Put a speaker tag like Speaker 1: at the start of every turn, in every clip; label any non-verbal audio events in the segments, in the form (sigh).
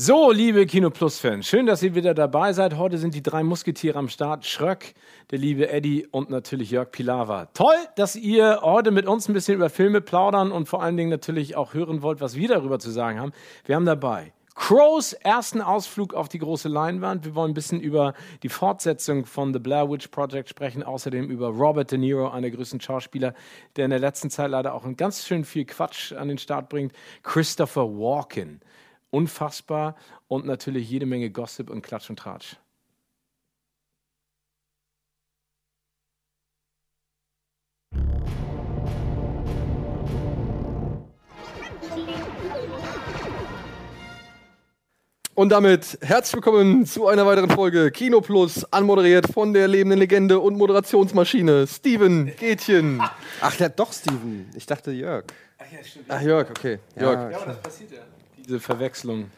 Speaker 1: So, liebe Kino Plus-Fans, schön, dass ihr wieder dabei seid. Heute sind die drei Musketiere am Start. Schröck, der liebe Eddie und natürlich Jörg Pilawa. Toll, dass ihr heute mit uns ein bisschen über Filme plaudern und vor allen Dingen natürlich auch hören wollt, was wir darüber zu sagen haben. Wir haben dabei Crows ersten Ausflug auf die große Leinwand. Wir wollen ein bisschen über die Fortsetzung von The Blair Witch Project sprechen, außerdem über Robert De Niro, einer der größten Schauspieler, der in der letzten Zeit leider auch ganz schön viel Quatsch an den Start bringt. Christopher Walken unfassbar und natürlich jede Menge Gossip und Klatsch und Tratsch.
Speaker 2: Und damit herzlich willkommen zu einer weiteren Folge Kino Plus, anmoderiert von der lebenden Legende und Moderationsmaschine Steven Gätchen.
Speaker 3: Ach ja, doch, Steven. Ich dachte Jörg.
Speaker 2: Ach ja, stimmt. Ach, Jörg, okay. Jörg.
Speaker 1: Ja, aber das passiert ja diese Verwechslung.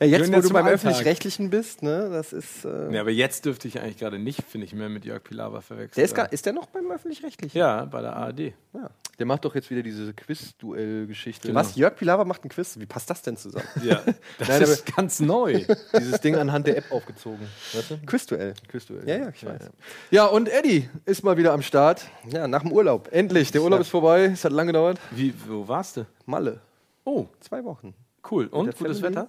Speaker 3: Ja, jetzt, wo du beim Öffentlich-Rechtlichen bist, ne, das ist. Äh
Speaker 1: ja, aber jetzt dürfte ich eigentlich gerade nicht, finde ich, mehr mit Jörg Pilawa verwechseln.
Speaker 3: Der ist, gar, ist der noch beim Öffentlich-Rechtlichen?
Speaker 1: Ja, bei der ARD.
Speaker 2: Ja. Der macht doch jetzt wieder diese Quiz-Duell-Geschichte.
Speaker 3: Genau. Was? Jörg Pilawa macht ein Quiz? Wie passt das denn zusammen? (laughs)
Speaker 1: Ja, (laughs) das Nein, ist ganz neu. (laughs)
Speaker 2: Dieses Ding anhand der App aufgezogen.
Speaker 3: Weißt du? Quizduell.
Speaker 2: Quizduell.
Speaker 3: Ja, ja, ich weiß.
Speaker 2: Ja, und Eddie ist mal wieder am Start.
Speaker 3: Ja, nach dem Urlaub.
Speaker 2: Endlich, der Urlaub ist vorbei. Es hat lange gedauert.
Speaker 1: Wie, wo warst du?
Speaker 3: Malle.
Speaker 1: Oh.
Speaker 3: Zwei Wochen.
Speaker 1: Cool. Und gutes Wetter?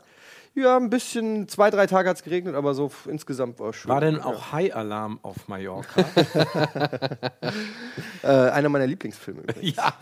Speaker 3: Ja, ein bisschen, zwei, drei Tage hat es geregnet, aber so insgesamt war es schön.
Speaker 1: War denn auch High-Alarm auf Mallorca? (laughs)
Speaker 3: äh, einer meiner Lieblingsfilme übrigens. (laughs)
Speaker 1: Ja,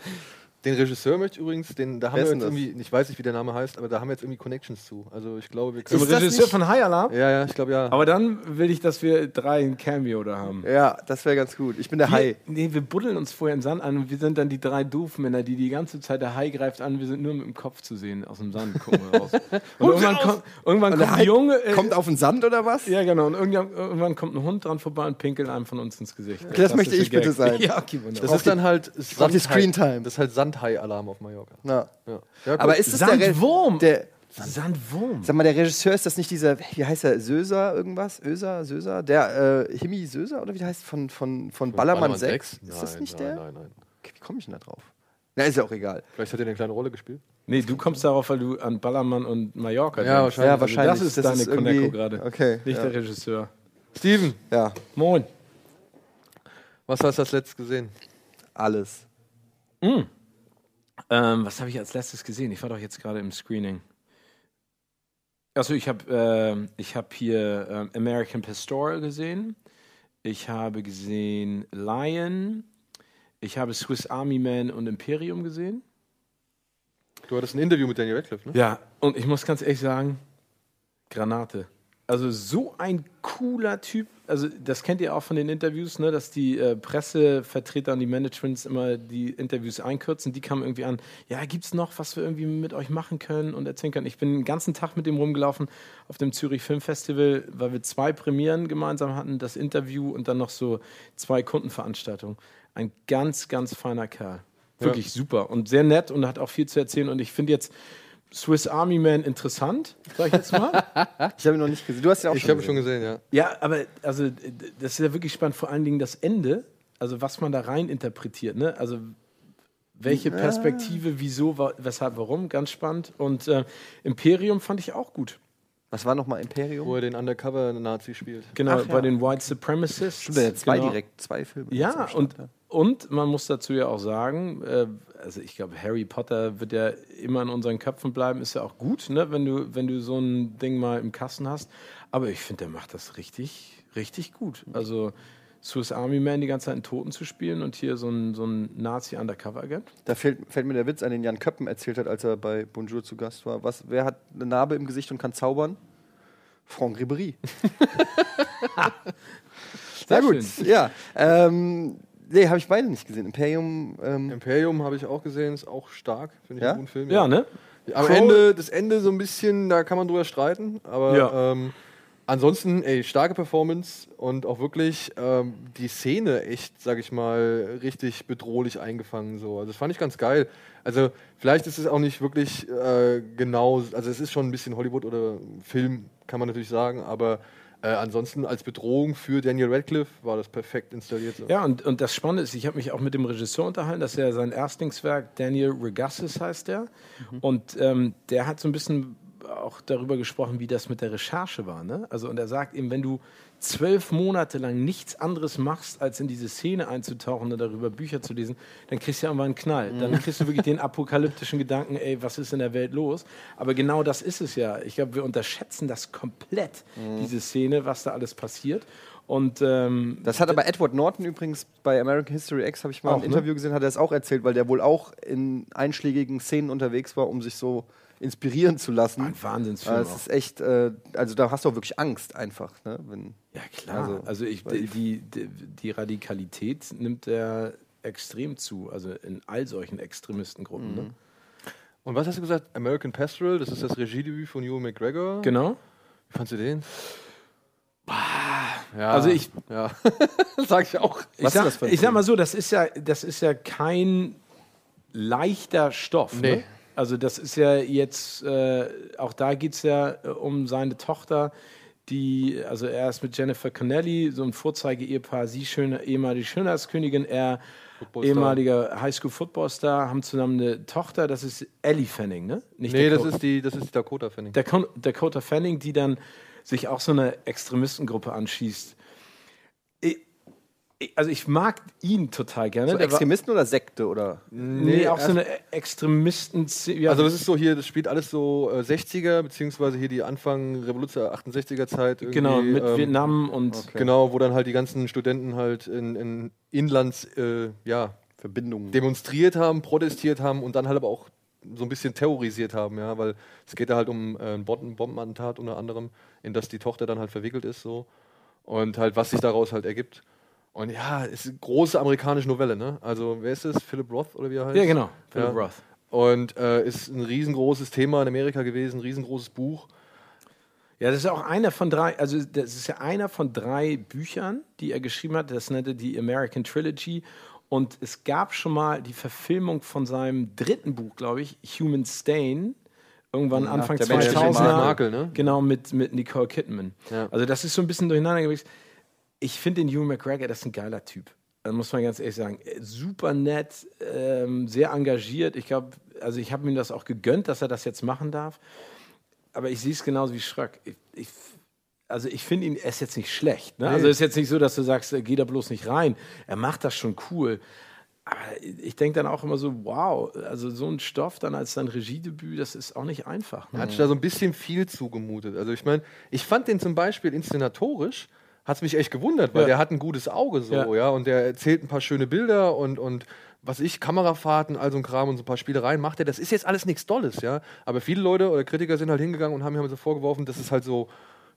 Speaker 2: den Regisseur möchte ich übrigens, den, da haben wir jetzt irgendwie, ich weiß nicht, wie der Name heißt, aber da haben wir jetzt irgendwie Connections zu. Also ich glaube, wir
Speaker 1: können. Zum Regisseur von High Alarm?
Speaker 2: Ja, ja, ich glaube ja.
Speaker 1: Aber dann will ich, dass wir drei ein Cameo da haben.
Speaker 3: Ja, das wäre ganz gut. Ich bin der
Speaker 1: wir,
Speaker 3: Hai.
Speaker 1: Nee, wir buddeln uns vorher im Sand an und wir sind dann die drei Doofmänner, die die ganze Zeit der Hai greift an. Wir sind nur mit dem Kopf zu sehen aus dem Sand. Gucken wir raus. (laughs) Und irgendwann, kommt, irgendwann kommt ein Junge.
Speaker 3: Äh, kommt auf den Sand oder was?
Speaker 1: Ja, genau. Und irgendwann, irgendwann kommt ein Hund dran vorbei und pinkelt einem von uns ins Gesicht.
Speaker 3: Okay, das, das möchte ich bitte sein. (laughs)
Speaker 1: Ja, okay, wunderbar.
Speaker 2: Das ist dann halt.
Speaker 3: Sand die Screen Time.
Speaker 2: Das ist halt Sandhai-Alarm auf Mallorca.
Speaker 3: Ja. ja. ja Aber ist das
Speaker 1: Sandwurm?
Speaker 3: der,
Speaker 1: Sandwurm.
Speaker 3: Sag mal, der Regisseur ist das nicht dieser, wie heißt er, Söser irgendwas? Öser, Söser? Der äh, Himi Söser oder wie der heißt? Von, von, von, Ballermann, Ballermann 6? 6? Ist
Speaker 2: nein,
Speaker 3: das nicht
Speaker 2: nein,
Speaker 3: der?
Speaker 2: Nein, nein,
Speaker 3: okay, wie komme ich denn da drauf? Na, ist ja auch egal.
Speaker 2: Vielleicht hat er eine kleine Rolle gespielt.
Speaker 1: Nee, du kommst darauf, weil du an Ballermann und Mallorca
Speaker 3: ja,
Speaker 1: denkst.
Speaker 3: Wahrscheinlich. Ja, wahrscheinlich.
Speaker 1: Also das ist das deine Koneko gerade.
Speaker 3: Okay.
Speaker 1: Nicht
Speaker 3: ja.
Speaker 1: der Regisseur.
Speaker 2: Steven.
Speaker 3: Ja.
Speaker 1: Moin.
Speaker 2: Was hast du als letztes gesehen?
Speaker 3: Alles.
Speaker 1: Mhm. Ähm, was habe ich als letztes gesehen? Ich war doch jetzt gerade im Screening. Also ich habe äh, hab hier äh, American Pastoral gesehen. Ich habe gesehen Lion. Ich habe Swiss Army Man und Imperium gesehen.
Speaker 2: Du hattest ein Interview mit Daniel Radcliffe, ne?
Speaker 1: Ja, und ich muss ganz ehrlich sagen, Granate. Also so ein cooler Typ. Also das kennt ihr auch von den Interviews, ne, dass die äh, Pressevertreter und die Managements immer die Interviews einkürzen. Die kamen irgendwie an, ja, gibt es noch, was wir irgendwie mit euch machen können und erzählen können. Ich bin den ganzen Tag mit dem rumgelaufen auf dem Zürich Filmfestival, weil wir zwei Premieren gemeinsam hatten, das Interview und dann noch so zwei Kundenveranstaltungen. Ein ganz, ganz feiner Kerl. Wirklich ja. super und sehr nett und hat auch viel zu erzählen. Und ich finde jetzt Swiss Army Man interessant, sag ich jetzt mal. (laughs)
Speaker 3: ich habe ihn noch nicht gesehen. Du hast ja auch
Speaker 2: ich schon gesehen. Ich habe schon gesehen, ja.
Speaker 1: Ja, aber also das ist ja wirklich spannend. Vor allen Dingen das Ende, also was man da rein interpretiert. Ne? Also welche Perspektive, wieso, weshalb, warum, ganz spannend. Und äh, Imperium fand ich auch gut.
Speaker 3: Was war nochmal Imperium?
Speaker 2: Wo er den Undercover-Nazi spielt.
Speaker 1: Genau, Ach, bei den White Supremacists.
Speaker 3: Stimmt, ja zwei genau. direkt, zwei Filme.
Speaker 1: Ja, und, und man muss dazu ja auch sagen, äh, also ich glaube, Harry Potter wird ja immer in unseren Köpfen bleiben, ist ja auch gut, ne, wenn du, wenn du so ein Ding mal im Kasten hast. Aber ich finde, der macht das richtig, richtig gut. Also Swiss Army Man die ganze Zeit einen Toten zu spielen und hier so ein, so ein Nazi-Undercover-Agent.
Speaker 3: Da fällt, fällt, mir der Witz an, den Jan Köppen erzählt hat, als er bei Bonjour zu Gast war. Was, wer hat eine Narbe im Gesicht und kann zaubern? Franck Ribéry. (laughs) Sehr, Sehr gut, ja. Ähm, nee, habe ich beide nicht gesehen. Imperium.
Speaker 2: Ähm Imperium habe ich auch gesehen, ist auch stark, finde ich
Speaker 3: ja?
Speaker 2: einen guten Film.
Speaker 1: Ja, ja ne?
Speaker 2: Am Ende, das Ende so ein bisschen, da kann man drüber streiten, aber ja. ähm, Ansonsten, ey, starke Performance und auch wirklich ähm, die Szene echt, sag ich mal, richtig bedrohlich eingefangen. So. Also das fand ich ganz geil. Also vielleicht ist es auch nicht wirklich äh, genau, also es ist schon ein bisschen Hollywood oder Film, kann man natürlich sagen, aber äh, ansonsten als Bedrohung für Daniel Radcliffe war das perfekt installiert. So.
Speaker 1: Ja, und, und das Spannende ist, ich habe mich auch mit dem Regisseur unterhalten, das ist ja sein Erstlingswerk, Daniel Regassis heißt der. Mhm. Und ähm, der hat so ein bisschen auch darüber gesprochen, wie das mit der Recherche war. Ne? Also, und er sagt eben, wenn du zwölf Monate lang nichts anderes machst, als in diese Szene einzutauchen und darüber Bücher zu lesen, dann kriegst du ja irgendwann einen Knall. Dann mhm. kriegst du wirklich den apokalyptischen Gedanken, ey, was ist in der Welt los? Aber genau das ist es ja. Ich glaube, wir unterschätzen das komplett, mhm. diese Szene, was da alles passiert. Und, ähm,
Speaker 3: das hat aber Edward Norton übrigens bei American History X, habe ich mal auch, ein ne? Interview ne? gesehen, hat er es auch erzählt, weil der wohl auch in einschlägigen Szenen unterwegs war, um sich so inspirieren zu lassen.
Speaker 1: Ein Wahnsinnsfilm.
Speaker 3: Es ist echt, äh, also da hast du auch wirklich Angst einfach. Ne? Wenn,
Speaker 1: ja, klar. Also, also ich, die, die, die, Radikalität nimmt er extrem zu, also in all solchen Extremistengruppen. Ne? Mhm. Ne?
Speaker 2: Und was hast du gesagt? American Pastoral, das ist das Regiedebüt von Ewan McGregor.
Speaker 1: Genau.
Speaker 2: Wie fandest du den?
Speaker 1: Ja, also ich,
Speaker 2: ja, (laughs) sag ich auch.
Speaker 1: Ich sag, ich sag, mal so, das ist ja, das ist ja kein leichter Stoff. Nee. Ne? Also das ist ja jetzt, äh, auch da geht es ja äh, um seine Tochter, die, also er ist mit Jennifer Connelly, so ein Vorzeige-Ehepaar, sie schöne, ehemalige Schönheitskönigin, er ehemaliger Highschool-Footballstar, haben zusammen eine Tochter, das ist Ellie Fanning, ne?
Speaker 2: Nicht nee, Dakota. das ist, die, das ist die Dakota Fanning.
Speaker 1: Dakota Fanning, die dann sich auch so eine Extremistengruppe anschießt also ich mag ihn total gerne.
Speaker 3: So Extremisten oder Sekte oder?
Speaker 1: Nee, nee auch so eine Extremisten.
Speaker 2: Ja. Also das ist so hier, das spielt alles so äh, 60er beziehungsweise hier die Anfang Revolution 68er Zeit.
Speaker 1: Genau mit ähm, Vietnam und
Speaker 2: okay. genau, wo dann halt die ganzen Studenten halt in, in Inlands äh, ja
Speaker 3: Verbindungen
Speaker 2: demonstriert haben, protestiert haben und dann halt aber auch so ein bisschen terrorisiert haben, ja, weil es geht da halt um äh, ein Bombenattentat unter anderem, in das die Tochter dann halt verwickelt ist so und halt was sich daraus halt ergibt. Und ja, es ist eine große amerikanische Novelle, ne? Also, wer ist das? Philip Roth oder wie er heißt?
Speaker 1: Ja, genau. Philip ja. Roth.
Speaker 2: Und äh, ist ein riesengroßes Thema in Amerika gewesen, ein riesengroßes Buch.
Speaker 1: Ja, das ist auch einer von drei, also das ist ja einer von drei Büchern, die er geschrieben hat. Das nannte die American Trilogy. Und es gab schon mal die Verfilmung von seinem dritten Buch, glaube ich, Human Stain. Irgendwann Anfang 2000er. Markel, ne? Genau, mit, mit Nicole Kidman. Ja. Also das ist so ein bisschen durcheinander gewesen ich finde den Hugh McGregor, das ist ein geiler Typ. Also muss man ganz ehrlich sagen. Super nett, ähm, sehr engagiert. Ich glaube, also ich habe ihm das auch gegönnt, dass er das jetzt machen darf. Aber ich sehe es genauso wie Schröck. Ich, ich, also ich finde ihn, er ist jetzt nicht schlecht. Ne? Also es ist jetzt nicht so, dass du sagst, äh, geh da bloß nicht rein. Er macht das schon cool. Aber ich denke dann auch immer so, wow, also so ein Stoff dann als sein Regiedebüt, das ist auch nicht einfach.
Speaker 2: Ne? Hat sich da so ein bisschen viel zugemutet. Also ich meine, ich fand den zum Beispiel inszenatorisch hat es mich echt gewundert, weil ja. der hat ein gutes Auge so, ja. ja, und der erzählt ein paar schöne Bilder und, und was ich, Kamerafahrten, all so ein Kram und so ein paar Spielereien macht er. Das ist jetzt alles nichts Dolles, ja. Aber viele Leute oder Kritiker sind halt hingegangen und haben mir so vorgeworfen, dass es halt so,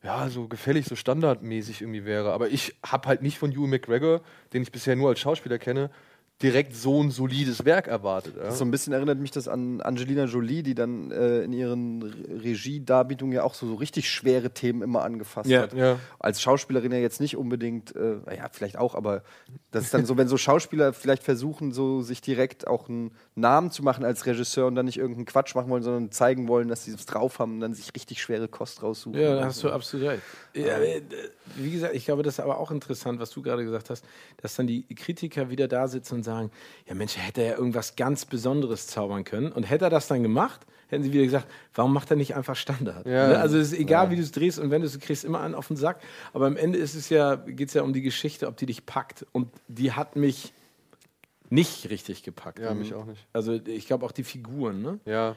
Speaker 2: ja, so gefällig, so standardmäßig irgendwie wäre. Aber ich habe halt nicht von Hugh McGregor, den ich bisher nur als Schauspieler kenne, direkt so ein solides Werk erwartet. Ja?
Speaker 3: So ein bisschen erinnert mich das an Angelina Jolie, die dann äh, in ihren Regiedarbietungen ja auch so, so, richtig schwere Themen immer angefasst ja. hat. Ja. Als Schauspielerin ja jetzt nicht unbedingt, äh, ja, vielleicht auch, aber das ist dann so, wenn so Schauspieler vielleicht versuchen, so sich direkt auch einen Namen zu machen als Regisseur und dann nicht irgendeinen Quatsch machen wollen, sondern zeigen wollen, dass sie es drauf haben und dann sich richtig schwere Kost raussuchen.
Speaker 1: Ja, da hast du absolut recht. Ja, äh, wie gesagt, ich glaube, das ist aber auch interessant, was du gerade gesagt hast, dass dann die Kritiker wieder da sitzen und sagen, ja Mensch, hätte er ja irgendwas ganz Besonderes zaubern können. Und hätte er das dann gemacht, hätten sie wieder gesagt, warum macht er nicht einfach Standard? Ja. Ne? Also es ist egal, ja. wie du es drehst und wenn du es kriegst, immer einen auf den Sack. Aber am Ende ist es ja, geht es ja um die Geschichte, ob die dich packt. Und die hat mich nicht richtig gepackt.
Speaker 2: Ja, mich auch nicht.
Speaker 1: Also ich glaube auch die Figuren, ne?
Speaker 2: Ja.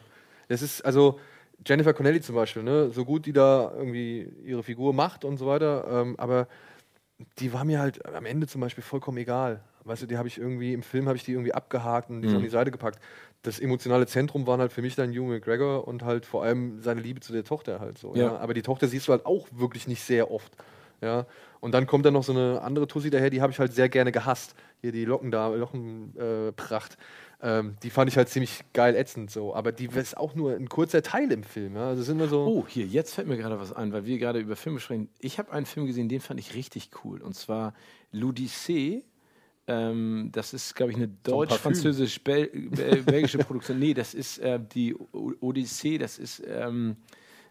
Speaker 2: Es ist, also Jennifer Connelly zum Beispiel, ne? so gut die da irgendwie ihre Figur macht und so weiter, ähm, aber die war mir halt am Ende zum Beispiel vollkommen egal. Weißt du, die habe ich irgendwie, im Film habe ich die irgendwie abgehakt und die mhm. an die Seite gepackt. Das emotionale Zentrum waren halt für mich dann Hugh McGregor und halt vor allem seine Liebe zu der Tochter halt so. Ja. ja. Aber die Tochter siehst du halt auch wirklich nicht sehr oft. Ja. Und dann kommt dann noch so eine andere Tussi daher, die habe ich halt sehr gerne gehasst. Hier die Locken da, Lockenpracht. Äh, ähm, die fand ich halt ziemlich geil ätzend so. Aber die ist auch nur ein kurzer Teil im Film. Ja. Also sind nur so
Speaker 1: oh, hier, jetzt fällt mir gerade was ein, weil wir gerade über Filme sprechen. Ich habe einen Film gesehen, den fand ich richtig cool. Und zwar L'Odyssée ähm, das ist, glaube ich, eine deutsch-französisch-belgische Produktion. Nee, das ist äh, die Odyssee, das ist ähm,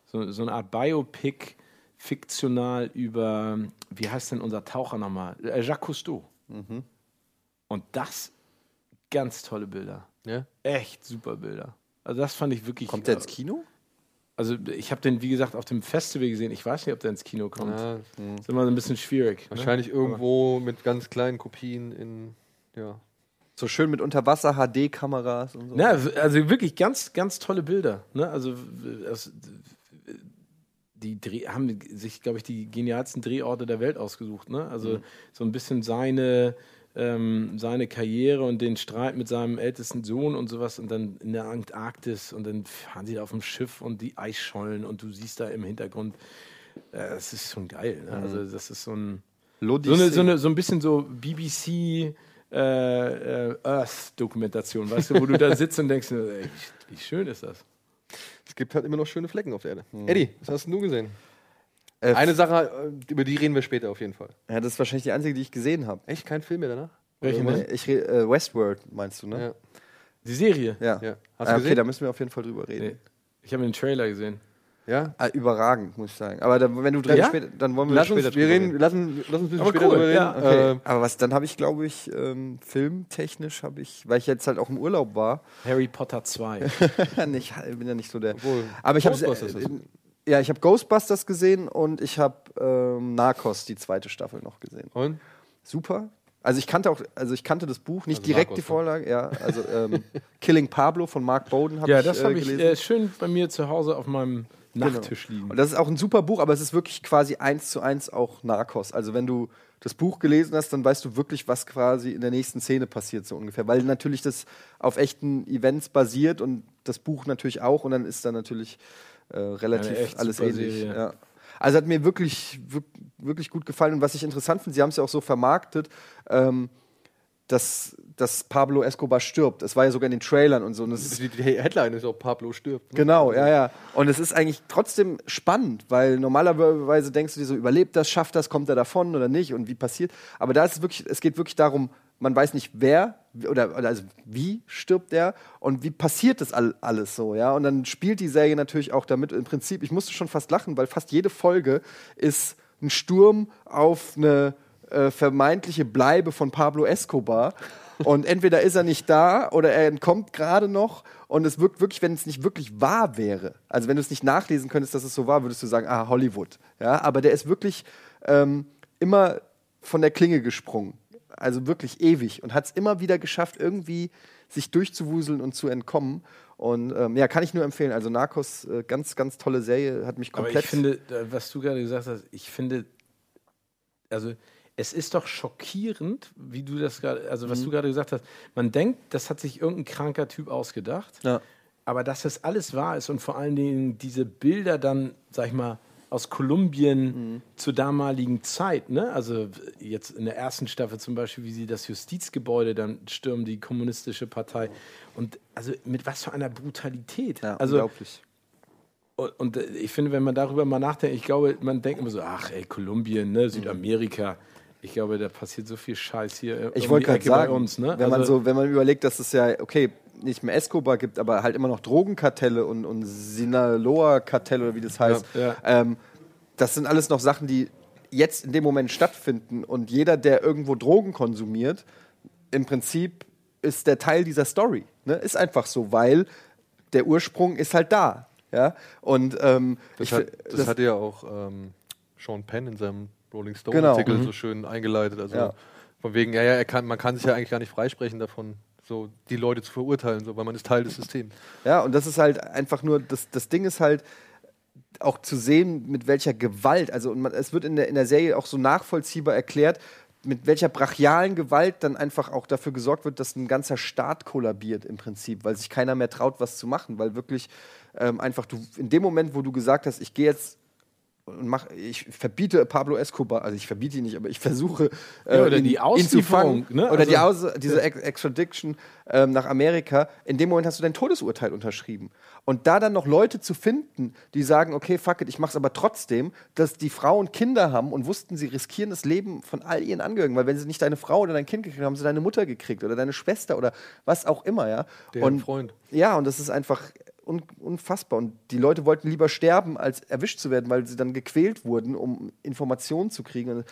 Speaker 1: so, so, eine Art Biopic, fiktional über, wie heißt denn unser Taucher nochmal? Äh, Jacques Cousteau. Mhm. Und das, ganz tolle Bilder. Ja? Echt super Bilder. Also das fand ich wirklich.
Speaker 3: Kommt der ins Kino?
Speaker 1: Also ich habe den, wie gesagt, auf dem Festival gesehen. Ich weiß nicht, ob der ins Kino kommt. Ja, ist immer so ein bisschen schwierig.
Speaker 4: Ne? Wahrscheinlich ne? irgendwo Aber mit ganz kleinen Kopien in, ja.
Speaker 3: So schön mit Unterwasser-HD-Kameras und so.
Speaker 1: Ja, also wirklich ganz, ganz tolle Bilder. Ne? Also das, die Dreh, haben sich, glaube ich, die genialsten Drehorte der Welt ausgesucht. Ne? Also mhm. so ein bisschen seine ähm, seine Karriere und den Streit mit seinem ältesten Sohn und sowas und dann in der Antarktis und dann fahren sie da auf dem Schiff und die Eisschollen und du siehst da im Hintergrund, äh, das ist schon geil. Ne? Also mhm. das ist so ein so, eine, so, eine, so ein bisschen so BBC äh, äh, Earth-Dokumentation, weißt du, wo du da (laughs) sitzt und denkst, ey, wie schön ist das?
Speaker 4: Es gibt halt immer noch schöne Flecken auf der Erde. Mhm. Eddie, was hast du gesehen? Äh, Eine Sache, äh, über die reden wir später auf jeden Fall.
Speaker 3: Ja, das ist wahrscheinlich die einzige, die ich gesehen habe.
Speaker 4: Echt kein Film mehr danach?
Speaker 3: Welche denn? Ich, äh, Westworld meinst du, ne? Ja.
Speaker 1: Die Serie?
Speaker 3: Ja. ja. Hast du okay, da müssen wir auf jeden Fall drüber reden. Nee.
Speaker 1: Ich habe den Trailer gesehen.
Speaker 3: Ja? Ah, überragend, muss ich sagen. Aber dann, wenn du ja? später, dann wollen wir
Speaker 4: lass
Speaker 3: später
Speaker 4: uns, wir reden. Lass uns, lass uns ein bisschen Aber später cool, drüber reden. Ja.
Speaker 3: Okay. Äh, Aber was, dann habe ich, glaube ich, ähm, filmtechnisch habe ich, weil ich jetzt halt auch im Urlaub war.
Speaker 1: Harry Potter 2. (laughs)
Speaker 3: ich bin ja nicht so der. Obwohl, Aber ich habe ja, ich habe Ghostbusters gesehen und ich habe ähm, Narcos, die zweite Staffel, noch gesehen.
Speaker 4: Und?
Speaker 3: Super. Also ich kannte auch, also ich kannte das Buch, nicht also direkt Narcos, die Vorlage, ja. Also ähm, (laughs) Killing Pablo von Mark Bowden habe
Speaker 1: ja,
Speaker 3: ich
Speaker 1: Ja, das habe äh, ich äh, schön bei mir zu Hause auf meinem genau. Nachttisch genau. liegen.
Speaker 3: Und das ist auch ein super Buch, aber es ist wirklich quasi eins zu eins auch Narcos. Also wenn du das Buch gelesen hast, dann weißt du wirklich, was quasi in der nächsten Szene passiert, so ungefähr. Weil natürlich das auf echten Events basiert und das Buch natürlich auch. Und dann ist da natürlich äh, relativ alles ähnlich. Ja. Also hat mir wirklich, wirklich gut gefallen. Und was ich interessant finde, sie haben es ja auch so vermarktet, ähm, dass, dass Pablo Escobar stirbt. Es war ja sogar in den Trailern und so. Und
Speaker 4: die, die, Headline ist auch Pablo stirbt.
Speaker 3: Ne? Genau, ja, ja. Und es ist eigentlich trotzdem spannend, weil normalerweise denkst du dir so, überlebt das, schafft das, kommt er davon oder nicht und wie passiert. Aber da ist es wirklich, es geht wirklich darum, man weiß nicht, wer oder, also wie stirbt der und wie passiert das all, alles so, ja? Und dann spielt die Serie natürlich auch damit. Im Prinzip, ich musste schon fast lachen, weil fast jede Folge ist ein Sturm auf eine äh, vermeintliche Bleibe von Pablo Escobar. Und entweder ist er nicht da oder er entkommt gerade noch. Und es wirkt wirklich, wenn es nicht wirklich wahr wäre, also wenn du es nicht nachlesen könntest, dass es so war, würdest du sagen, ah, Hollywood. Ja, aber der ist wirklich ähm, immer von der Klinge gesprungen also wirklich ewig und hat es immer wieder geschafft, irgendwie sich durchzuwuseln und zu entkommen. Und ähm, ja, kann ich nur empfehlen. Also Narcos, äh, ganz, ganz tolle Serie, hat mich komplett.
Speaker 1: Aber ich finde, was du gerade gesagt hast, ich finde, also es ist doch schockierend, wie du das gerade, also was mhm. du gerade gesagt hast. Man denkt, das hat sich irgendein kranker Typ ausgedacht. Ja. Aber dass das alles wahr ist und vor allen Dingen diese Bilder dann, sag ich mal, aus Kolumbien mhm. zur damaligen Zeit. Ne? Also jetzt in der ersten Staffel zum Beispiel, wie sie das Justizgebäude dann stürmen, die kommunistische Partei. Und also mit was für einer Brutalität.
Speaker 3: Ja,
Speaker 1: also,
Speaker 3: unglaublich.
Speaker 1: Und, und, ich finde, wenn man darüber mal nachdenkt, ich glaube, man denkt immer so, ach ey, Kolumbien, ne, Südamerika. Ich glaube, da passiert so viel Scheiß hier.
Speaker 3: Ich wollte gerade sagen, bei uns, ne? wenn, also, man so, wenn man überlegt, dass es ja, okay, nicht mehr Escobar gibt, aber halt immer noch Drogenkartelle und, und Sinaloa-Kartelle oder wie das heißt. Ja, ja. Ähm, das sind alles noch Sachen, die jetzt in dem Moment stattfinden. Und jeder, der irgendwo Drogen konsumiert, im Prinzip ist der Teil dieser Story. Ne? Ist einfach so, weil der Ursprung ist halt da. Ja? Und ähm,
Speaker 4: das, hat, das, das hatte ja auch ähm, Sean Penn in seinem Rolling Stone-Artikel genau. mhm. so schön eingeleitet. Also ja. von wegen, ja, ja, kann, man kann sich ja eigentlich gar nicht freisprechen davon, so die Leute zu verurteilen, so, weil man ist Teil des Systems.
Speaker 3: Ja, und das ist halt einfach nur, das, das Ding ist halt, auch zu sehen, mit welcher Gewalt, also man, es wird in der, in der Serie auch so nachvollziehbar erklärt, mit welcher brachialen Gewalt dann einfach auch dafür gesorgt wird, dass ein ganzer Staat kollabiert im Prinzip, weil sich keiner mehr traut, was zu machen, weil wirklich ähm, einfach du in dem Moment, wo du gesagt hast, ich gehe jetzt und mach, ich verbiete Pablo Escobar, also ich verbiete ihn nicht, aber ich versuche
Speaker 1: äh, ja, oder ihn, die ihn zu fangen.
Speaker 3: Ne? Oder also, die Aus diese Ex Extradiction ähm, nach Amerika. In dem Moment hast du dein Todesurteil unterschrieben. Und da dann noch Leute zu finden, die sagen, okay, fuck it, ich mach's aber trotzdem, dass die Frauen Kinder haben und wussten, sie riskieren das Leben von all ihren Angehörigen, weil wenn sie nicht deine Frau oder dein Kind gekriegt haben, haben sie deine Mutter gekriegt oder deine Schwester oder was auch immer, ja.
Speaker 4: Der und, Freund.
Speaker 3: Ja, und das ist einfach un unfassbar. Und die Leute wollten lieber sterben, als erwischt zu werden, weil sie dann gequält wurden, um Informationen zu kriegen.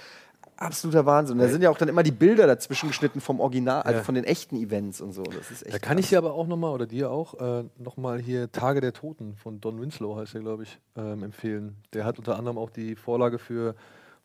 Speaker 3: absoluter Wahnsinn. Und da sind ja auch dann immer die Bilder dazwischen geschnitten vom Original, also ja. von den echten Events und so. Das ist echt
Speaker 2: da kann krass. ich dir aber auch nochmal, oder dir auch, äh, nochmal hier Tage der Toten von Don Winslow heißt der, glaube ich, ähm, empfehlen. Der hat unter anderem auch die Vorlage für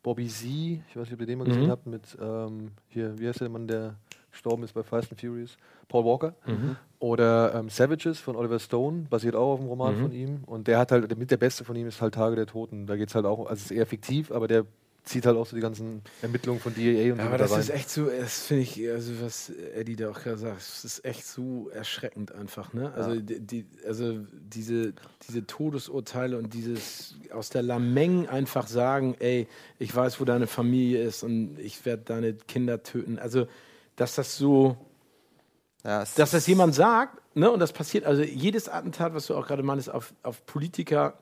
Speaker 2: Bobby Z, ich weiß nicht, ob ihr den mal gesehen mhm. habt, mit ähm, hier, wie heißt der Mann, der gestorben ist bei Fast and Furious? Paul Walker. Mhm. Oder ähm, Savages von Oliver Stone, basiert auch auf dem Roman mhm. von ihm. Und der hat halt, mit der beste von ihm ist halt Tage der Toten. Da geht es halt auch, also es ist eher fiktiv, aber der zieht halt auch so die ganzen Ermittlungen von DEA und
Speaker 1: ja, so Aber das da ist echt so, das finde ich, also was Eddie da auch gerade sagt, das ist echt so erschreckend einfach, ne? Also, ja. die, die, also diese, diese Todesurteile und dieses aus der Lameng einfach sagen, ey, ich weiß, wo deine Familie ist und ich werde deine Kinder töten. Also, dass das so, ja, dass das jemand sagt, ne? Und das passiert, also jedes Attentat, was du auch gerade meinst, auf, auf Politiker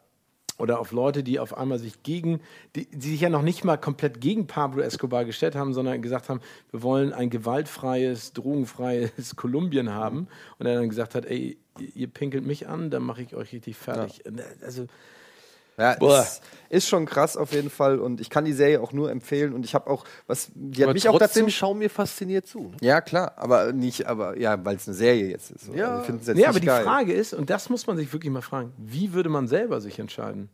Speaker 1: oder auf Leute, die auf einmal sich gegen, die, die, sich ja noch nicht mal komplett gegen Pablo Escobar gestellt haben, sondern gesagt haben, wir wollen ein gewaltfreies, drogenfreies (laughs) Kolumbien haben. Und er dann gesagt hat, ey, ihr pinkelt mich an, dann mache ich euch richtig fertig. Ja. Also
Speaker 3: ja, ist, ist, schon krass auf jeden Fall und ich kann die Serie auch nur empfehlen und ich habe auch was
Speaker 2: die hat aber mich auch dazu schauen mir fasziniert zu. Ne?
Speaker 3: Ja, klar, aber nicht aber ja, weil es eine Serie jetzt ist.
Speaker 1: Ja, also, jetzt nee, aber die geil. Frage ist und das muss man sich wirklich mal fragen, wie würde man selber sich entscheiden?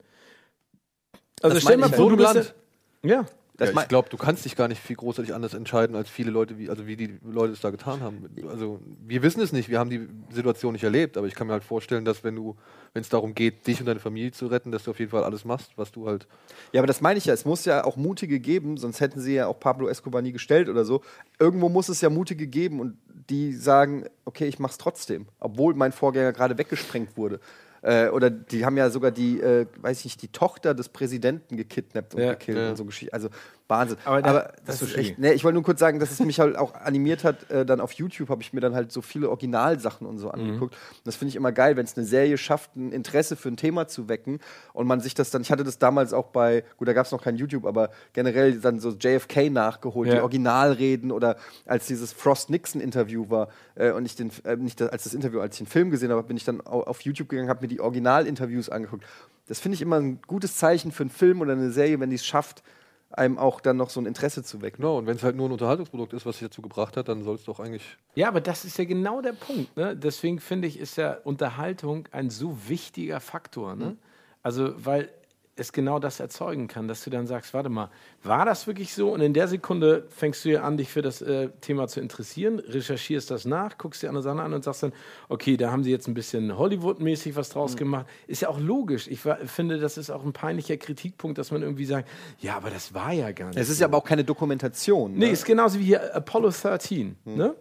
Speaker 2: Also stell mal vor, du bist ja, ja, ich glaube, du kannst dich gar nicht viel großartig anders entscheiden, als viele Leute, wie, also wie die Leute es da getan haben. Also wir wissen es nicht, wir haben die Situation nicht erlebt, aber ich kann mir halt vorstellen, dass wenn du, wenn es darum geht, dich und deine Familie zu retten, dass du auf jeden Fall alles machst, was du halt.
Speaker 3: Ja, aber das meine ich ja, es muss ja auch Mutige geben, sonst hätten sie ja auch Pablo Escobar nie gestellt oder so. Irgendwo muss es ja Mutige geben und die sagen, okay, ich mach's trotzdem, obwohl mein Vorgänger gerade weggesprengt wurde. Äh, oder die haben ja sogar die, äh, weiß ich nicht, die Tochter des Präsidenten gekidnappt und ja, gekillt ja. und so Geschichten. Also Wahnsinn. Aber, da, Aber das, das, ist echt. Ne, ich wollte nur kurz sagen, dass es mich halt auch animiert hat. Äh, dann auf YouTube habe ich mir dann halt so viele Originalsachen und so mhm. angeguckt. Und das finde ich immer geil, wenn es eine Serie schafft, ein Interesse für ein Thema zu wecken und man sich das dann. Ich hatte das damals auch bei, gut, da gab es noch kein YouTube, aber generell dann so JFK nachgeholt, ja. die Originalreden oder als dieses Frost Nixon Interview war äh, und ich den, äh, nicht als das Interview, als ich den Film gesehen habe, bin ich dann auf YouTube gegangen, habe mir die Originalinterviews angeguckt. Das finde ich immer ein gutes Zeichen für einen Film oder eine Serie, wenn die es schafft, einem auch dann noch so ein Interesse zu wecken.
Speaker 2: Genau, und wenn es halt nur ein Unterhaltungsprodukt ist, was sich dazu gebracht hat, dann soll es doch eigentlich.
Speaker 1: Ja, aber das ist ja genau der Punkt. Ne? Deswegen finde ich, ist ja Unterhaltung ein so wichtiger Faktor. Ne? Mhm. Also, weil es genau das erzeugen kann, dass du dann sagst, warte mal, war das wirklich so? Und in der Sekunde fängst du ja an, dich für das äh, Thema zu interessieren, recherchierst das nach, guckst dir andere Sachen an und sagst dann, okay, da haben sie jetzt ein bisschen Hollywood-mäßig was draus mhm. gemacht. Ist ja auch logisch. Ich war, finde, das ist auch ein peinlicher Kritikpunkt, dass man irgendwie sagt, ja, aber das war ja gar nicht.
Speaker 3: Es ist so. ja aber auch keine Dokumentation.
Speaker 1: Ne? Nee, ist genauso wie hier Apollo 13. Mhm. Ne?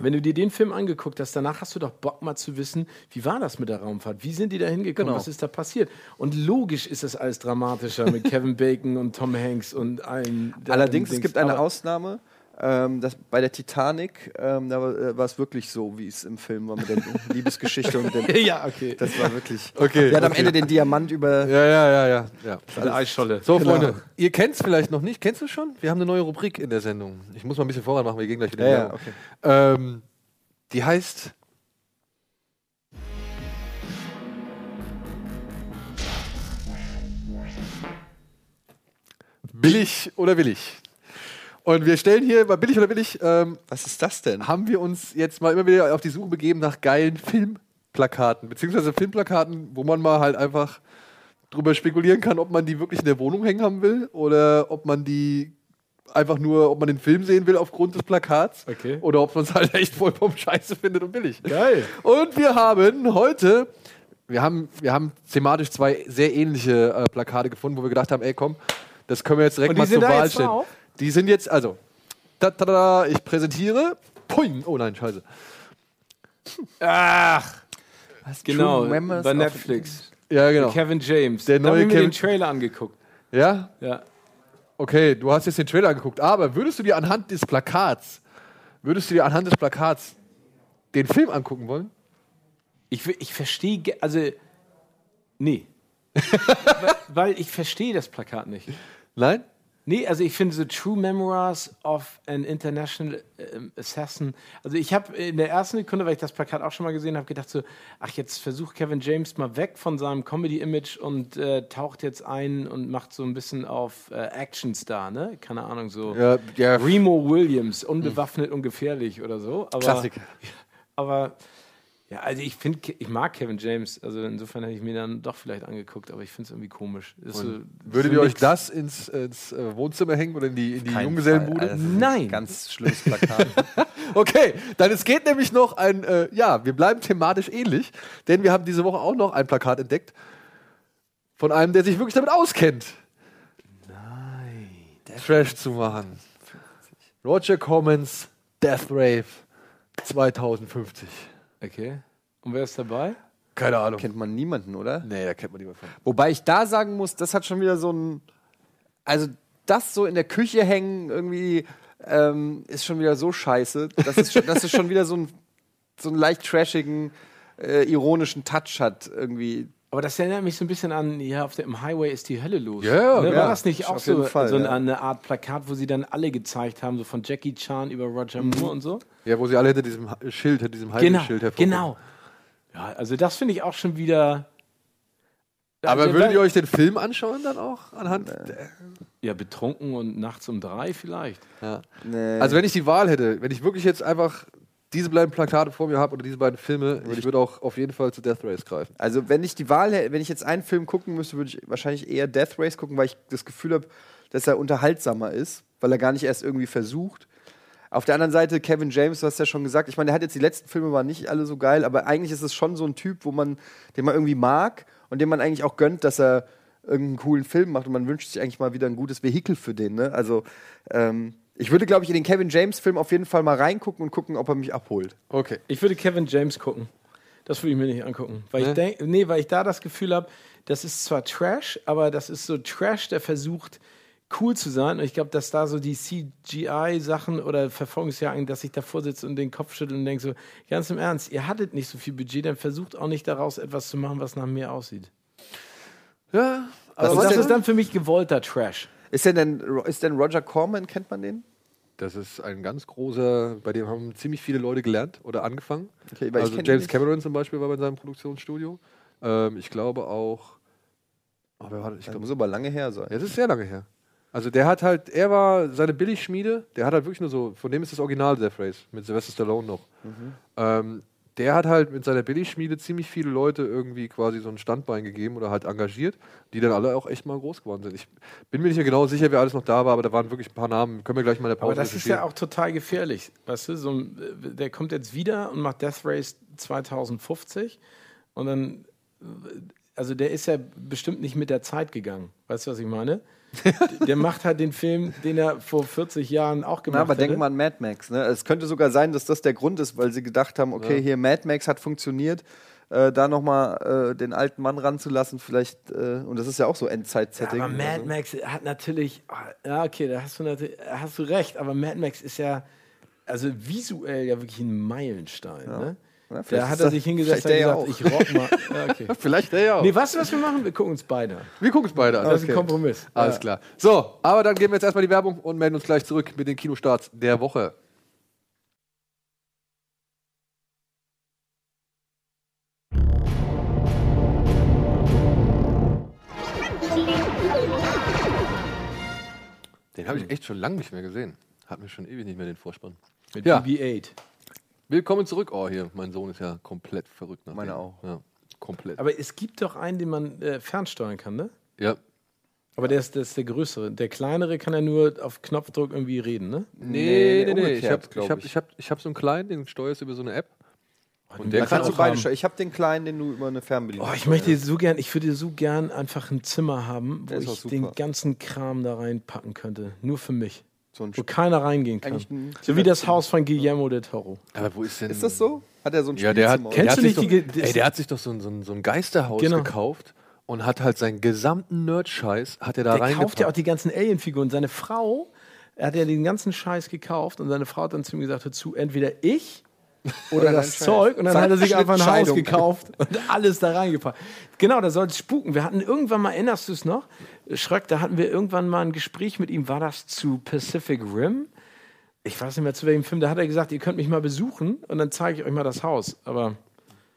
Speaker 1: Wenn du dir den Film angeguckt hast, danach hast du doch Bock mal zu wissen, wie war das mit der Raumfahrt? Wie sind die da hingekommen? Genau. Was ist da passiert? Und logisch ist das alles dramatischer mit (laughs) Kevin Bacon und Tom Hanks und allen.
Speaker 3: Allerdings, es gibt eine Ausnahme. Ähm, das, bei der Titanic, ähm, da war es wirklich so, wie es im Film war mit der Liebesgeschichte und dem. (laughs)
Speaker 1: ja, okay.
Speaker 3: Das war wirklich.
Speaker 2: Okay.
Speaker 3: Der hat am Ende den Diamant über.
Speaker 2: Ja, ja, ja, ja. ja.
Speaker 1: Eine Eisscholle.
Speaker 2: So, genau. Freunde, ihr kennt es vielleicht noch nicht. Kennst du schon? Wir haben eine neue Rubrik in der Sendung. Ich muss mal ein bisschen voran machen, wir gehen gleich wieder.
Speaker 3: Ja, ja okay.
Speaker 2: Ähm, die heißt. Billig oder willig? Und wir stellen hier bei billig oder billig. Ähm,
Speaker 3: Was ist das denn?
Speaker 2: Haben wir uns jetzt mal immer wieder auf die Suche begeben nach geilen Filmplakaten, beziehungsweise Filmplakaten, wo man mal halt einfach drüber spekulieren kann, ob man die wirklich in der Wohnung hängen haben will oder ob man die einfach nur, ob man den Film sehen will aufgrund des Plakats
Speaker 1: okay.
Speaker 2: oder ob man es halt echt vollkommen scheiße findet und billig.
Speaker 1: Geil.
Speaker 2: Und wir haben heute, wir haben, wir haben thematisch zwei sehr ähnliche äh, Plakate gefunden, wo wir gedacht haben, ey komm, das können wir jetzt direkt mal zur Wahl stellen. Drauf? Die sind jetzt, also, da, da, da, ich präsentiere. Puing. Oh nein, scheiße.
Speaker 1: Ach. Was, genau, bei Netflix.
Speaker 2: Ja, genau.
Speaker 1: Kevin James.
Speaker 2: Der neue da haben
Speaker 1: wir Kevin den Trailer angeguckt.
Speaker 2: Ja?
Speaker 1: Ja.
Speaker 2: Okay, du hast jetzt den Trailer angeguckt, aber würdest du dir anhand des Plakats, würdest du dir anhand des Plakats den Film angucken wollen?
Speaker 1: Ich, ich verstehe, also, nee. (laughs) weil, weil, ich verstehe das Plakat nicht.
Speaker 2: Nein?
Speaker 1: Nee, also ich finde so True Memoirs of an International ähm, Assassin. Also ich habe in der ersten Sekunde, weil ich das Plakat auch schon mal gesehen habe, gedacht so, ach jetzt versucht Kevin James mal weg von seinem Comedy-Image und äh, taucht jetzt ein und macht so ein bisschen auf äh, Actionstar, ne? Keine Ahnung, so
Speaker 2: ja, ja.
Speaker 1: Remo Williams, unbewaffnet und gefährlich oder so. Aber,
Speaker 2: Klassiker. (laughs)
Speaker 1: Aber ja, also ich finde, ich mag Kevin James, also insofern hätte ich mir dann doch vielleicht angeguckt, aber ich finde es irgendwie komisch.
Speaker 2: So, würdet ihr euch das ins, ins äh, Wohnzimmer hängen oder in die, in die Junggesellenbude?
Speaker 1: Also Nein.
Speaker 3: Ganz schlimmes Plakat. (laughs)
Speaker 2: okay, dann es geht nämlich noch ein, äh, ja, wir bleiben thematisch ähnlich, denn wir haben diese Woche auch noch ein Plakat entdeckt von einem, der sich wirklich damit auskennt.
Speaker 1: Nein.
Speaker 2: Trash zu machen. Roger Commons Death Rave 2050.
Speaker 1: Okay. Und wer ist dabei?
Speaker 2: Keine Ahnung.
Speaker 3: Kennt man niemanden, oder?
Speaker 2: Nee, da kennt man niemanden von.
Speaker 3: Wobei ich da sagen muss, das hat schon wieder so ein. Also, das so in der Küche hängen irgendwie ähm, ist schon wieder so scheiße. Das ist schon, das ist schon wieder so ein, so einen leicht trashigen, äh, ironischen Touch hat irgendwie.
Speaker 1: Aber das erinnert mich so ein bisschen an, ja, auf dem Highway ist die Hölle los.
Speaker 2: Ja,
Speaker 1: ne?
Speaker 2: ja.
Speaker 1: War das nicht auch so,
Speaker 3: Fall,
Speaker 1: so eine,
Speaker 3: ja.
Speaker 1: eine Art Plakat, wo sie dann alle gezeigt haben, so von Jackie Chan über Roger Moore und so?
Speaker 2: Ja, wo sie alle hinter diesem Schild, hinter diesem
Speaker 1: Genau,
Speaker 2: Highway-Schild hervorkommen.
Speaker 1: genau. Ja, also das finde ich auch schon wieder.
Speaker 2: Aber
Speaker 1: Also,
Speaker 2: würdet ihr euch den Film anschauen dann auch anhand? der-
Speaker 1: Ja, betrunken und nachts um drei vielleicht.
Speaker 2: Ja.
Speaker 3: Nee.
Speaker 2: Also wenn ich die Wahl hätte, wenn ich wirklich jetzt einfach diese beiden Plakate vor mir habe oder diese beiden Filme, ich würde auch auf jeden Fall zu Death Race greifen.
Speaker 3: Also, wenn ich die Wahl hätte, wenn ich jetzt einen Film gucken müsste, würde ich wahrscheinlich eher Death Race gucken, weil ich das Gefühl habe, dass er unterhaltsamer ist, weil er gar nicht erst irgendwie versucht. Auf der anderen Seite, Kevin James, du hast ja schon gesagt, ich meine, der hat jetzt die letzten Filme waren nicht alle so geil, aber eigentlich ist es schon so ein Typ, wo man, den man irgendwie mag und dem man eigentlich auch gönnt, dass er irgendeinen coolen Film macht und man wünscht sich eigentlich mal wieder ein gutes Vehikel für den. Ne? Also, ähm, ich würde, glaube ich, in den Kevin James-Film auf jeden Fall mal reingucken und gucken, ob er mich abholt.
Speaker 2: Okay.
Speaker 1: Ich würde Kevin James gucken. Das würde ich mir nicht angucken. Weil
Speaker 2: Ne?
Speaker 1: ich denk, nee, weil ich da das Gefühl habe, das ist zwar Trash, aber das ist so Trash, der versucht, cool zu sein. Und ich glaube, dass da so die CGI-Sachen oder Verfolgungsjagden, dass ich davor sitze und den Kopf schüttel und denke so, ganz im Ernst, ihr hattet nicht so viel Budget, dann versucht auch nicht daraus etwas zu machen, was nach mir aussieht.
Speaker 2: Ja,
Speaker 1: Also das ist dann für mich gewollter Trash.
Speaker 3: Ist denn, ist denn Roger Corman, kennt man den?
Speaker 2: das ist ein ganz großer, bei dem haben ziemlich viele Leute gelernt oder angefangen.
Speaker 3: Okay,
Speaker 2: also James. Cameron zum Beispiel war bei seinem Produktionsstudio. Ähm, ich glaube auch. Oh, wer war das? Ich
Speaker 3: Das
Speaker 2: glaube,
Speaker 3: muss aber lange her sein.
Speaker 2: Ja, das ist sehr lange her. Also der hat halt, er war seine Billigschmiede, der hat halt wirklich nur so, von dem ist das Original Death Race, mit Sylvester Stallone noch. Ähm, der hat halt mit seiner Billigschmiede ziemlich viele Leute irgendwie quasi so ein Standbein gegeben oder halt engagiert, die dann alle auch echt mal groß geworden sind. Ich bin mir nicht mehr genau sicher, wer alles noch da war, aber da waren wirklich ein paar Namen. Können wir gleich mal der Pause
Speaker 1: Aber das ist ja auch total gefährlich. Weißt du, so ein, der kommt jetzt wieder und macht Death Race 2050 und dann, also der ist ja bestimmt nicht mit der Zeit gegangen. Weißt du, was ich meine? (laughs) der macht halt den Film, den er vor 40 Jahren auch gemacht
Speaker 3: Na, aber
Speaker 1: hätte.
Speaker 3: denk mal an Mad Max. Ne? Es könnte sogar sein, dass das der Grund ist, weil sie gedacht haben, okay, hier Mad Max hat funktioniert, äh, da nochmal äh, den alten Mann ranzulassen, vielleicht, äh, und das ist ja auch so Endzeit-Setting.
Speaker 1: aber Mad
Speaker 3: Also.
Speaker 1: Max hat natürlich, ah, ja okay, da hast du natürlich, hast du recht, aber Mad Max ist ja, also visuell ja wirklich ein Meilenstein. Ne?
Speaker 3: Ja,
Speaker 1: Da hat er sich hingesetzt und gesagt,
Speaker 3: ja
Speaker 1: ich rock mal. Ja, okay. (laughs)
Speaker 2: Vielleicht der ja auch.
Speaker 1: Nee, weißt du, was wir machen? Wir gucken uns beide an.
Speaker 2: Wir gucken es beide an.
Speaker 1: Das ist ein Kompromiss.
Speaker 2: Alles klar. So, aber dann geben wir jetzt erstmal die Werbung und melden uns gleich zurück mit den Kinostarts der Woche. Den habe ich echt schon lange nicht mehr gesehen. Hat mir schon ewig nicht mehr den Vorspann.
Speaker 1: Mit
Speaker 2: Ja.
Speaker 1: BB-8.
Speaker 2: Willkommen zurück. Oh, hier, mein Sohn ist ja komplett verrückt. nach
Speaker 3: Meine
Speaker 2: dem.
Speaker 3: auch.
Speaker 2: Ja, komplett.
Speaker 1: Aber es gibt doch einen, den man äh, fernsteuern kann, ne?
Speaker 2: ja.
Speaker 1: Aber der ist, der ist der größere. Der kleinere kann ja nur auf Knopfdruck irgendwie reden, ne?
Speaker 2: Nee, nee, nee. Ich habe ich hab,
Speaker 3: ich.
Speaker 2: hab, ich hab so einen kleinen, den steuerst du über so eine App. Und
Speaker 1: den
Speaker 2: der
Speaker 3: Da
Speaker 2: kann
Speaker 3: kannst du
Speaker 1: auch
Speaker 3: beide
Speaker 1: haben.
Speaker 3: steuern. Ich habe den kleinen, den du über eine Fernbedienung
Speaker 1: Oh, ich möchte so gern, ich würde so gern einfach ein Zimmer haben, wo ich
Speaker 3: super.
Speaker 1: den ganzen Kram da reinpacken könnte. Nur für mich.
Speaker 3: So ein
Speaker 1: Wo keiner reingehen kann. So wie das Haus von Guillermo del Toro.
Speaker 2: Aber wo ist denn.
Speaker 3: Ist das so? Hat er so ein
Speaker 2: Ja, der hat, der
Speaker 1: Kennst
Speaker 2: hat
Speaker 1: du
Speaker 2: sich
Speaker 1: nicht
Speaker 2: doch,
Speaker 1: die Ge-
Speaker 2: ey, der hat sich doch so ein, so ein, so ein Geisterhaus
Speaker 1: Genau.
Speaker 2: gekauft und hat halt seinen gesamten Nerd-Scheiß hat er da
Speaker 1: Der
Speaker 2: reingepackt.
Speaker 1: kauft ja auch die ganzen Alien-Figuren. Seine Frau, er hat ja den ganzen Scheiß gekauft und seine Frau hat dann zu ihm gesagt dazu, entweder ich oder das Zeug und dann hat er sich einfach ein Haus gekauft und alles da reingepackt. Genau, da soll es spuken. Wir hatten irgendwann mal, erinnerst du es noch? Schröck, da hatten wir irgendwann mal ein Gespräch mit ihm, war das zu Pacific Rim? Ich weiß nicht mehr zu welchem Film, da hat er gesagt, ihr könnt mich mal besuchen und dann zeige ich euch mal das Haus. Aber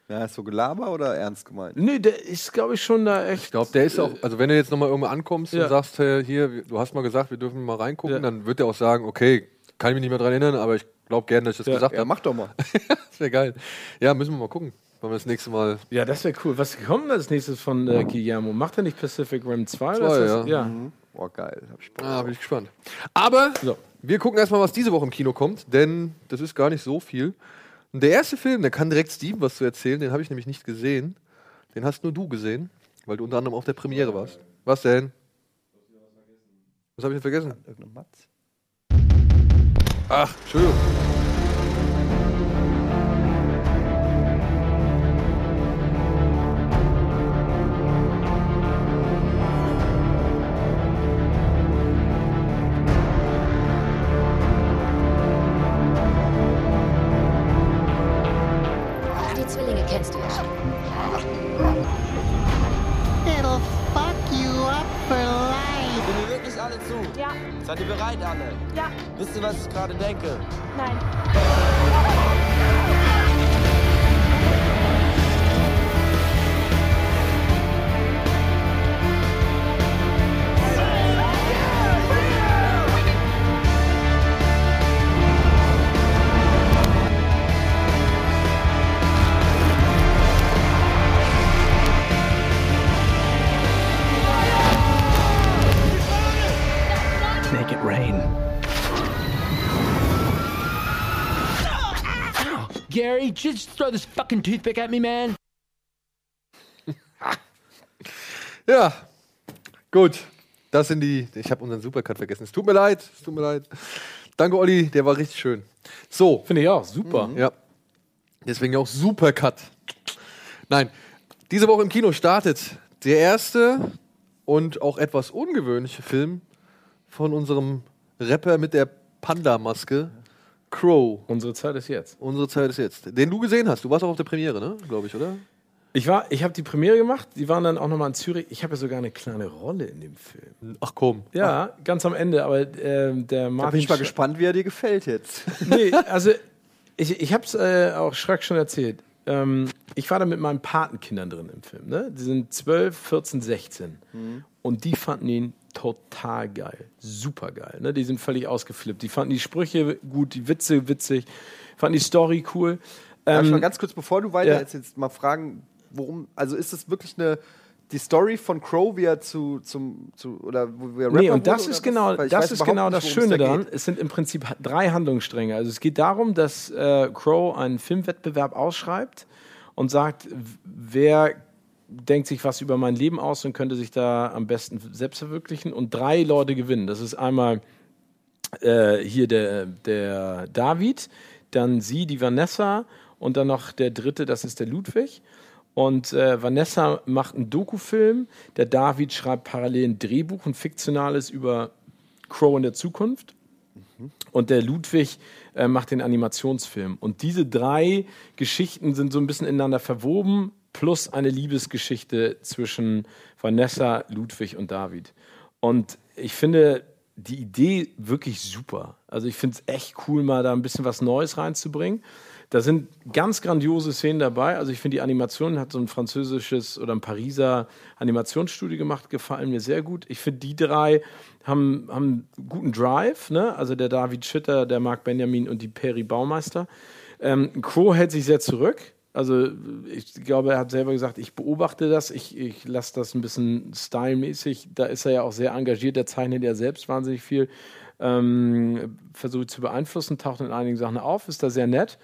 Speaker 3: ja, ist so Gelaber oder ernst gemeint?
Speaker 1: Nee, der ist, glaube ich, schon da echt.
Speaker 2: Ich glaube, der ist auch, also wenn du jetzt nochmal irgendwo ankommst ja. und sagst, hey, hier, du hast mal gesagt, wir dürfen mal reingucken, ja. dann wird der auch sagen, okay, kann ich mich nicht mehr dran erinnern, aber ich glaube gerne, dass ich das ja. gesagt habe. Ja,
Speaker 3: mach doch mal. (laughs)
Speaker 2: das wäre geil. Ja, müssen wir mal gucken. Wollen wir das nächste Mal.
Speaker 1: Ja, das wäre cool. Was kommt als nächstes von äh, Guillermo? Macht er nicht Pacific Rim 2? 2
Speaker 2: ja.
Speaker 1: ja. Mhm.
Speaker 3: Boah, geil.
Speaker 2: Hab ich ah, bin ich gespannt. Aber so. wir gucken erstmal, was diese Woche im Kino kommt, denn das ist gar nicht so viel. Und der erste Film, der kann direkt Steven was zu erzählen, den habe ich nämlich nicht gesehen. Den hast nur du gesehen, weil du unter anderem auf der Premiere warst. Was denn? Was habe ich denn vergessen? Irgendein Matz. Ach, Entschuldigung.
Speaker 5: Toothpick at me, man. (laughs)
Speaker 2: ja, gut. Das sind die. Ich habe unseren Supercut vergessen. Es tut mir leid. Es tut mir leid. Danke, Olli. Der war richtig schön. So.
Speaker 1: Finde ich auch. Super.
Speaker 2: Mhm. Ja. Deswegen auch Supercut. Nein. Diese Woche im Kino startet der erste und auch etwas ungewöhnliche Film von unserem Rapper mit der Panda-Maske. Crow.
Speaker 1: Unsere Zeit ist jetzt.
Speaker 2: Unsere Zeit ist jetzt. Den du gesehen hast. Du warst auch auf der Premiere, ne? Glaube ich, oder?
Speaker 1: Ich war, ich habe die Premiere gemacht. Die waren dann auch nochmal in Zürich. Ich habe ja sogar eine kleine Rolle in dem Film.
Speaker 2: Ach komm.
Speaker 1: Ja, Ach. ganz am Ende. Aber äh, der Martin. Da
Speaker 3: bin ich mal gespannt, wie er dir gefällt jetzt. (laughs)
Speaker 1: nee, also ich, ich habe es äh, auch Schreck schon erzählt. Ähm, ich war da mit meinen Patenkindern drin im Film. Ne? Die sind 12, 14, 16. Mhm. Und die fanden ihn total geil. Super geil. Ne? Die sind völlig ausgeflippt. Die fanden die Sprüche gut, die Witze witzig, fanden die Story cool.
Speaker 3: Darf ähm, ich mal ganz kurz, bevor du weiter ja. jetzt mal fragen, worum, also ist es wirklich eine die Story von Crow, wie er zu, zum, zu, oder
Speaker 1: wie er Rapper Nee, und das ist genau, das ist genau das Schöne daran. Es sind im Prinzip drei Handlungsstränge. Also es geht darum, dass äh, Crow einen Filmwettbewerb ausschreibt und sagt, wer denkt sich was über mein Leben aus und könnte sich da am besten selbst verwirklichen und drei Leute gewinnen. Das ist einmal äh, hier der, der David, dann sie, die Vanessa und dann noch der dritte, das ist der Ludwig. Und äh, Vanessa macht einen Dokufilm, der David schreibt parallel ein Drehbuch, ein fiktionales über Crow in der Zukunft. Und der Ludwig äh, macht den Animationsfilm. Und diese drei Geschichten sind so ein bisschen ineinander verwoben, plus eine Liebesgeschichte zwischen Vanessa, Ludwig und David. Und ich finde die Idee wirklich super. Also ich finde es echt cool, mal da ein bisschen was Neues reinzubringen. Da sind ganz grandiose Szenen dabei. Also ich finde die Animation hat so ein französisches oder ein Pariser Animationsstudio gemacht, gefallen mir sehr gut. Ich finde die drei haben, haben guten Drive, ne? Also der David Schütter, der Marc Benjamin und die Peri Baumeister. Ähm, Crow hält sich sehr zurück. Also ich glaube, er hat selber gesagt, ich beobachte das, ich, ich lasse das ein bisschen stylmäßig. Da ist er ja auch sehr engagiert, der zeichnet ja selbst wahnsinnig viel. Ähm, versucht zu beeinflussen, taucht in einigen Sachen auf, ist da sehr nett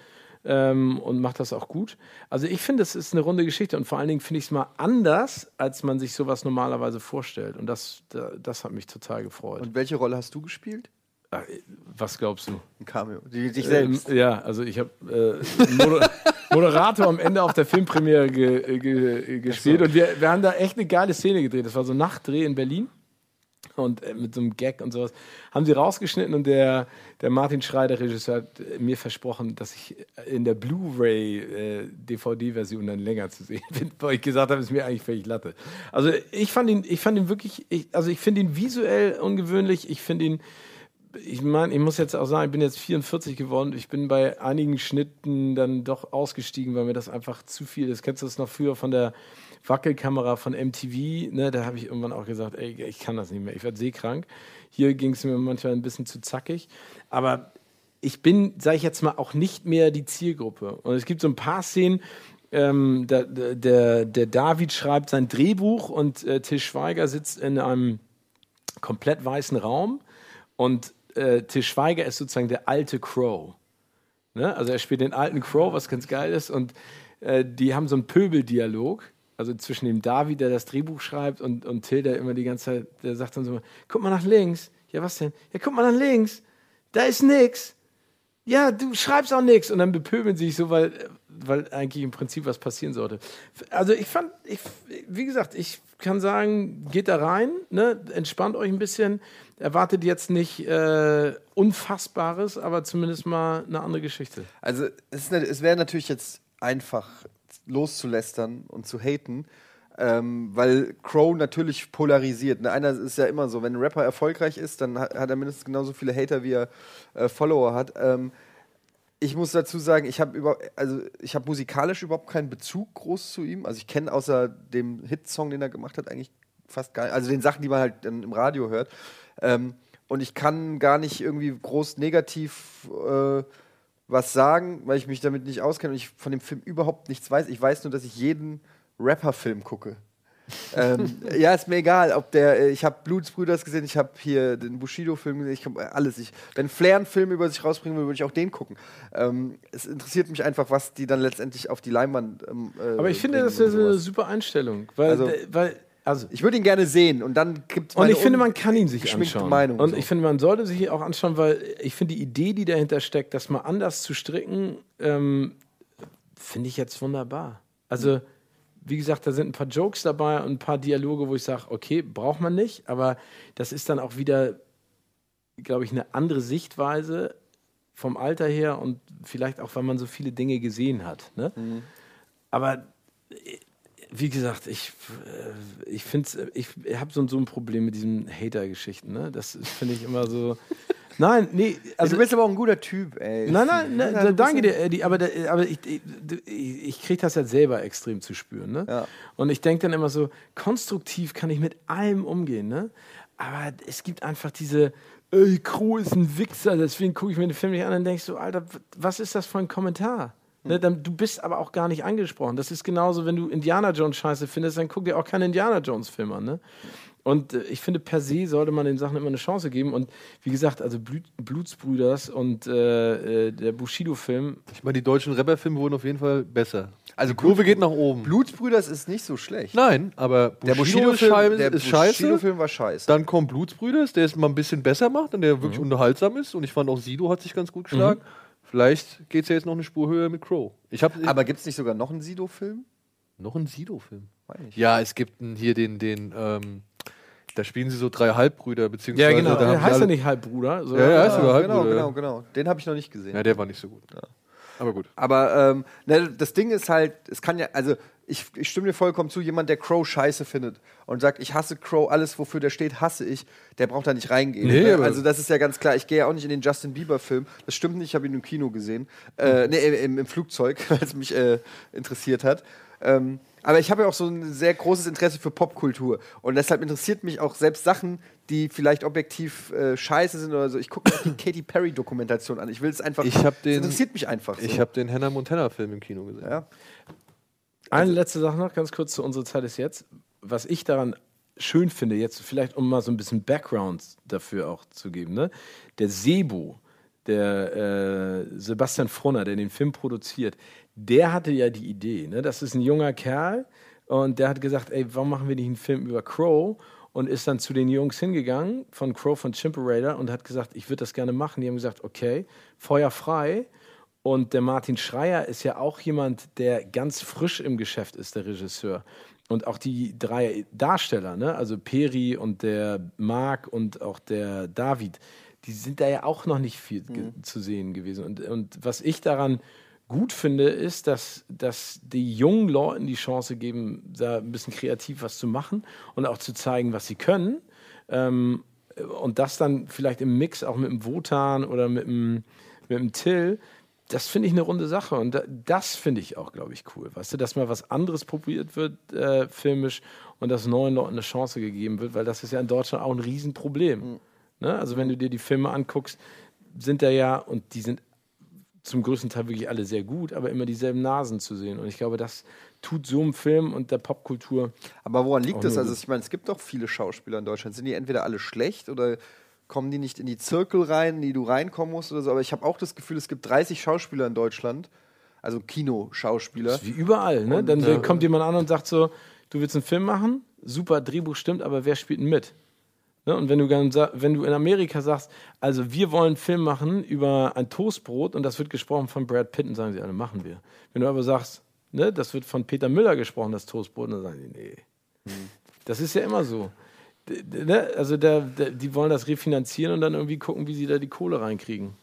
Speaker 1: ähm, und macht das auch gut. Also ich finde, es ist eine runde Geschichte und vor allen Dingen finde ich es mal anders, als man sich sowas normalerweise vorstellt. Und das, das hat mich total gefreut.
Speaker 3: Und welche Rolle hast du gespielt?
Speaker 1: Ach, was glaubst du?
Speaker 3: Ein Cameo. Die, dich selbst.
Speaker 1: Ähm, ja, also ich habe äh, Moder (laughs) Moderator am Ende auf der Filmpremiere ge ge gespielt so. und wir, wir haben da echt eine geile Szene gedreht. Das war so ein Nachtdreh in Berlin. und äh, mit so einem Gag und sowas. Haben sie rausgeschnitten und der, der Martin Schrei, der Regisseur, hat mir versprochen, dass ich in der Blu-ray äh, DVD-Version dann länger zu sehen bin, (laughs) weil ich gesagt habe, ist mir eigentlich völlig Latte. Also ich fand ihn, ich fand ihn wirklich, ich, also ich finde ihn visuell ungewöhnlich, ich finde ihn ich meine, ich muss jetzt auch sagen, ich bin jetzt 44 geworden. Ich bin bei einigen Schnitten dann doch ausgestiegen, weil mir das einfach zu viel ist. Kennst du das noch früher von der Wackelkamera von MTV, ne, da habe ich irgendwann auch gesagt, ey, ich kann das nicht mehr, ich werde seekrank. Hier ging es mir manchmal ein bisschen zu zackig. Aber ich bin, sage ich jetzt mal, auch nicht mehr die Zielgruppe. Und es gibt so ein paar Szenen, ähm, der, der, der, David schreibt sein Drehbuch und äh, Schweiger sitzt in einem komplett weißen Raum und äh, Till Schweiger ist sozusagen der alte Crow. Ne? Also er spielt den alten Crow, was ganz geil ist und äh, die haben so einen Pöbeldialog also zwischen dem David, der das Drehbuch schreibt, und, und Till, der immer die ganze Zeit, der sagt dann so, guck mal nach links. Ja, was denn? Ja, guck mal nach links. Da ist nix. Ja, du schreibst auch nix. Und dann bepöbeln sie sich so, weil, weil eigentlich im Prinzip was passieren sollte. Also ich fand, ich, wie gesagt, ich kann sagen, geht da rein, ne? entspannt euch ein bisschen, erwartet jetzt nicht äh, Unfassbares, aber zumindest mal eine andere Geschichte.
Speaker 3: Also es, es wäre natürlich jetzt einfach loszulästern und zu haten. Ähm, weil Crow natürlich polarisiert. Ne? Einer ist ja immer so, wenn ein Rapper erfolgreich ist, dann hat, er mindestens genauso viele Hater, wie er äh, Follower hat. Ähm, ich muss dazu sagen, ich habe also ich habe musikalisch überhaupt keinen Bezug groß zu ihm. Also ich kenne außer dem Hitsong, den er gemacht hat, eigentlich fast gar nicht. Also den Sachen, die man halt im Radio hört. Ähm, und ich kann gar nicht irgendwie groß negativ äh, was sagen, weil ich mich damit nicht auskenne und ich von dem Film überhaupt nichts weiß. Ich weiß nur, dass ich jeden Rapper-Film gucke. (laughs) ähm, ja, ist mir egal, ob der. Äh, ich habe Blutsbrüders gesehen, ich habe hier den Bushido-Film gesehen, ich habe alles. Ich, wenn Flair einen Film über sich rausbringen will, würde ich auch den gucken. Ähm, es interessiert mich einfach, was die dann letztendlich auf die Leinwand. Ähm,
Speaker 1: äh, Aber ich finde, das ist eine super Einstellung, weil, also, weil
Speaker 3: also ich würde ihn gerne sehen und dann gibt es
Speaker 1: Und ich finde, man kann ihn sich anschauen.
Speaker 3: Meinung
Speaker 1: und so. ich finde, man sollte sich auch anschauen, weil ich finde die Idee, die dahinter steckt, das mal anders zu stricken, ähm, finde ich jetzt wunderbar. Also wie gesagt, da sind ein paar Jokes dabei und ein paar Dialoge, wo ich sage, okay, braucht man nicht, aber das ist dann auch wieder, glaube ich, eine andere Sichtweise vom Alter her und vielleicht auch, weil man so viele Dinge gesehen hat. Ne? Mhm. Aber wie gesagt, ich, äh, ich finde ich habe so, so ein Problem mit diesen Hater-Geschichten. Ne? Das finde ich immer so. (laughs) Nein, nee.
Speaker 3: Also, du bist aber auch ein guter Typ, ey.
Speaker 1: Nein, nein, nein ja, danke dir, Eddie. Aber, aber ich, ich, ich kriege das ja selber extrem zu spüren. Ne? Ja. Und ich denke dann immer so, konstruktiv kann ich mit allem umgehen. Ne? Aber es gibt einfach diese, ey, Crew ist ein Wichser, deswegen gucke ich mir den Film nicht an und denke so, Alter, was ist das für ein Kommentar? Ne, dann, du bist aber auch gar nicht angesprochen. Das ist genauso, wenn du Indiana Jones scheiße findest, dann guck dir auch keinen Indiana Jones Film an. Ne? Und äh, ich finde, per se sollte man den Sachen immer eine Chance geben. Und wie gesagt, also Blut, Blutsbrüders und äh, äh, der Bushido-Film.
Speaker 4: Ich meine, die deutschen Rapper-Filme wurden auf jeden Fall besser. Also die Kurve geht nach oben.
Speaker 3: Blutsbrüders ist nicht so schlecht.
Speaker 4: Nein, aber
Speaker 3: Bushido-Film
Speaker 4: der ist scheiße.
Speaker 3: Bushido-Film war scheiße.
Speaker 4: Dann kommt Blutsbrüders, der es mal ein bisschen besser macht und der wirklich mhm. unterhaltsam ist. Und ich fand auch Sido hat sich ganz gut geschlagen. Mhm. Vielleicht geht es ja jetzt noch eine Spur höher mit Crow.
Speaker 3: Ich hab, Aber gibt es nicht sogar noch einen Sido-Film?
Speaker 4: Noch einen Sido-Film? Ja, es gibt einen, hier den, den ähm, da spielen sie so drei Halbbrüder, beziehungsweise.
Speaker 1: Ja, genau. Der heißt ja nicht Halbbruder.
Speaker 4: So ja, ja, heißt sogar
Speaker 3: Halbbruder. Genau, genau, genau. Den habe ich noch nicht gesehen.
Speaker 4: Ja, der war nicht so gut. Ja.
Speaker 3: Aber gut. Aber ähm, ne, das Ding ist halt, es kann ja, also ich, ich stimme dir vollkommen zu, jemand, der Crow scheiße findet und sagt, ich hasse Crow, alles, wofür der steht, hasse ich, der braucht da nicht reingehen. Nee, ne? Also das ist ja ganz klar. Ich gehe ja auch nicht in den Justin Bieber-Film. Das stimmt nicht, ich habe ihn im Kino gesehen. Äh, nee, im, im Flugzeug, (laughs) weil es mich äh, interessiert hat. Ähm, aber ich habe ja auch so ein sehr großes Interesse für Popkultur. Und deshalb interessiert mich auch selbst Sachen, die vielleicht objektiv äh, scheiße sind oder so. Ich gucke mir auch die (coughs) Katy Perry-Dokumentation an. Ich will es einfach.
Speaker 4: Ich den,
Speaker 3: das interessiert mich einfach.
Speaker 4: So. Ich habe den Hannah Montana-Film im Kino gesehen.
Speaker 3: Ja.
Speaker 1: Eine letzte Sache noch, ganz kurz zu unserer Zeit ist jetzt. Was ich daran schön finde, jetzt vielleicht um mal so ein bisschen Background dafür auch zu geben, ne? der Sebo, der äh, Sebastian Frohner, der den Film produziert, der hatte ja die Idee. Ne? Das ist ein junger Kerl und der hat gesagt, ey, warum machen wir nicht einen Film über Crow? Und ist dann zu den Jungs hingegangen von Crow von Chimperator und hat gesagt, ich würde das gerne machen. Die haben gesagt, okay, Feuer frei. Und der Martin Schreier ist ja auch jemand, der ganz frisch im Geschäft ist, der Regisseur. und auch die drei Darsteller, ne? also Peri und der Marc und auch der David, die sind da ja auch noch nicht viel mhm. zu sehen gewesen. Und, und was ich daran gut finde, ist, dass, dass die jungen Leuten die Chance geben, da ein bisschen kreativ was zu machen und auch zu zeigen, was sie können. Ähm, und das dann vielleicht im Mix auch mit dem Wotan oder mit dem, mit dem Till, das finde ich eine runde Sache. Und das finde ich auch, glaube ich, cool. Weißt du, dass mal was anderes probiert wird, äh, filmisch, und dass neuen Leuten eine Chance gegeben wird, weil das ist ja in Deutschland auch ein Riesenproblem. Mhm. Ne? Also, wenn du dir die Filme anguckst, sind da ja, und die sind zum größten Teil wirklich alle sehr gut, aber immer dieselben Nasen zu sehen. Und ich glaube, das tut so einem Film und der Popkultur.
Speaker 3: Aber woran liegt das? Also, ich meine, es gibt doch viele Schauspieler in Deutschland. Sind die entweder alle schlecht oder kommen die nicht in die Zirkel rein, in die du reinkommen musst oder so? Aber ich habe auch das Gefühl, es gibt 30 Schauspieler in Deutschland, also Kinoschauspieler.
Speaker 1: Wie überall, ne? Und, Dann äh, kommt jemand an und sagt so: Du willst einen Film machen? Super, Drehbuch stimmt, aber wer spielt denn mit? Ne? Und wenn du, wenn du in Amerika sagst, also wir wollen einen Film machen über ein Toastbrot und das wird gesprochen von Brad Pitt, dann sagen sie alle, machen wir. Wenn du aber sagst, ne, das wird von Peter Müller gesprochen, das Toastbrot, dann sagen sie, nee. Hm. Das ist ja immer so. Ne? Also der, der, die wollen das refinanzieren und dann irgendwie gucken, wie sie da die Kohle reinkriegen.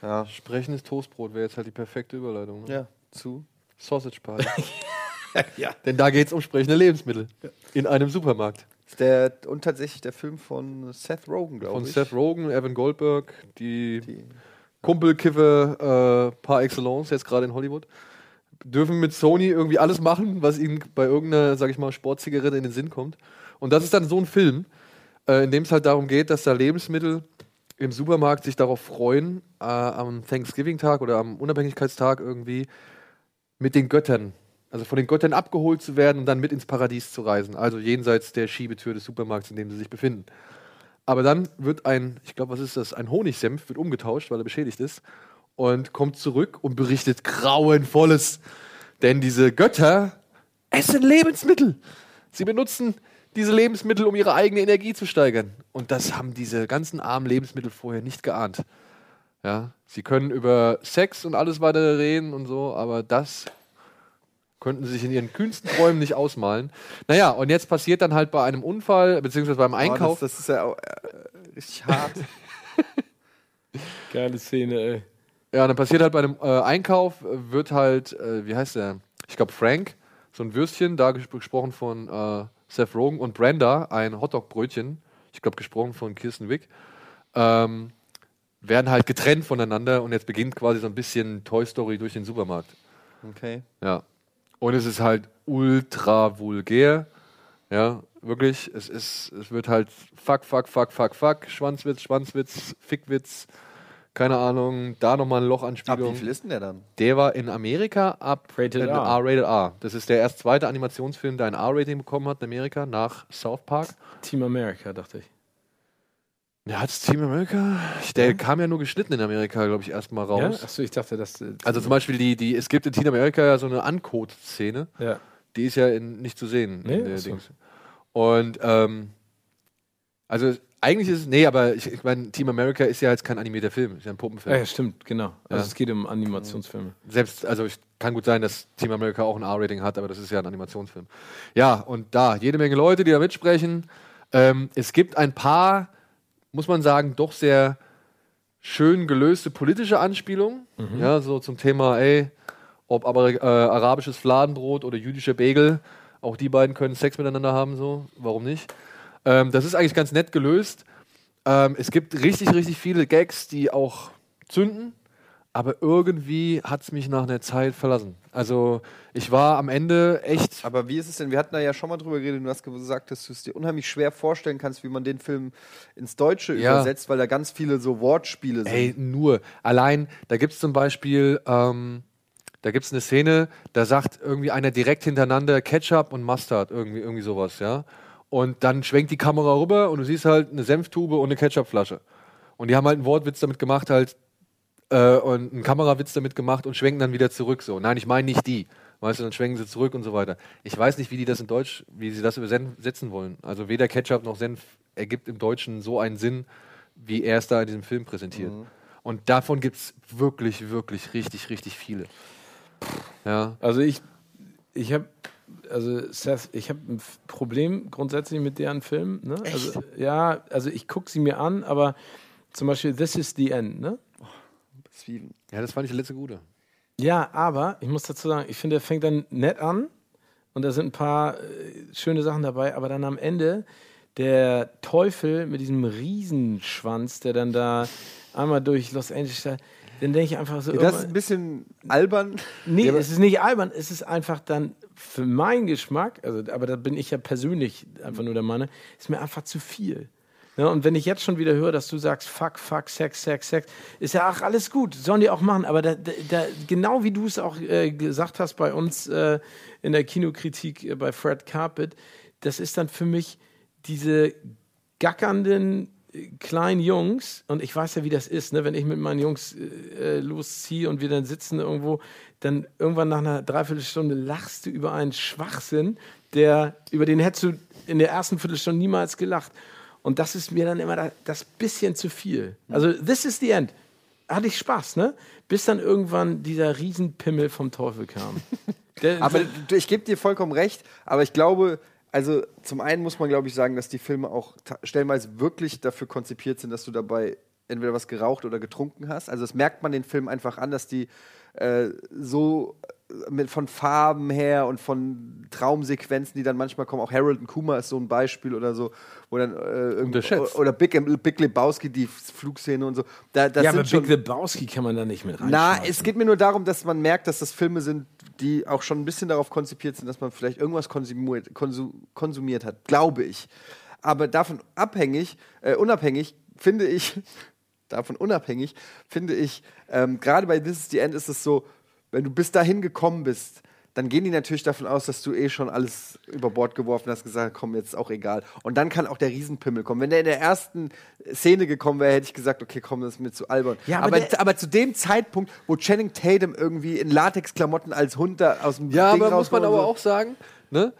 Speaker 2: Ja, sprechendes Toastbrot wäre jetzt halt die perfekte Überleitung.
Speaker 3: Ne? Ja, zu
Speaker 2: Sausage Party. (laughs) ja. Denn da geht es um sprechende Lebensmittel. Ja. In einem Supermarkt.
Speaker 3: Der, und tatsächlich der Film von Seth Rogen,
Speaker 2: glaube ich. Von Seth Rogen, Evan Goldberg, die, die. Kumpelkiffe äh, par excellence, jetzt gerade in Hollywood. Dürfen mit Sony irgendwie alles machen, was ihnen bei irgendeiner, sag ich mal, Sportzigarette in den Sinn kommt. Und das ist dann so ein Film, äh, in dem es halt darum geht, dass da Lebensmittel im Supermarkt sich darauf freuen, äh, am Thanksgiving-Tag oder am Unabhängigkeitstag irgendwie mit den Göttern also von den Göttern abgeholt zu werden und dann mit ins Paradies zu reisen. Also jenseits der Schiebetür des Supermarkts, in dem sie sich befinden. Aber dann wird ein, ich glaube, was ist das? Ein Honigsenf wird umgetauscht, weil er beschädigt ist. Und kommt zurück und berichtet grauenvolles. Denn diese Götter essen Lebensmittel. Sie benutzen diese Lebensmittel, um ihre eigene Energie zu steigern. Und das haben diese ganzen armen Lebensmittel vorher nicht geahnt. Ja, sie können über Sex und alles weitere reden und so, aber das könnten sie sich in ihren kühnsten Träumen nicht ausmalen. Naja, und jetzt passiert dann halt bei einem Unfall, beziehungsweise beim Einkauf.
Speaker 3: Oh, das, das, ist ja auch, äh, richtig hart. (laughs)
Speaker 1: Geile Szene, ey.
Speaker 2: Ja, und dann passiert halt bei einem äh, Einkauf, wird halt, äh, wie heißt der? Ich glaube Frank, so ein Würstchen, da gesprochen von äh, Seth Rogen und Brenda, ein Hotdog-Brötchen, ich glaube gesprochen von Kirsten Wick, ähm, werden halt getrennt voneinander und jetzt beginnt quasi so ein bisschen Toy Story durch den Supermarkt.
Speaker 3: Okay.
Speaker 2: Ja. Und es ist halt ultra vulgär. Ja, wirklich. Es, ist, es wird halt fuck, fuck, fuck, fuck, fuck, Schwanzwitz, Schwanzwitz, Fickwitz, keine Ahnung, da nochmal ein Lochanspielung.
Speaker 3: Ab wie viel ist denn der dann?
Speaker 2: Der war in Amerika ab
Speaker 1: Rated R. R-Rated
Speaker 2: R. Das ist der erst zweite Animationsfilm, der ein R-Rating bekommen hat in Amerika, nach South Park.
Speaker 1: Team America, dachte ich.
Speaker 2: Ja, hat Team America? Der ja. kam ja nur geschnitten in Amerika, glaube ich, erstmal raus. Ja?
Speaker 1: Achso, ich dachte, dass.
Speaker 2: Äh, also zum Beispiel, die, die, es gibt in Team America ja so eine Uncode-Szene.
Speaker 1: Ja.
Speaker 2: Die ist ja in, nicht zu sehen.
Speaker 1: Nee,
Speaker 2: Und ähm, also eigentlich ist es, nee, aber ich, ich meine, Team America ist ja jetzt kein animierter Film, ist ja ein Puppenfilm.
Speaker 1: Ja, stimmt, genau. Also ja. es geht um Animationsfilme.
Speaker 2: Selbst, also ich, kann gut sein, dass Team America auch ein R-Rating hat, aber das ist ja ein Animationsfilm. Ja, und da, jede Menge Leute, die da mitsprechen. Ähm, es gibt ein paar muss man sagen, doch sehr schön gelöste politische Anspielung. Mhm. Ja, so zum Thema, ey, ob aber äh, arabisches Fladenbrot oder jüdischer Bagel, auch die beiden können Sex miteinander haben, so, warum nicht? Ähm, das ist eigentlich ganz nett gelöst. Ähm, es gibt richtig, richtig viele Gags, die auch zünden aber irgendwie hat es mich nach einer Zeit verlassen. Also ich war am Ende echt.
Speaker 3: Aber wie ist es denn? Wir hatten da ja schon mal drüber geredet. Du hast gesagt, dass du es dir unheimlich schwer vorstellen kannst, wie man den Film ins Deutsche ja. übersetzt, weil da ganz viele so Wortspiele sind.
Speaker 2: Ey, nur. Allein, da gibt es zum Beispiel, ähm, da gibt es eine Szene, da sagt irgendwie einer direkt hintereinander Ketchup und Mustard, irgendwie, irgendwie sowas, ja. Und dann schwenkt die Kamera rüber und du siehst halt eine Senftube und eine Ketchupflasche. Und die haben halt einen Wortwitz damit gemacht, halt, äh, und einen Kamerawitz damit gemacht und schwenken dann wieder zurück. So, nein, ich meine nicht die. Weißt du, dann schwenken sie zurück und so weiter. Ich weiß nicht, wie die das in Deutsch, wie sie das übersetzen wollen. Also weder Ketchup noch Senf ergibt im Deutschen so einen Sinn, wie er es da in diesem Film präsentiert. Mhm. Und davon gibt es wirklich, wirklich richtig, richtig viele.
Speaker 1: Ja. Also ich, ich habe also Seth, ich habe ein Problem grundsätzlich mit deren Filmen. Ne? Also, ja, also ich gucke sie mir an, aber zum Beispiel This is the End. Ne?
Speaker 4: Ja, das fand ich der letzte gute.
Speaker 1: Ja, aber ich muss dazu sagen, ich finde, er fängt dann nett an und da sind ein paar äh, schöne Sachen dabei, aber dann am Ende der Teufel mit diesem Riesenschwanz, der dann da einmal durch Los Angeles, dann denke ich einfach so.
Speaker 3: Ja, das ist ein bisschen albern.
Speaker 1: Nee, ja, es ist nicht albern, es ist einfach dann für meinen Geschmack, also, aber da bin ich ja persönlich einfach nur der Mann, ist mir einfach zu viel. Ja, und wenn ich jetzt schon wieder höre, dass du sagst, fuck, fuck, Sex, Sex, Sex, ist ja auch alles gut, sollen die auch machen. Aber da, da, genau wie du es auch äh, gesagt hast bei uns äh, in der Kinokritik äh, bei Fred Carpet, das ist dann für mich diese gackernden kleinen Jungs, und ich weiß ja, wie das ist, ne? wenn ich mit meinen Jungs äh, losziehe und wir dann sitzen irgendwo, dann irgendwann nach einer Dreiviertelstunde lachst du über einen Schwachsinn, der, über den hättest du in der ersten Viertelstunde niemals gelacht. Und das ist mir dann immer das bisschen zu viel. Also, this is the end. Hatte ich Spaß, ne? Bis dann irgendwann dieser Riesenpimmel vom Teufel kam. (laughs)
Speaker 3: Der, aber ich gebe dir vollkommen recht, aber ich glaube, also zum einen muss man, glaube ich, sagen, dass die Filme auch stellenweise wirklich dafür konzipiert sind, dass du dabei entweder was geraucht oder getrunken hast. Also das merkt man den Film einfach an, dass die äh, so mit, von Farben her und von Traumsequenzen, die dann manchmal kommen. Auch Harold und Kuma ist so ein Beispiel oder so, wo dann äh, oder Big, Big Lebowski, die Flugszene und so.
Speaker 1: Da, ja, aber Big Lebowski kann man da nicht mit rein.
Speaker 3: Na, es geht mir nur darum, dass man merkt, dass das Filme sind, die auch schon ein bisschen darauf konzipiert sind, dass man vielleicht irgendwas konsumiert, konsum, konsumiert hat, glaube ich. Aber davon abhängig, äh, unabhängig, finde ich, (laughs) davon unabhängig, finde ich, ähm, gerade bei This is the End ist es so, wenn du bis dahin gekommen bist, dann gehen die natürlich davon aus, dass du eh schon alles über Bord geworfen hast, gesagt, komm, jetzt ist auch egal. Und dann kann auch der Riesenpimmel kommen. Wenn der in der ersten Szene gekommen wäre, hätte ich gesagt, okay, komm, das ist mir zu albern. Ja, aber, aber, aber, zu dem Zeitpunkt, wo Channing Tatum irgendwie in Latexklamotten als Hund da aus dem
Speaker 4: Ja, Ding aber muss man aber so. auch sagen, ne?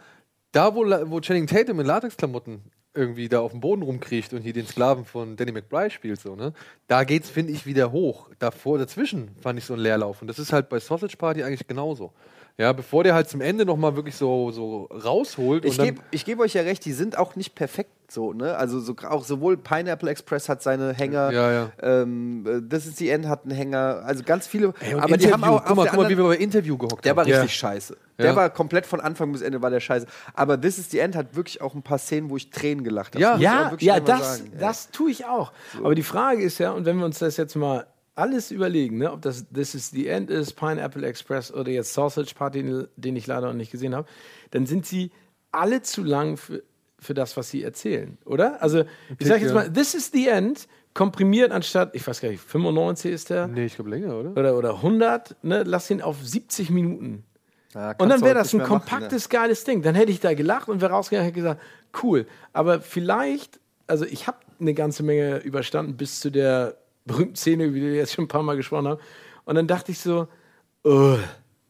Speaker 4: Da, wo, wo Channing Tatum in Latexklamotten irgendwie da auf dem Boden rumkriecht und hier den Sklaven von Danny McBride spielt, so, ne? Da geht's, finde ich, wieder hoch. Davor, dazwischen fand ich so ein Leerlauf. Und das ist halt bei Sausage Party eigentlich genauso. Ja, bevor der halt zum Ende nochmal wirklich so, so rausholt.
Speaker 3: Ich gebe geb euch ja recht, die sind auch nicht perfekt so, ne? Also so, auch sowohl Pineapple Express hat seine Hänger,
Speaker 4: ja, ja.
Speaker 3: Ähm, This is the End hat einen Hänger, also ganz viele.
Speaker 4: Ey, aber Interview, die haben auch. Guck mal, guck mal, wie wir bei Interview gehockt
Speaker 3: der haben. Der war richtig ja. scheiße. Der war komplett von Anfang bis Ende war der scheiße. Aber This is the End hat wirklich auch ein paar Szenen, wo ich Tränen gelacht habe.
Speaker 1: Ja, ja, ja das, das tue ich auch. So. Aber die Frage ist ja, und wenn wir uns das jetzt mal alles überlegen, ne? ob das This is the End ist, Pineapple Express oder jetzt Sausage Party, den ich leider noch nicht gesehen habe, dann sind sie alle zu lang für, für das, was sie erzählen, oder? Also, ich sage jetzt mal, This is the End, komprimiert anstatt, ich weiß gar nicht, 95 ist der?
Speaker 4: Nee, ich glaube länger, oder?
Speaker 1: Oder, oder 100, ne? lass ihn auf 70 Minuten. Ja, und dann wäre das ein kompaktes, machen, ne? geiles Ding. Dann hätte ich da gelacht und wäre rausgegangen und hätte gesagt, cool. Aber vielleicht, also ich habe eine ganze Menge überstanden bis zu der berühmten Szene, über die wir jetzt schon ein paar Mal gesprochen haben. Und dann dachte ich so, uh,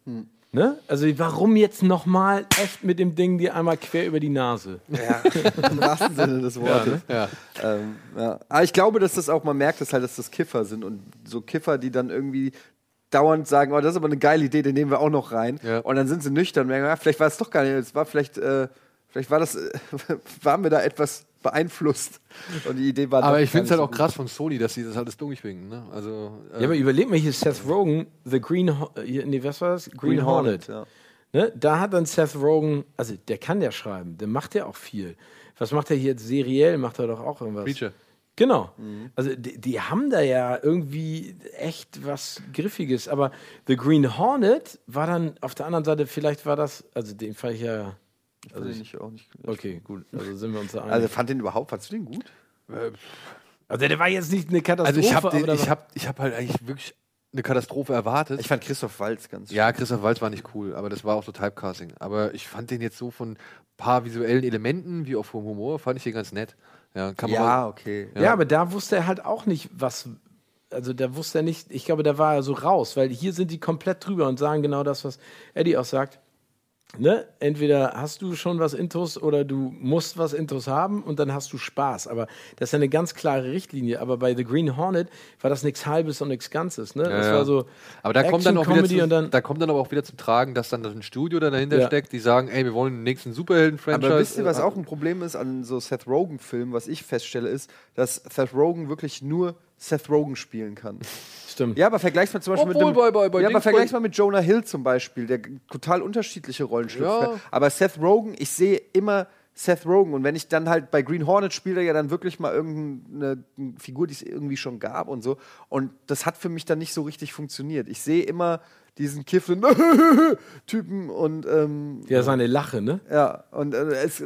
Speaker 1: hm. Ne? Also warum jetzt nochmal echt mit dem Ding dir einmal quer über die Nase?
Speaker 3: Ja, (laughs) im wahrsten Sinne des Wortes. Ja, ne? ja. Ähm, ja. Aber ich glaube, dass das auch, man merkt das halt, dass das Kiffer sind und so Kiffer, die dann irgendwie dauernd sagen, oh, das ist aber eine geile Idee, den nehmen wir auch noch rein. Ja. Und dann sind sie nüchtern und merken, ja, vielleicht war es doch gar nicht, es war vielleicht, äh, vielleicht war das, äh, (laughs) waren wir da etwas beeinflusst. Und die Idee war
Speaker 4: Aber ich finde es halt auch krass von Sony, dass sie das alles durchwinken. Ne? Also,
Speaker 1: äh ja, aber überleg mal, hier ist Seth Rogen, The Green, hier, nee, was war das? Green, Green Hornet. Hornet ja. ne? Da hat dann Seth Rogen, also der kann ja schreiben, der macht ja auch viel. Was macht er hier jetzt seriell? Macht er doch auch irgendwas?
Speaker 4: Preacher.
Speaker 1: Genau. Mhm. Also die, die, haben da ja irgendwie echt was Griffiges. Aber The Green Hornet war dann auf der anderen Seite, vielleicht war das, also den fand ich ja
Speaker 3: ich also ich, auch nicht.
Speaker 1: Okay, gut. Also sind wir uns da
Speaker 3: einig. Also fand den überhaupt, fandst du den gut?
Speaker 1: Äh, also der war jetzt nicht eine Katastrophe.
Speaker 4: Also ich habe ich hab, ich hab halt eigentlich wirklich eine Katastrophe erwartet.
Speaker 3: Ich fand Christoph Walz ganz
Speaker 4: Ja, Christoph Walz war nicht cool, aber das war auch so Typecasting. Aber ich fand den jetzt so von ein paar visuellen Elementen wie auch vom Humor, fand ich den ganz nett. Ja,
Speaker 3: ja mal, okay.
Speaker 1: Ja. ja, aber da wusste er halt auch nicht, was also da wusste er nicht, ich glaube, da war er so raus, weil hier sind die komplett drüber und sagen genau das, was Eddie auch sagt. Ne, entweder hast du schon was Intus oder du musst was Intus haben und dann hast du Spaß. Aber das ist ja eine ganz klare Richtlinie. Aber bei The Green Hornet war das nichts Halbes und nichts Ganzes. Ne?
Speaker 2: Ja,
Speaker 1: das war so.
Speaker 2: Aber da
Speaker 1: Action,
Speaker 2: kommt dann auch
Speaker 1: Comedy
Speaker 2: wieder
Speaker 1: und
Speaker 2: zu,
Speaker 1: dann-
Speaker 2: da kommt dann aber auch wieder zum Tragen, dass dann ein Studio da dahinter
Speaker 1: Ja.
Speaker 2: steckt, die sagen, ey, wir wollen den nächsten Superhelden-Franchise.
Speaker 3: Aber wisst ihr, was
Speaker 2: äh,
Speaker 3: auch ein Problem ist an so Seth Rogen-Filmen, was ich feststelle, ist, dass Seth Rogen wirklich nur Seth Rogen spielen kann. (laughs)
Speaker 1: Stimmt.
Speaker 3: Ja, aber vergleich's mal zum Beispiel
Speaker 2: Obwohl
Speaker 3: mit dem,
Speaker 2: bei- bei- bei
Speaker 3: ja, aber vergleich's mal mit Jonah Hill zum Beispiel, der total unterschiedliche Rollen schlüpft.
Speaker 2: Ja.
Speaker 3: Aber Seth Rogen, ich sehe immer Seth Rogen und wenn ich dann halt bei Green Hornet spiele, ja dann wirklich mal irgendeine Figur, die es irgendwie schon gab und so. Und das hat für mich dann nicht so richtig funktioniert. Ich sehe immer diesen kiffen (laughs) Typen und ähm,
Speaker 1: Ja, seine Lache, ne?
Speaker 3: ja und äh, es,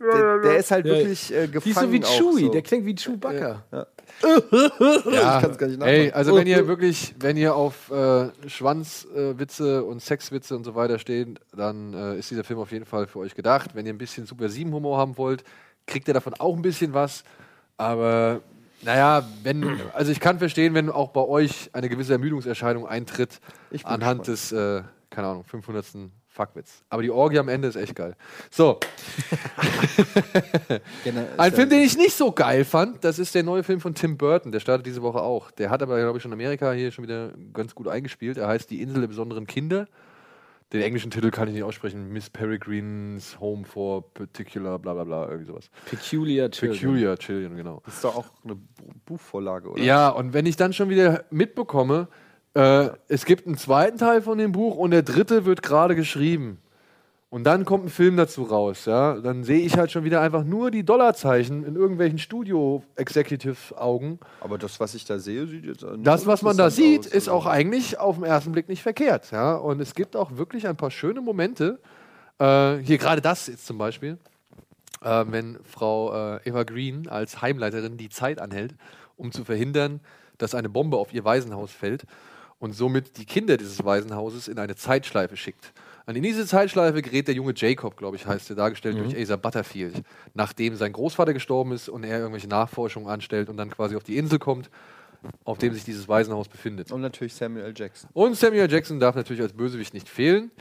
Speaker 3: der, der ist halt
Speaker 1: Ja.
Speaker 3: wirklich äh,
Speaker 1: Die ist
Speaker 3: gefangen.
Speaker 1: so wie Chewie,
Speaker 3: so.
Speaker 1: der klingt wie Chewbacca.
Speaker 2: Ja, (laughs)
Speaker 3: kann's gar nicht
Speaker 2: ey,
Speaker 3: nachmachen.
Speaker 2: also wenn ihr wirklich, wenn ihr auf äh, Schwanzwitze äh, und Sexwitze und so weiter steht, dann äh, ist dieser Film auf jeden Fall für euch gedacht. Wenn ihr ein bisschen Super 7 Humor haben wollt, kriegt ihr davon auch ein bisschen was. Aber naja, wenn, also ich kann verstehen, wenn auch bei euch eine gewisse Ermüdungserscheinung eintritt
Speaker 3: Ich
Speaker 2: anhand des, äh, keine Ahnung, 500. Fuckwitz. Aber die Orgie am Ende ist echt geil. So, (laughs)
Speaker 3: Generell
Speaker 2: ein Film, den ich nicht so geil fand, das ist der neue Film von Tim Burton. Der startet diese Woche auch. Der hat aber, glaube ich, schon in Amerika hier schon wieder ganz gut eingespielt. Er heißt Die Insel der besonderen Kinder. Den englischen Titel kann ich nicht aussprechen. Miss Peregrine's Home for Particular, bla bla bla, irgendwie sowas.
Speaker 1: Peculiar Children.
Speaker 2: Peculiar Children, genau.
Speaker 3: Das ist doch auch eine Bu- Buchvorlage, oder?
Speaker 2: Ja, und wenn ich dann schon wieder mitbekomme, äh, es gibt einen zweiten Teil von dem Buch und der dritte wird gerade geschrieben. Und dann kommt ein Film dazu raus, ja. Dann sehe ich halt schon wieder einfach nur die Dollarzeichen in irgendwelchen Studio-Executive-Augen.
Speaker 3: Aber das, was ich da sehe, sieht jetzt nicht
Speaker 2: Das, was man da sieht,
Speaker 3: aus,
Speaker 2: ist auch eigentlich auf den ersten Blick nicht verkehrt, ja. Und es gibt auch wirklich ein paar schöne Momente. Äh, hier gerade das jetzt zum Beispiel, äh, wenn Frau äh, Eva Green als Heimleiterin die Zeit anhält, um zu verhindern, dass eine Bombe auf ihr Waisenhaus fällt und somit die Kinder dieses Waisenhauses in eine Zeitschleife schickt. Und in diese Zeitschleife gerät der junge Jacob, glaube ich, heißt er, dargestellt durch Asa Butterfield, nachdem sein Großvater gestorben ist und er irgendwelche Nachforschungen anstellt und dann quasi auf die Insel kommt, auf dem sich dieses Waisenhaus befindet.
Speaker 3: Und natürlich Samuel L. Jackson.
Speaker 2: Und Samuel Jackson darf natürlich als Bösewicht nicht fehlen,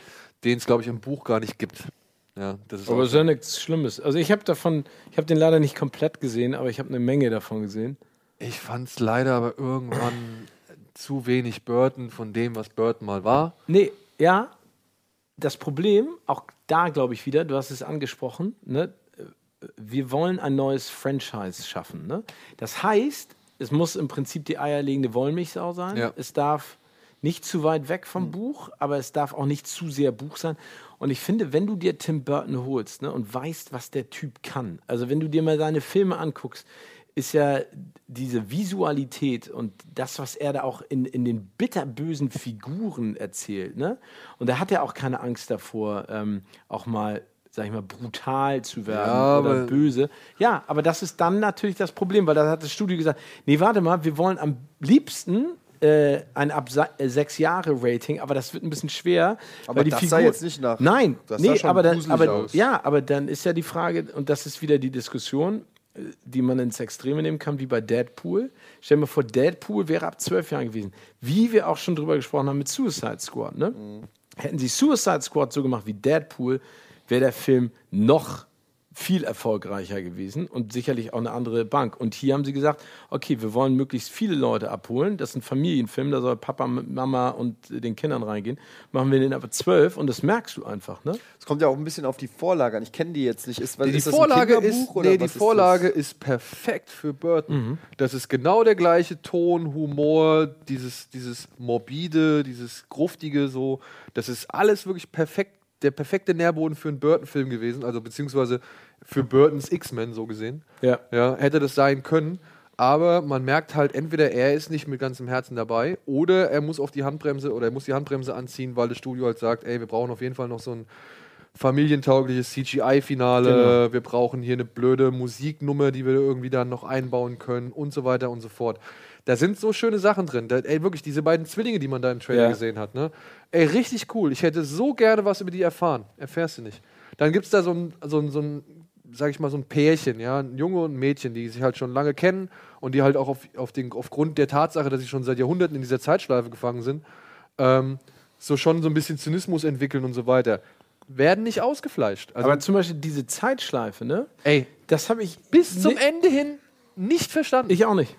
Speaker 2: den es, glaube ich, im Buch gar nicht gibt. Ja, das ist
Speaker 1: Aber es ist ja nichts Schlimmes. Also ich habe davon, ich habe den leider nicht komplett gesehen, aber ich habe eine Menge davon gesehen.
Speaker 2: Ich fand es leider aber irgendwann zu wenig Burton von dem, was Burton mal war.
Speaker 1: Nee, ja. Das Problem, auch da glaube ich wieder, du hast es angesprochen, ne? wir wollen ein neues Franchise schaffen. Ne? Das heißt, es muss im Prinzip die eierlegende Wollmilchsau sein.
Speaker 2: Ja.
Speaker 1: Es darf nicht zu weit weg vom Buch, aber es darf auch nicht zu sehr Buch sein. Und ich finde, wenn du dir Tim Burton holst ne, und weißt, was der Typ kann, also wenn du dir mal seine Filme anguckst, ist ja diese Visualität und das, was er da auch in, in den bitterbösen Figuren erzählt. Ne? Und da hat er auch keine Angst davor, ähm, auch mal, sag ich mal, brutal zu werden
Speaker 2: Ja,
Speaker 1: oder böse. Ja, aber das ist dann natürlich das Problem, weil da hat das Studio gesagt, nee, warte mal, wir wollen am liebsten äh, ein ab äh, sechs Jahre Rating, aber das wird ein bisschen schwer.
Speaker 3: Aber
Speaker 1: die
Speaker 3: das
Speaker 1: Figur
Speaker 3: sah jetzt nicht nach-
Speaker 1: Nein,
Speaker 3: das
Speaker 1: nee,
Speaker 3: schon
Speaker 1: aber, dann, aber
Speaker 3: aus.
Speaker 1: ja, aber dann ist ja die Frage, und das ist wieder die Diskussion, die man ins Extreme nehmen kann, wie bei Deadpool. Stell dir mal vor, Deadpool wäre ab zwölf Jahren gewesen. Wie wir auch schon drüber gesprochen haben mit Suicide Squad. Ne?
Speaker 3: Mhm.
Speaker 1: Hätten sie Suicide Squad so gemacht wie Deadpool, wäre der Film noch viel erfolgreicher gewesen und sicherlich auch eine andere Bank. Und hier haben sie gesagt, okay, wir wollen möglichst viele Leute abholen. Das ist ein Familienfilm, da soll Papa, Mama und den Kindern reingehen. Machen wir den aber zwölf und das merkst du einfach. Ne?
Speaker 3: Es kommt ja auch ein bisschen auf die Vorlage an. Ich kenne die jetzt nicht. Ist, was,
Speaker 2: Die
Speaker 3: ist das
Speaker 2: Vorlage ist, nee, die
Speaker 3: was ist
Speaker 2: Vorlage
Speaker 3: das?
Speaker 2: ist, perfekt für Burton. Das ist genau der gleiche Ton, Humor, dieses, dieses morbide, dieses gruftige so. Das ist alles wirklich perfekt, der perfekte Nährboden für einen Burton-Film gewesen, also beziehungsweise für Burtons X-Men so gesehen.
Speaker 1: Ja.
Speaker 2: Ja, hätte das sein können. Aber man merkt halt, entweder er ist nicht mit ganzem Herzen dabei oder er muss auf die Handbremse oder er muss die Handbremse anziehen, weil das Studio halt sagt, ey, wir brauchen auf jeden Fall noch so ein familientaugliches CGI-Finale,
Speaker 1: Genau.
Speaker 2: wir brauchen hier eine blöde Musiknummer, die wir irgendwie dann noch einbauen können und so weiter und so fort. Da sind so schöne Sachen drin. Da, ey, wirklich, diese beiden Zwillinge, die man da im Trailer
Speaker 1: Ja.
Speaker 2: gesehen hat, ne? Ey, richtig cool. Ich hätte so gerne was über die erfahren. Erfährst du nicht. Dann gibt es da so ein, so ein, so ein, sag ich mal, so ein Pärchen, ja, ein Junge und ein Mädchen, die sich halt schon lange kennen und die halt auch auf, auf den, aufgrund der Tatsache, dass sie schon seit Jahrhunderten in dieser Zeitschleife gefangen sind, ähm, so schon so ein bisschen Zynismus entwickeln und so weiter. werden nicht ausgefleischt.
Speaker 1: Also aber zum Beispiel diese Zeitschleife, ne?
Speaker 2: Ey,
Speaker 1: das habe ich
Speaker 2: bis zum Ende hin nicht verstanden.
Speaker 1: Ich auch nicht.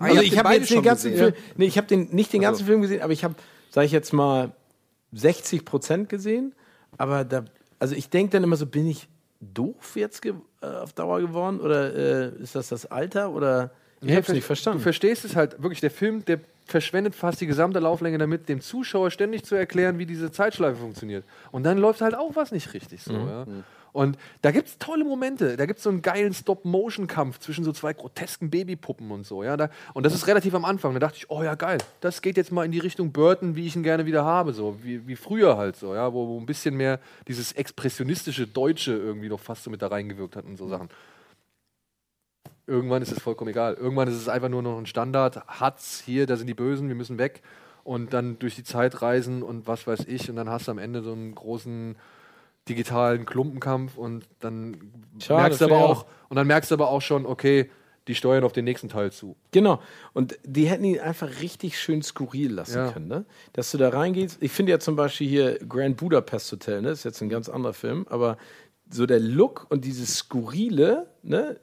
Speaker 1: Also, also ich habe jetzt den ganzen gesehen, Film, ja? nee, ich habe den nicht den ganzen also. Film gesehen, aber ich habe, sage ich jetzt mal, 60 Prozent gesehen. Aber da, also ich denke dann immer so, bin ich doof jetzt äh, auf Dauer geworden oder äh, ist das das Alter oder ich nee, habe es nicht verstanden.
Speaker 2: Du verstehst es halt wirklich. Der Film, der verschwendet fast die gesamte Lauflänge damit, dem Zuschauer ständig zu erklären, wie diese Zeitschleife funktioniert. Und dann läuft halt auch was nicht richtig so. Mhm. Ja. Und da gibt es tolle Momente. Da gibt es so einen geilen Stop-Motion-Kampf zwischen so zwei grotesken Babypuppen und so. Ja? Da, und das ist relativ am Anfang. Da dachte ich, oh ja, geil, das geht jetzt mal in die Richtung Burton, wie ich ihn gerne wieder habe. So. Wie, wie früher halt so, ja? wo, wo ein bisschen mehr dieses expressionistische Deutsche irgendwie noch fast so mit da reingewirkt hat und so Sachen. Irgendwann ist es vollkommen egal. Irgendwann ist es einfach nur noch ein Standard. Hat's hier, da sind die Bösen, wir müssen weg. Und dann durch die Zeit reisen und was weiß ich. Und dann hast du am Ende so einen großen digitalen Klumpenkampf und dann Schade, merkst du aber auch und dann merkst du aber auch schon, okay, die steuern auf den nächsten Teil zu.
Speaker 1: Genau. Und die hätten ihn einfach richtig schön skurril lassen ja. können, ne? Dass du da reingehst. Ich finde ja zum Beispiel hier Grand Budapest Hotel, ne? Ist jetzt ein ganz anderer Film, aber so der Look und dieses Skurrile, ne?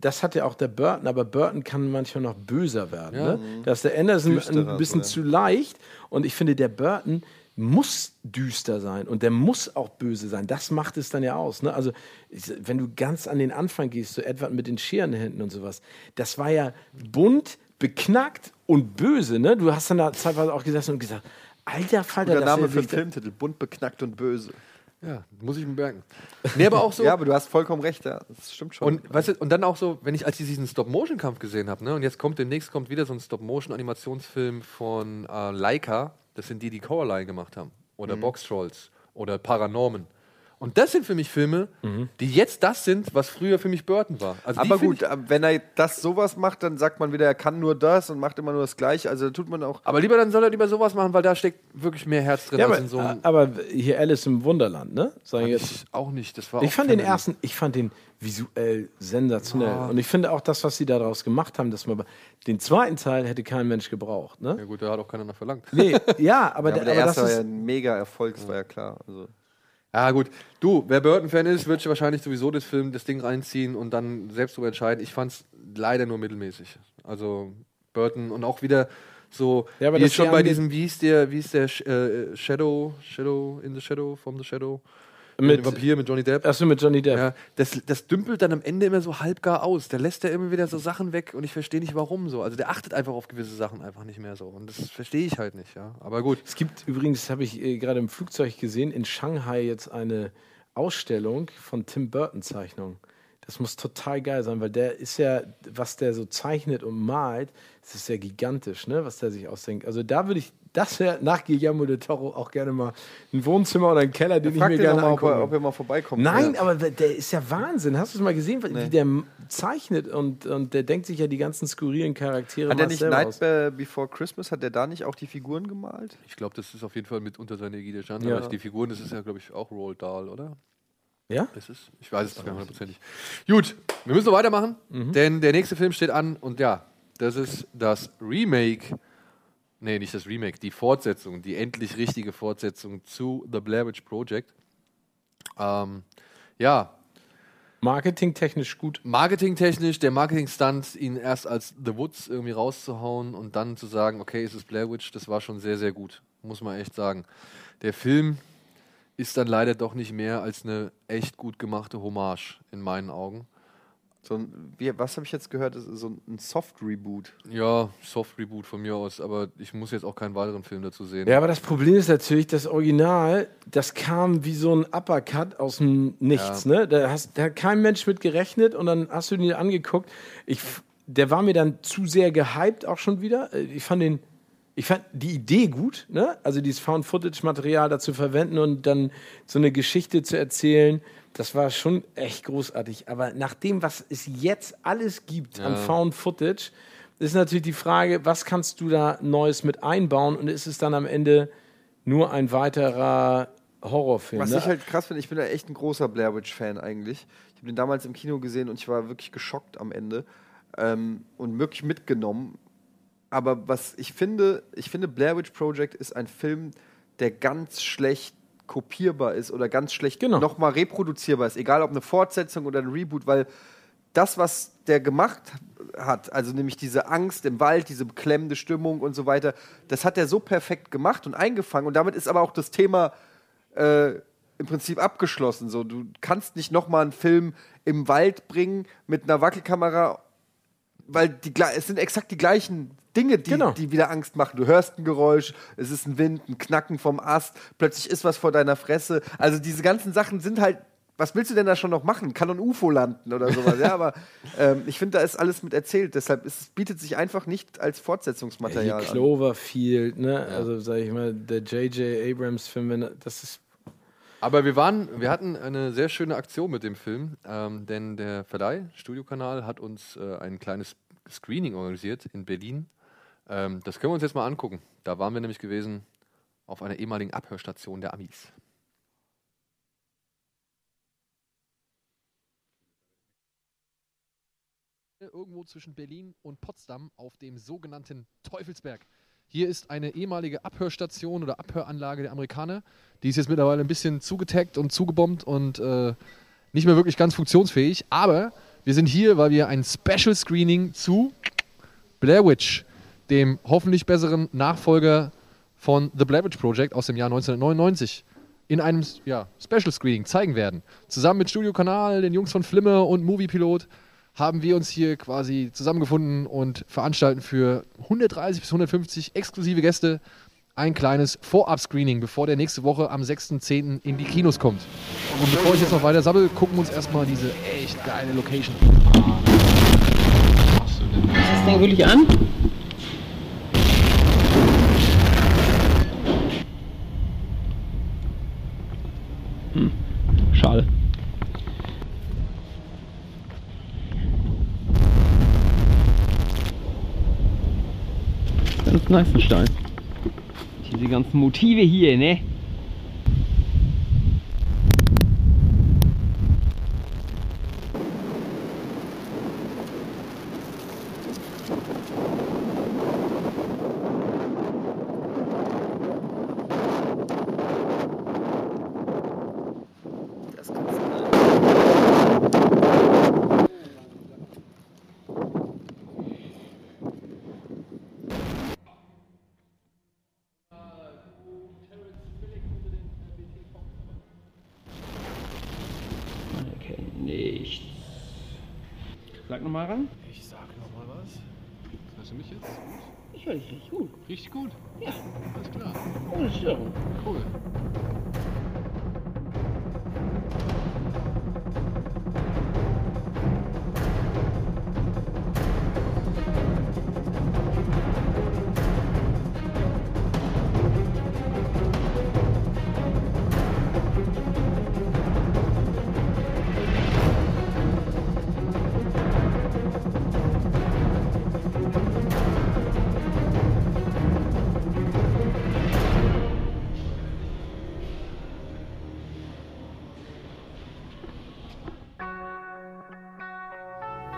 Speaker 1: Das hat ja auch der Burton, aber Burton kann manchmal noch böser werden. Ja. Ne? Da ist der Anderson ein bisschen so, ja. zu leicht. Und ich finde, der Burton, muss düster sein und der muss auch böse sein. Das macht es dann ja aus. Ne? Also, wenn du ganz an den Anfang gehst, so Edward mit den Scherenhänden und sowas, das war ja bunt, beknackt und böse. Ne? Du hast dann da zeitweise auch gesessen und gesagt, alter Falter,
Speaker 3: Der Name für den Filmtitel, bunt, beknackt und böse.
Speaker 2: Ja, muss ich mir merken.
Speaker 3: Nee, aber auch so. ja, aber du hast vollkommen recht, ja. Das stimmt schon.
Speaker 2: Und, weißt du, und dann auch so, wenn ich als ich diesen Stop-Motion-Kampf gesehen habe, ne, und jetzt kommt demnächst kommt wieder so ein Stop-Motion-Animationsfilm von äh, Leica, das sind die, die Coraline gemacht haben. Oder mhm. Box Trolls. Oder Paranorman. Und das sind für mich Filme, mhm. die jetzt das sind, was früher für mich Burton war.
Speaker 3: Also aber gut, wenn er das sowas macht, dann sagt man wieder, er kann nur das und macht immer nur das Gleiche. Also da tut man auch.
Speaker 2: Aber lieber dann soll er lieber sowas machen, weil da steckt wirklich mehr Herz drin
Speaker 1: ja, als aber, in so einem. Aber hier Alice im Wunderland, ne?
Speaker 2: Sag ich jetzt. auch nicht. Das war
Speaker 1: ich fand den ersten, ich fand den visuell sensationell. Oh. Und ich finde auch das, was sie daraus gemacht haben, dass man den zweiten Teil hätte kein Mensch gebraucht. Ne?
Speaker 2: Ja gut, da hat auch keiner noch verlangt.
Speaker 1: Nee, ja, aber, (laughs)
Speaker 3: ja, aber der, aber erste war ja ein mega Erfolg, das war ja klar. Also.
Speaker 2: Ja, gut. Du, wer Burton-Fan ist, wird wahrscheinlich sowieso das Film, das Ding reinziehen und dann selbst darüber entscheiden. Ich fand es leider nur mittelmäßig. Also Burton und auch wieder so, ja, aber wie schon bei diesem, wie hieß der, wie hieß der äh, Shadow, Shadow in the Shadow, from the Shadow?
Speaker 1: Mit Vampir, mit Johnny Depp.
Speaker 2: Achso, mit Johnny Depp. Ja, das, das dümpelt dann am Ende immer so halbgar aus. Der lässt ja immer wieder so Sachen weg und ich verstehe nicht warum so. Also der achtet einfach auf gewisse Sachen einfach nicht mehr so. Und das verstehe ich halt nicht, ja. Aber gut.
Speaker 1: Es gibt übrigens, habe ich äh, gerade im Flugzeug gesehen, in Shanghai jetzt eine Ausstellung von Tim Burton Zeichnungen. Das muss total geil sein, weil der ist ja, was der so zeichnet und malt, das ist ja gigantisch, ne, was der sich ausdenkt. Also da würde ich das wäre nach Guillermo de Toro auch gerne mal ein Wohnzimmer oder ein Keller, den ich mir gerne
Speaker 3: mal, angucke. Ob er mal vorbeikommt.
Speaker 1: Nein, ja. aber der ist ja Wahnsinn. Hast du es mal gesehen, nee. wie der zeichnet und, und der denkt sich ja die ganzen skurrilen Charaktere
Speaker 3: Hat er nicht Night Before Christmas, hat der da nicht auch die Figuren gemalt?
Speaker 2: Ich glaube, das ist auf jeden Fall mit unter seiner Ägide Jean. Ja. die Figuren, das ist ja, glaube ich, auch Roald Dahl, oder?
Speaker 1: Ja?
Speaker 2: Ist, ich weiß es nicht mehr hundertprozentig. Gut, wir müssen noch weitermachen, mhm. denn der nächste Film steht an und ja, das ist das Remake nee, nicht das Remake, die Fortsetzung, die endlich richtige Fortsetzung zu The Blair Witch Project. Ähm, ja.
Speaker 1: Marketingtechnisch gut.
Speaker 2: Marketingtechnisch, der Marketing-Stunt, ihn erst als The Woods irgendwie rauszuhauen und dann zu sagen, okay, es ist Blair Witch, das war schon sehr, sehr gut. Muss man echt sagen. Der Film ist dann leider doch nicht mehr als eine echt gut gemachte Hommage in meinen Augen.
Speaker 3: So ein, wie, was habe ich jetzt gehört? Das ist so ein Soft-Reboot.
Speaker 2: Ja, Soft-Reboot von mir aus, aber ich muss jetzt auch keinen weiteren Film dazu sehen.
Speaker 1: Ja, aber das Problem ist natürlich, das Original, das kam wie so ein Uppercut aus dem Nichts. Ja. Ne? Da, hast, da hat kein Mensch mit gerechnet und dann hast du ihn dir angeguckt. Ich, der war mir dann zu sehr gehypt auch schon wieder. Äh, ich fand den ich fand die Idee gut, ne? also dieses Found-Footage-Material dazu verwenden und dann so eine Geschichte zu erzählen, das war schon echt großartig. Aber nach dem, was es jetzt alles gibt ja. an Found Footage, ist natürlich die Frage, was kannst du da Neues mit einbauen und ist es dann am Ende nur ein weiterer Horrorfilm?
Speaker 3: Was ne? ich halt krass finde, ich bin da echt ein großer Blair Witch-Fan eigentlich. Ich habe den damals im Kino gesehen und ich war wirklich geschockt am Ende ähm, und wirklich mitgenommen. Aber was ich finde, ich finde, Blair Witch Project ist ein Film, der ganz schlecht kopierbar ist oder ganz schlecht genau. nochmal reproduzierbar ist, egal ob eine Fortsetzung oder ein Reboot, weil das, was der gemacht hat, also nämlich diese Angst im Wald, diese beklemmende Stimmung und so weiter, das hat er so perfekt gemacht und eingefangen. Und damit ist aber auch das Thema äh, im Prinzip abgeschlossen. So, du kannst nicht nochmal einen Film im Wald bringen mit einer Wackelkamera, weil die, es sind exakt die gleichen Dinge, die, genau. die wieder Angst machen. Du hörst ein Geräusch, es ist ein Wind, ein Knacken vom Ast, plötzlich ist was vor deiner Fresse. Also diese ganzen Sachen sind halt was willst du denn da schon noch machen? Kann ein UFO landen oder sowas? ja, aber (laughs) ähm, ich finde, da ist alles mit erzählt. Deshalb ist, es bietet sich einfach nicht als Fortsetzungsmaterial
Speaker 1: ja, die Cloverfield, ne? Ja. Also sag ich mal, der J.J. Abrams-Film, das ist
Speaker 6: aber wir waren, wir hatten eine sehr schöne Aktion mit dem Film, ähm, denn der Verleih, Studiokanal, hat uns äh, ein kleines Screening organisiert in Berlin. Ähm, das können wir uns jetzt mal angucken. Da waren wir nämlich gewesen auf einer ehemaligen Abhörstation der Amis.
Speaker 2: irgendwo zwischen Berlin und Potsdam auf dem sogenannten Teufelsberg. Hier ist eine ehemalige Abhörstation oder Abhöranlage der Amerikaner. Die ist jetzt mittlerweile ein bisschen zugetaggt und zugebombt und äh, nicht mehr wirklich ganz funktionsfähig. Aber wir sind hier, weil wir ein Special Screening zu Blair Witch, dem hoffentlich besseren Nachfolger von The Blair Witch Project aus dem Jahr 1999, in einem ja, Special Screening zeigen werden. Zusammen mit Studio Kanal, den Jungs von Flimme und Movie Pilot haben wir uns hier quasi zusammengefunden und veranstalten für 130 bis 150 exklusive Gäste ein kleines Vorab-Screening, bevor der nächste Woche am 6.10. in die Kinos kommt. Und bevor ich jetzt noch weiter sammle, gucken wir uns erstmal diese echt geile Location an.
Speaker 7: Ist das Ding wirklich an? Hm, schade. Ganz nice Stein. Diese ganzen Motive hier, ne? Sag nochmal ran.
Speaker 6: Ich sag nochmal was.
Speaker 2: Hörst du mich jetzt?
Speaker 7: Ich höre dich richtig gut.
Speaker 2: Richtig gut?
Speaker 7: Ja.
Speaker 2: Alles klar.
Speaker 7: Ohne Störung.
Speaker 2: Cool.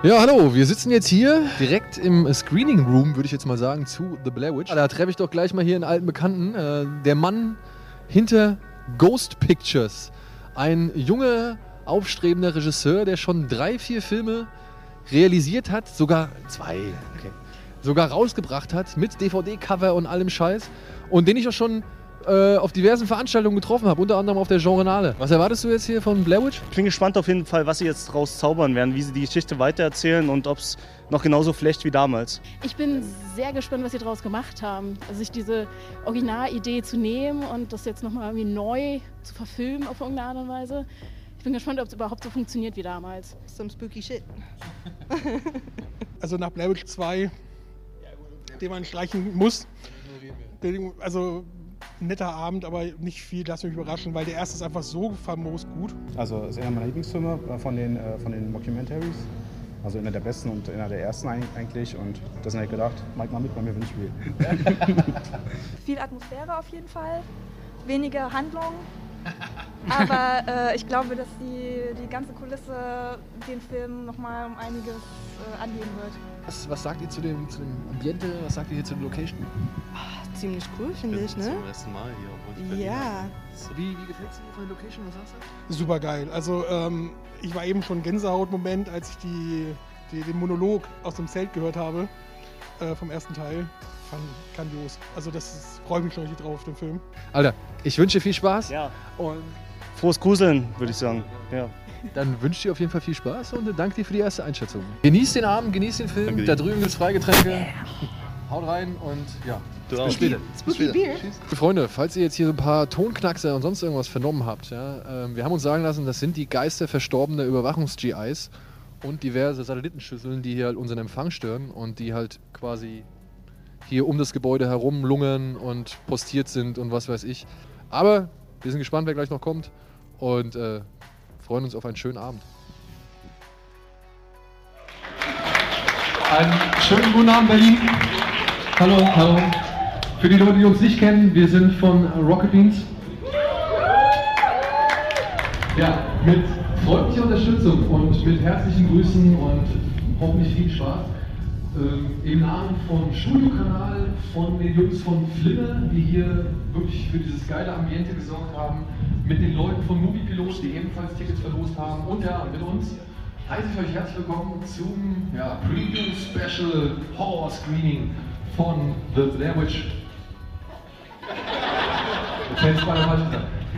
Speaker 2: Ja, hallo, wir sitzen jetzt hier direkt im Screening Room, würde ich jetzt mal sagen, zu The Blair Witch. Da treffe ich doch gleich mal hier einen alten Bekannten, äh, der Mann hinter Ghost Pictures. Ein junger, aufstrebender Regisseur, der schon drei, vier Filme realisiert hat, sogar zwei, okay, sogar rausgebracht hat mit DVD-Cover und allem Scheiß und den ich auch schon äh, auf diversen Veranstaltungen getroffen habe, unter anderem auf der Genrenale. Was erwartest du jetzt hier von Blair Witch?
Speaker 8: Ich bin gespannt auf jeden Fall, was sie jetzt draus zaubern werden, wie sie die Geschichte weitererzählen und ob es noch genauso flecht wie damals.
Speaker 9: Ich bin sehr gespannt, was sie daraus gemacht haben. Also sich diese Originalidee zu nehmen und das jetzt nochmal irgendwie neu zu verfilmen auf irgendeine Art und Weise. Ich bin gespannt, ob es überhaupt so funktioniert wie damals.
Speaker 10: Some spooky shit. (laughs)
Speaker 11: also nach Blair Witch 2, den man streichen muss. Also netter Abend, aber nicht viel, lass mich überraschen, weil der erste ist einfach so famos gut.
Speaker 12: Also ist einer meiner Lieblingsfilme äh, von den, äh, von den Mockumentaries. Also einer der besten und einer der ersten eigentlich. Und das habe ich gedacht, Mike mal mit bei mir, wenn ich will. (laughs) (laughs)
Speaker 13: Viel Atmosphäre auf jeden Fall, weniger Handlung. Aber äh, ich glaube, dass die, die ganze Kulisse den Film nochmal um einiges
Speaker 14: äh, angehen wird.
Speaker 15: Was, was sagt ihr zu dem, zu dem Ambiente? Was sagt ihr hier zu der Location?
Speaker 13: Ah, ziemlich cool, finde ich, ne?
Speaker 16: Zum ersten Mal hier. obwohl ich
Speaker 13: Ja.
Speaker 15: Wie, wie gefällt es dir von der Location? Was sagst du?
Speaker 11: Super geil. Also ähm, ich war eben schon Gänsehautmoment, als ich die, die, den Monolog aus dem Zelt gehört habe äh, vom ersten Teil. Grandios. Also das freue ich mich schon richtig drauf auf den Film.
Speaker 15: Alter, ich wünsche dir viel Spaß.
Speaker 8: Ja.
Speaker 15: Und
Speaker 8: Frohes Gruseln, würde ich sagen. Ja.
Speaker 15: Dann wünsche ich dir auf jeden Fall viel Spaß und danke dir für die erste Einschätzung. Genieß den Abend, genieß den Film.
Speaker 16: Danke.
Speaker 15: Da drüben gibt es Freigetränke. Haut rein und ja.
Speaker 16: Du
Speaker 15: bis
Speaker 16: auch.
Speaker 15: später.
Speaker 13: Spooky Beer.
Speaker 15: Freunde, falls ihr jetzt hier so ein paar Tonknackser und sonst irgendwas vernommen habt, ja, ähm, wir haben uns sagen lassen, das sind die Geister verstorbener Überwachungs-GIs und diverse Satellitenschüsseln, die hier halt unseren Empfang stören und die halt quasi hier um das Gebäude herum lungern und postiert sind und was weiß ich. Aber wir sind gespannt, wer gleich noch kommt und äh, freuen uns auf einen schönen Abend.
Speaker 2: Einen schönen guten Abend, Berlin. Hallo, hallo. Für die Leute, die uns nicht kennen, wir sind von Rocket Beans. Ja, mit freundlicher Unterstützung und mit herzlichen Grüßen und hoffentlich viel Spaß. Ähm, Im Namen von Studiokanal, von den Jungs von Flimmer, die hier wirklich für dieses geile Ambiente gesorgt haben, mit den Leuten von Moviepilot, die ebenfalls Tickets verlost haben und ja, mit uns heiße ich euch herzlich willkommen zum ja, Preview Special Horror Screening von The Blair Witch.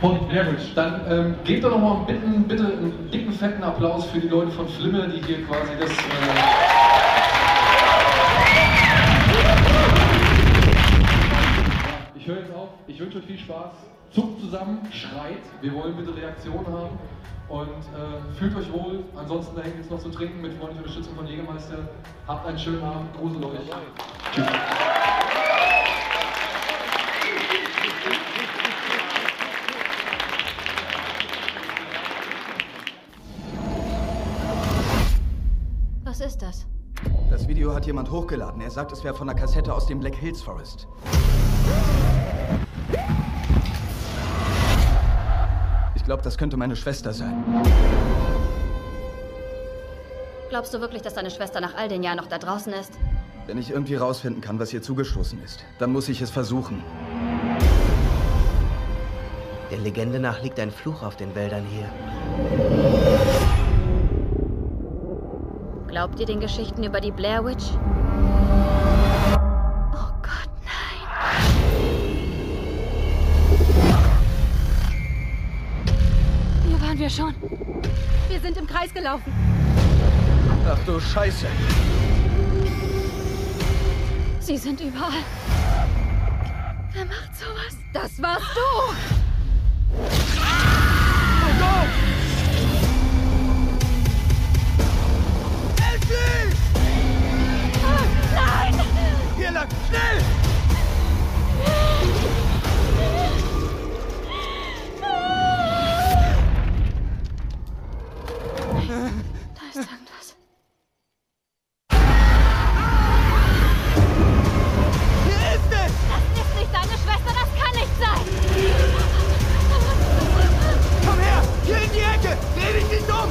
Speaker 2: Von Blair. Dann ähm, gebt doch nochmal bitte, bitte einen dicken, fetten Applaus für die Leute von Flimmer, die hier quasi das. Äh ich jetzt wünsche euch viel Spaß. Zuckt zusammen, schreit. Wir wollen bitte Reaktionen haben. Und äh, fühlt euch wohl. Ansonsten da hinten gibt es noch zu trinken mit freundlicher Unterstützung von Jägermeister. Habt einen schönen Abend. Grusel euch. Tschüss.
Speaker 17: Was ist das?
Speaker 18: Das Video hat jemand hochgeladen. Er sagt, es wäre von der Kassette aus dem Black Hills Forest. Glaube, das könnte meine Schwester sein.
Speaker 17: Glaubst du wirklich, dass deine Schwester nach all den Jahren noch da draußen ist?
Speaker 18: Wenn ich irgendwie rausfinden kann, was ihr zugestoßen ist, dann muss ich es versuchen.
Speaker 19: Der Legende nach liegt ein Fluch auf den Wäldern hier.
Speaker 17: Glaubt ihr den Geschichten über die Blair Witch? Waren wir schon. Wir sind im Kreis gelaufen.
Speaker 18: Ach du Scheiße.
Speaker 17: Sie sind überall. Wer macht sowas? Das warst du!
Speaker 18: Gott! Elsie!
Speaker 17: Nein!
Speaker 18: Hier lang, schnell!
Speaker 17: Da ist irgendwas.
Speaker 18: Hier ist es!
Speaker 17: Das ist nicht deine Schwester, das kann nicht sein!
Speaker 18: Komm her! Hier in die Ecke! Dreh dich nicht um!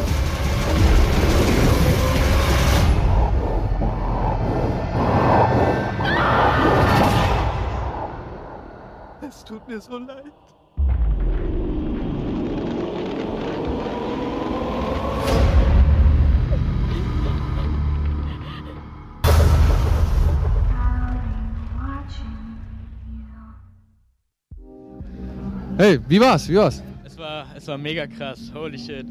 Speaker 18: Es tut mir so leid.
Speaker 15: Hey, wie war's? Wie war's?
Speaker 20: Es war, es war mega krass, holy shit.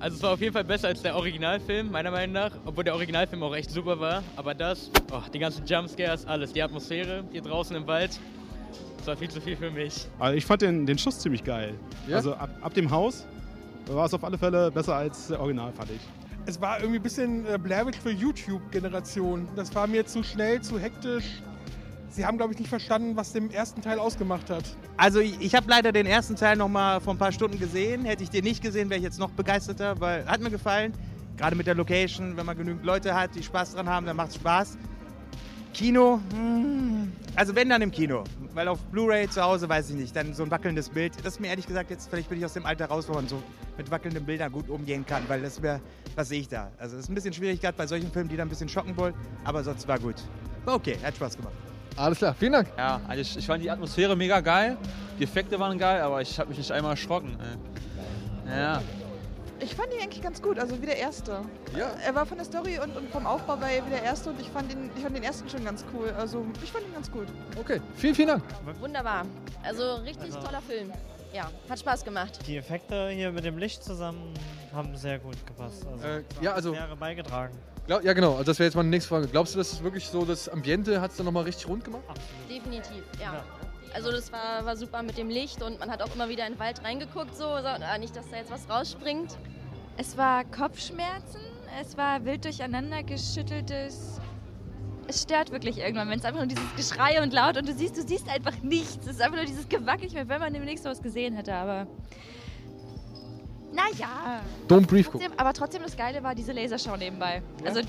Speaker 20: Also es war auf jeden Fall besser als der Originalfilm, meiner Meinung nach, obwohl der Originalfilm auch echt super war. Aber das, oh, die ganzen Jumpscares, alles, die Atmosphäre hier draußen im Wald, das war viel zu viel für mich.
Speaker 5: Also ich fand den, den Schuss ziemlich geil.
Speaker 20: Ja?
Speaker 5: Also ab, ab dem Haus war es auf alle Fälle besser als der Original, fand ich.
Speaker 11: Es war irgendwie ein bisschen äh, Blair Witch für YouTube-Generation. Das war mir zu schnell, zu hektisch. Sie haben, glaube ich, nicht verstanden, was den ersten Teil ausgemacht hat.
Speaker 21: Also ich, ich habe leider den ersten Teil noch mal vor ein paar Stunden gesehen. Hätte ich den nicht gesehen, wäre ich jetzt noch begeisterter, weil hat mir gefallen. Gerade mit der Location, wenn man genügend Leute hat, die Spaß dran haben, dann macht es Spaß. Kino, hm, also wenn dann im Kino. Weil auf Blu-ray zu Hause weiß ich nicht. Dann so ein wackelndes Bild. Das ist mir ehrlich gesagt jetzt, vielleicht bin ich aus dem Alter raus, wo man so mit wackelnden Bildern gut umgehen kann. Weil das wäre, was sehe ich da? Also es ist ein bisschen schwierig gerade bei solchen Filmen, die dann ein bisschen schocken wollen. Aber sonst war gut. War okay, hat Spaß gemacht.
Speaker 2: Alles klar, vielen Dank.
Speaker 5: Ja, also ich, ich fand die Atmosphäre mega geil. Die Effekte waren geil, aber ich habe mich nicht einmal erschrocken. Ey. Ja.
Speaker 22: Ich fand ihn eigentlich ganz gut, also wie der erste. Ja. Er war von der Story und, und vom Aufbau war er wie der erste und ich fand, ihn, ich fand den ersten schon ganz cool. Also ich fand ihn ganz gut.
Speaker 2: Okay, vielen, vielen Dank.
Speaker 23: Wunderbar. Also richtig toller Film. Ja, hat Spaß gemacht.
Speaker 24: Die Effekte hier mit dem Licht zusammen haben sehr gut gepasst. Also,
Speaker 2: Äh, ja, also-
Speaker 24: beigetragen.
Speaker 2: Glaub, ja, genau. Also das wäre jetzt meine nächste Frage. Glaubst du, das ist wirklich so, das Ambiente hat es dann nochmal richtig rund gemacht?
Speaker 23: Definitiv, ja. Also das war, war super mit dem Licht und man hat auch immer wieder in den Wald reingeguckt, so, so ah, nicht, dass da jetzt was rausspringt.
Speaker 25: Es war Kopfschmerzen, es war wild durcheinander geschütteltes. Es stört wirklich irgendwann, wenn es einfach nur dieses Geschrei und laut und du siehst, du siehst einfach nichts. Es ist einfach nur dieses Gewackel, wenn man demnächst was gesehen hätte, aber. Naja.
Speaker 2: Don't brief
Speaker 25: Trotzdem, aber trotzdem das Geile war diese Lasershow nebenbei. Also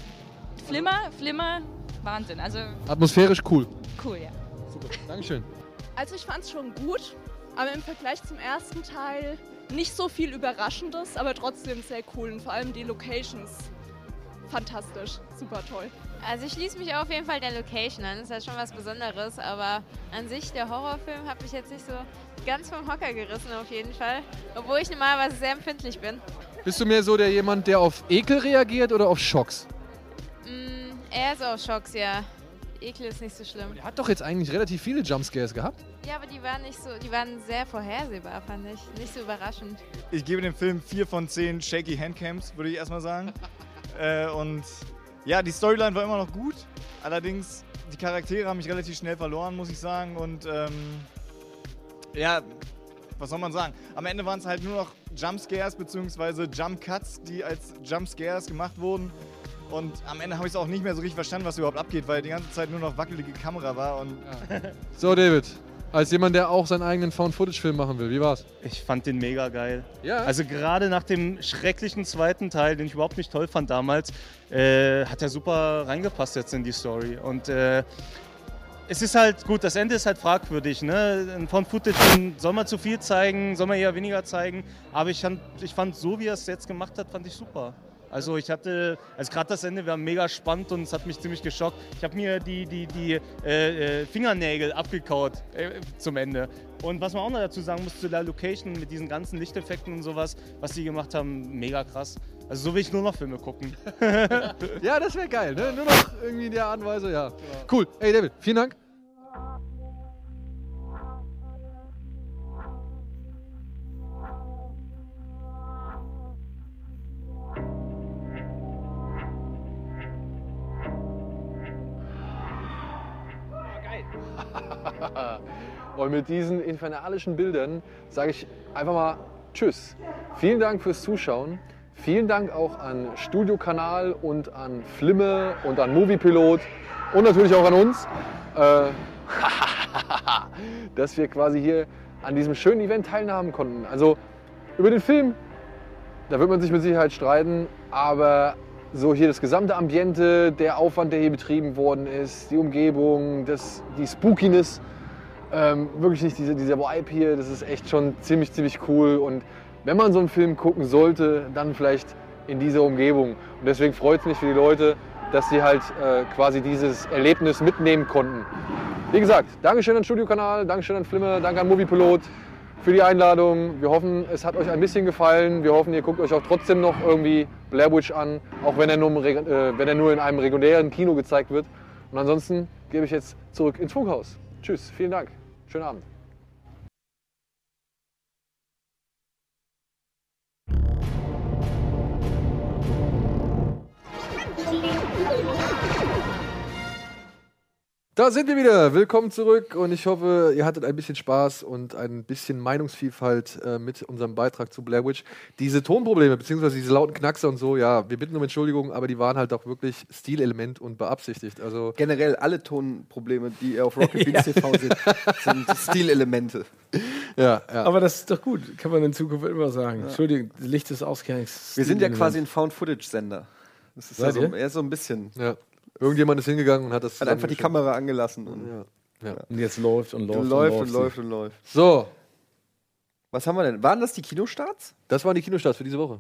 Speaker 25: Flimmer, Flimmer, Wahnsinn. Also
Speaker 2: Atmosphärisch cool.
Speaker 25: cool, ja.
Speaker 2: Super, Dankeschön.
Speaker 13: Also ich fand es schon gut, aber im Vergleich zum ersten Teil nicht so viel Überraschendes, aber trotzdem sehr cool und vor allem die Locations fantastisch, super toll.
Speaker 26: Also ich schließe mich auf jeden Fall der Location an. Das ist ja schon was Besonderes, aber an sich der Horrorfilm hat mich jetzt nicht so ganz vom Hocker gerissen auf jeden Fall, obwohl ich normalerweise sehr empfindlich bin.
Speaker 2: Bist du mehr so der jemand, der auf Ekel reagiert oder auf Schocks?
Speaker 26: Mm, eher so auf Schocks, ja. Ekel ist nicht so schlimm.
Speaker 2: Er hat doch jetzt eigentlich relativ viele Jumpscares gehabt.
Speaker 26: Ja, aber die waren nicht so, die waren sehr vorhersehbar, fand ich. Nicht so überraschend.
Speaker 27: Ich gebe dem Film 4 von 10 Shaky Handcams, würde ich erstmal sagen. (laughs) äh, und ja, die Storyline war immer noch gut. Allerdings, die Charaktere haben mich relativ schnell verloren, muss ich sagen. Und ähm, ja, was soll man sagen? Am Ende waren es halt nur noch Jumpscares bzw. Jump Cuts, die als Jumpscares gemacht wurden. Und am Ende habe ich es auch nicht mehr so richtig verstanden, was überhaupt abgeht, weil die ganze Zeit nur noch wackelige Kamera war. Und
Speaker 2: So, David, als jemand, der auch seinen eigenen Found-Footage-Film machen will, wie war's?
Speaker 8: Ich fand den mega geil.
Speaker 2: Ja.
Speaker 8: Also gerade nach dem schrecklichen zweiten Teil, den ich überhaupt nicht toll fand damals, äh, hat er super reingepasst jetzt in die Story. Und äh, es ist halt gut, das Ende ist halt fragwürdig. Ne? Ein Found-Footage soll man zu viel zeigen, soll man eher weniger zeigen. Aber ich fand, ich fand so, wie er es jetzt gemacht hat, fand ich super. Also ich hatte, also gerade das Ende war mega spannend und es hat mich ziemlich geschockt. Ich habe mir die, die, die äh, äh, Fingernägel abgekaut äh, zum Ende. Und was man auch noch dazu sagen muss zu der Location mit diesen ganzen Lichteffekten und sowas, was die gemacht haben, mega krass. Also so will ich nur noch Filme gucken. (laughs)
Speaker 2: ja, das wäre geil, ne? Nur noch irgendwie in der Art und Weise, ja. Cool. Ey, David, vielen Dank. (laughs) Und mit diesen infernalischen Bildern sage ich einfach mal Tschüss. Vielen Dank fürs Zuschauen. Vielen Dank auch an Studiokanal und an Flimme und an Moviepilot und natürlich auch an uns, äh, (laughs) dass wir quasi hier an diesem schönen Event teilnehmen konnten. Also über den Film, da wird man sich mit Sicherheit streiten, aber so hier das gesamte Ambiente, der Aufwand, der hier betrieben worden ist, die Umgebung, das, die Spookiness, ähm, wirklich nicht diese, dieser Vibe hier, das ist echt schon ziemlich, ziemlich cool. Und wenn man so einen Film gucken sollte, dann vielleicht in dieser Umgebung. Und deswegen freut es mich für die Leute, dass sie halt äh, quasi dieses Erlebnis mitnehmen konnten. Wie gesagt, Dankeschön an Studiokanal, Dankeschön an Flimmer, danke an Moviepilot für die Einladung. Wir hoffen, es hat euch ein bisschen gefallen. Wir hoffen, ihr guckt euch auch trotzdem noch irgendwie Blair Witch an, auch wenn er nur, äh, wenn er nur in einem regulären Kino gezeigt wird. Und ansonsten gebe ich jetzt zurück ins Funkhaus. Tschüss, vielen Dank. Schönen Abend. Da sind wir wieder. Willkommen zurück und ich hoffe, ihr hattet ein bisschen Spaß und ein bisschen Meinungsvielfalt äh, mit unserem Beitrag zu Blair Witch. Diese Tonprobleme beziehungsweise diese lauten Knackser und so, ja, wir bitten um Entschuldigung, aber die waren halt auch wirklich Stilelement und beabsichtigt. Also
Speaker 3: Generell alle Tonprobleme, die auf Rocket (laughs) Beans TV sind, sind Stilelemente.
Speaker 2: Ja, ja.
Speaker 1: Aber das ist doch gut, kann man in Zukunft immer sagen.
Speaker 3: Ja.
Speaker 1: Entschuldigung, Licht des Ausgangs.
Speaker 3: Wir sind ja quasi ein Found-Footage-Sender. Das ist ja
Speaker 1: Seid
Speaker 3: so,
Speaker 1: ihr?
Speaker 3: eher so ein bisschen.
Speaker 2: Ja. Irgendjemand ist hingegangen und hat das
Speaker 3: Hat einfach die. Kamera angelassen. Und
Speaker 2: Ja. Ja.
Speaker 1: Und jetzt läuft und läuft.
Speaker 3: läuft
Speaker 1: und
Speaker 3: und läuft und läuft.
Speaker 2: So.
Speaker 3: Was haben wir denn? Waren das die Kinostarts?
Speaker 2: Das waren die Kinostarts für diese Woche.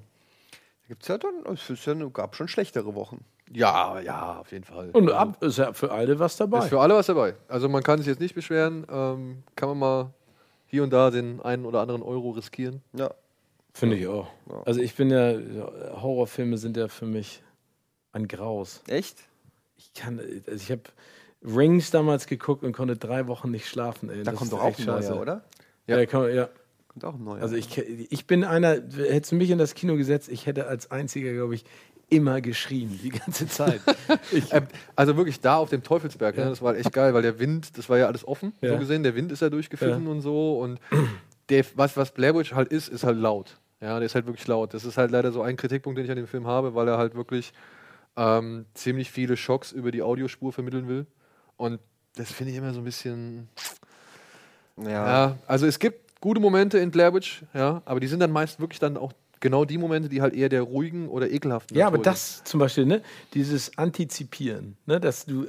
Speaker 3: Gibt's ja dann, es ja, gab schon schlechtere Wochen.
Speaker 2: Ja, ja, auf jeden Fall.
Speaker 1: Und ab ist ja für alle was dabei.
Speaker 2: Ist für alle was dabei. Also man kann sich jetzt nicht beschweren. Ähm, kann man mal hier und da den einen oder anderen Euro riskieren.
Speaker 3: Ja.
Speaker 1: Finde ich auch. Also ich bin ja, Horrorfilme sind ja für mich ein Graus.
Speaker 3: Echt?
Speaker 1: Ich kann, also ich habe Rings damals geguckt und konnte drei Wochen nicht schlafen. Ey.
Speaker 3: Da
Speaker 1: Das
Speaker 3: kommt doch auch ein neuer, oder?
Speaker 1: Ja, der kann, ja.
Speaker 3: Kommt auch ein neuer.
Speaker 1: Also ich, ich bin einer, hättest du mich in das Kino gesetzt, ich hätte als einziger, glaube ich, immer geschrien, die ganze Zeit. (laughs) Ich,
Speaker 2: Ähm, also wirklich da auf dem Teufelsberg,
Speaker 1: Ja.
Speaker 2: ne, das war echt geil, weil der Wind, das war ja alles offen,
Speaker 1: Ja.
Speaker 2: so gesehen, der Wind ist ja durchgepfiffen
Speaker 1: Ja.
Speaker 2: und so und der, was, was Blair Witch halt ist, ist halt laut. Ja, der ist halt wirklich laut. Das ist halt leider so ein Kritikpunkt, den ich an dem Film habe, weil er halt wirklich ähm, ziemlich viele Schocks über die Audiospur vermitteln will. Und das finde ich immer so ein bisschen.
Speaker 3: Ja.
Speaker 2: Ja, also es gibt gute Momente in Blair Witch, ja, aber die sind dann meist wirklich dann auch genau die Momente, die halt eher der ruhigen oder ekelhaften.
Speaker 1: Ja, aber das zum Beispiel, ne, dieses Antizipieren, ne, dass du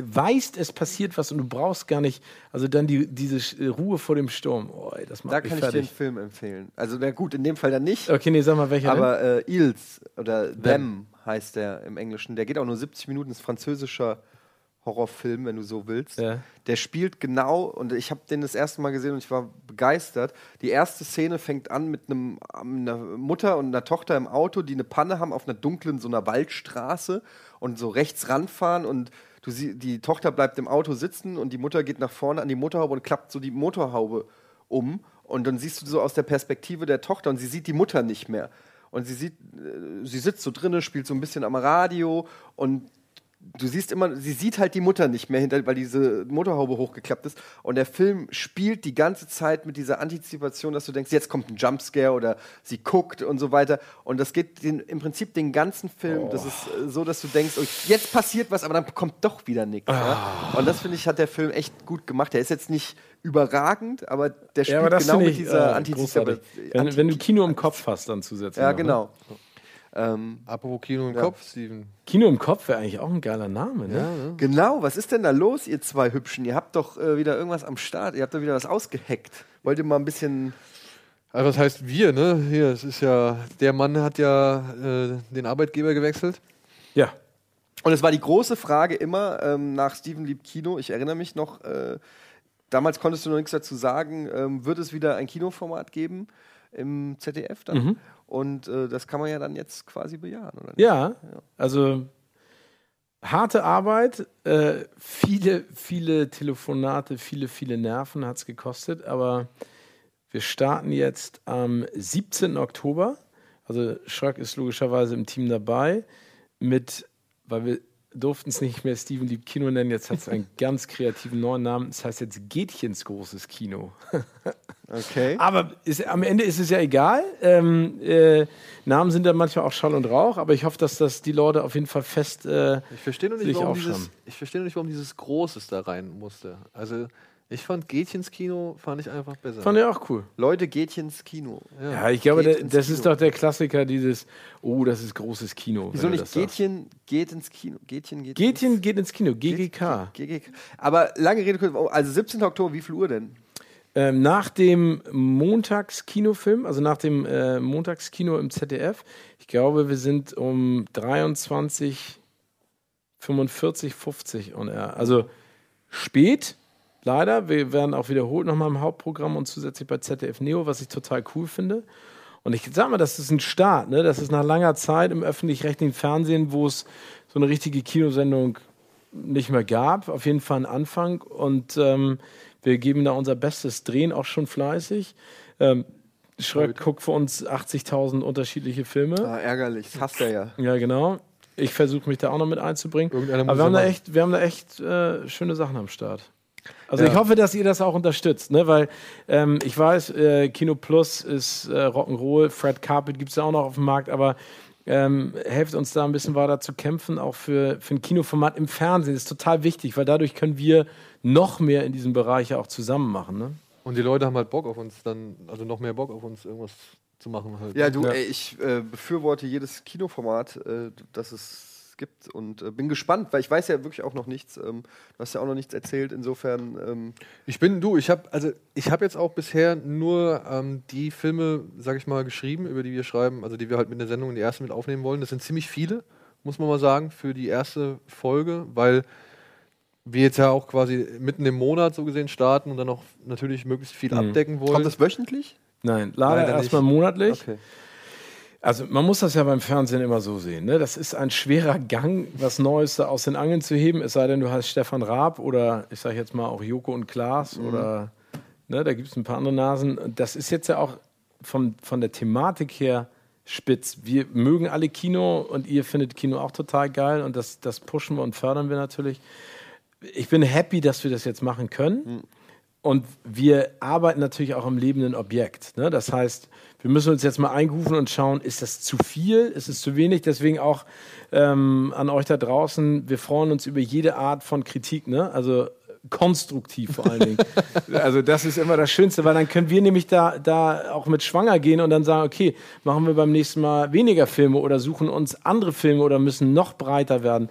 Speaker 1: weißt, es passiert was und du brauchst gar nicht, also dann die, diese äh, Ruhe vor dem Sturm. Oh, ey, das macht
Speaker 3: Da
Speaker 1: mich
Speaker 3: kann ich den
Speaker 1: fertig.
Speaker 3: Film empfehlen. Also, na gut, in dem Fall dann nicht.
Speaker 1: Okay, nee, sag mal, welcher
Speaker 3: Aber äh, Ils oder Them heißt der im Englischen. Der geht auch nur 70 Minuten, ist französischer Horrorfilm, wenn du so willst.
Speaker 1: Ja.
Speaker 3: Der spielt genau, und ich habe den das erste Mal gesehen und ich war begeistert. Die erste Szene fängt an mit einem, einer Mutter und einer Tochter im Auto, die eine Panne haben auf einer dunklen, so einer Waldstraße und so rechts ranfahren und du sie, die Tochter bleibt im Auto sitzen und die Mutter geht nach vorne an die Motorhaube und klappt so die Motorhaube um. Und dann siehst du so aus der Perspektive der Tochter und sie sieht die Mutter nicht mehr. Und sie sieht, äh, sie sitzt so drinnen, spielt so ein bisschen am Radio und du siehst immer, sie sieht halt die Mutter nicht mehr hinter, weil diese Motorhaube hochgeklappt ist. Und der Film spielt die ganze Zeit mit dieser Antizipation, dass du denkst, jetzt kommt ein Jumpscare oder sie guckt und so weiter. Und das geht den, im Prinzip den ganzen Film. Das ist äh, so, dass du denkst, oh, jetzt passiert was, aber dann kommt doch wieder nichts. Ja? Und das finde ich, hat der Film echt gut gemacht. Der ist jetzt nicht überragend, aber der spielt
Speaker 1: Ja, aber das
Speaker 3: genau mit dieser
Speaker 1: äh,
Speaker 3: Antizipation.
Speaker 1: Wenn, wenn du Kino im Kopf hast, dann zusätzlich.
Speaker 3: Ja,
Speaker 1: noch, ne?
Speaker 3: genau. Ähm,
Speaker 2: Apropos Kino im
Speaker 3: Ja.
Speaker 2: Kopf, Steven.
Speaker 1: Kino im Kopf wäre eigentlich auch ein geiler Name, ne?
Speaker 2: ne?
Speaker 3: Genau, was ist denn da los, ihr zwei Hübschen? Ihr habt doch äh, wieder irgendwas am Start. Ihr habt doch wieder was ausgeheckt. Wollt ihr mal ein bisschen.
Speaker 2: Also was heißt wir, ne? Hier, es ist ja, der Mann hat ja äh, den Arbeitgeber gewechselt.
Speaker 1: Ja.
Speaker 3: Und es war die große Frage immer ähm, nach Steven Lieb Kino. Ich erinnere mich noch, äh, damals konntest du noch nichts dazu sagen. Ähm, wird es wieder ein Kinoformat geben im ZDF dann?
Speaker 1: Mhm.
Speaker 3: Und äh, das kann man ja dann jetzt quasi bejahen, oder? nicht?
Speaker 1: Ja, also harte Arbeit, äh, viele, viele Telefonate, viele, viele Nerven hat es gekostet, aber wir starten jetzt am 17. Oktober. Also Schröck ist logischerweise im Team dabei mit, weil wir durften es nicht mehr Steven Lieb Kino nennen, jetzt hat es einen (laughs) ganz kreativen neuen Namen. Das heißt jetzt Gätchens großes Kino. (laughs)
Speaker 3: Okay.
Speaker 1: Aber ist, am Ende ist es ja egal. Ähm, äh, Namen sind dann manchmal auch Schall und Rauch, aber ich hoffe, dass das die Leute auf jeden Fall fest äh,
Speaker 2: Ich verstehe nicht,
Speaker 1: sich
Speaker 2: warum dieses, ich verstehe noch nicht, warum dieses Großes da rein musste. Also ich fand Gätchens Kino fand ich einfach besser.
Speaker 1: Fand ich auch cool.
Speaker 3: Leute, ins Kino.
Speaker 1: Ja, ich glaube, der,
Speaker 3: ins
Speaker 1: das
Speaker 3: Kino.
Speaker 1: ist doch der Klassiker, dieses, oh, das ist großes Kino.
Speaker 3: Wieso nicht. Gätchen geht ins Kino? Gätchen geht
Speaker 1: Gätchen geht ins Kino, GGK.
Speaker 3: GGK. Aber lange Rede, kurz, also 17. Oktober, wie viel Uhr denn?
Speaker 1: Ähm, nach dem Montagskinofilm, also nach dem äh, Montagskino im ZDF, ich glaube, wir sind um 23, 45, 50 on air. Also spät, leider. Wir werden auch wiederholt nochmal im Hauptprogramm und zusätzlich bei ZDF Neo, was ich total cool finde. Und ich sag mal, das ist ein Start, ne? Das ist nach langer Zeit im öffentlich-rechtlichen Fernsehen, wo es so eine richtige Kinosendung nicht mehr gab. Auf jeden Fall ein Anfang. Und ähm, wir geben da unser Bestes, drehen auch schon fleißig. Ähm, Schröck guckt für uns 80.000 unterschiedliche Filme.
Speaker 3: Ah, ärgerlich, das hasst er ja.
Speaker 1: Ja, genau. Ich versuche mich da auch noch mit einzubringen. Aber wir haben, da echt, wir haben da echt äh, schöne Sachen am Start. Also
Speaker 2: Ja.
Speaker 1: ich hoffe, dass ihr das auch unterstützt, ne? weil ähm, ich weiß, äh, Kino Plus ist äh, Rock'n'Roll, Fred Carpet gibt es ja auch noch auf dem Markt, aber ähm, helft uns da ein bisschen weiter zu kämpfen, auch für, für ein Kinoformat im Fernsehen. Das ist total wichtig, weil dadurch können wir noch mehr in diesem Bereich ja auch zusammen machen. Ne?
Speaker 2: Und die Leute haben halt Bock auf uns dann, also noch mehr Bock auf uns, irgendwas zu machen halt.
Speaker 3: Ja, du, Ey, ich äh, befürworte jedes Kinoformat, äh, das es es gibt. Und äh, bin gespannt, weil ich weiß ja wirklich auch noch nichts. Ähm, du hast ja auch noch nichts erzählt, insofern. Ähm
Speaker 2: ich bin du, ich habe also ich habe jetzt auch bisher nur ähm, die Filme, sag ich mal, geschrieben, über die wir schreiben, also die wir halt mit der Sendung in die erste mit aufnehmen wollen. Das sind ziemlich viele, muss man mal sagen, für die erste Folge, weil wir jetzt ja auch quasi mitten im Monat so gesehen starten und dann auch natürlich möglichst viel mhm. abdecken wollen.
Speaker 3: Kommt das wöchentlich?
Speaker 1: Nein, leider, leider erstmal monatlich. Okay. Also man muss das ja beim Fernsehen immer so sehen. Ne? Das ist ein schwerer Gang, was Neues aus den Angeln zu heben. Es sei denn, du hast Stefan Raab oder ich sage jetzt mal auch Joko und Klaas mhm. oder ne, da gibt es ein paar andere Nasen. Das ist jetzt ja auch von, von der Thematik her spitz. Wir mögen alle Kino und ihr findet Kino auch total geil und das, das pushen wir und fördern wir natürlich. Ich bin happy, dass wir das jetzt machen können. Mhm. Und wir arbeiten natürlich auch am lebenden Objekt. Ne? Das heißt, wir müssen uns jetzt mal einrufen und schauen, ist das zu viel, ist es zu wenig? Deswegen auch ähm, an euch da draußen, wir freuen uns über jede Art von Kritik, ne? also konstruktiv vor allen Dingen. (laughs) also das ist immer das Schönste, weil dann können wir nämlich da, da auch mit schwanger gehen und dann sagen, okay, machen wir beim nächsten Mal weniger Filme oder suchen uns andere Filme oder müssen noch breiter werden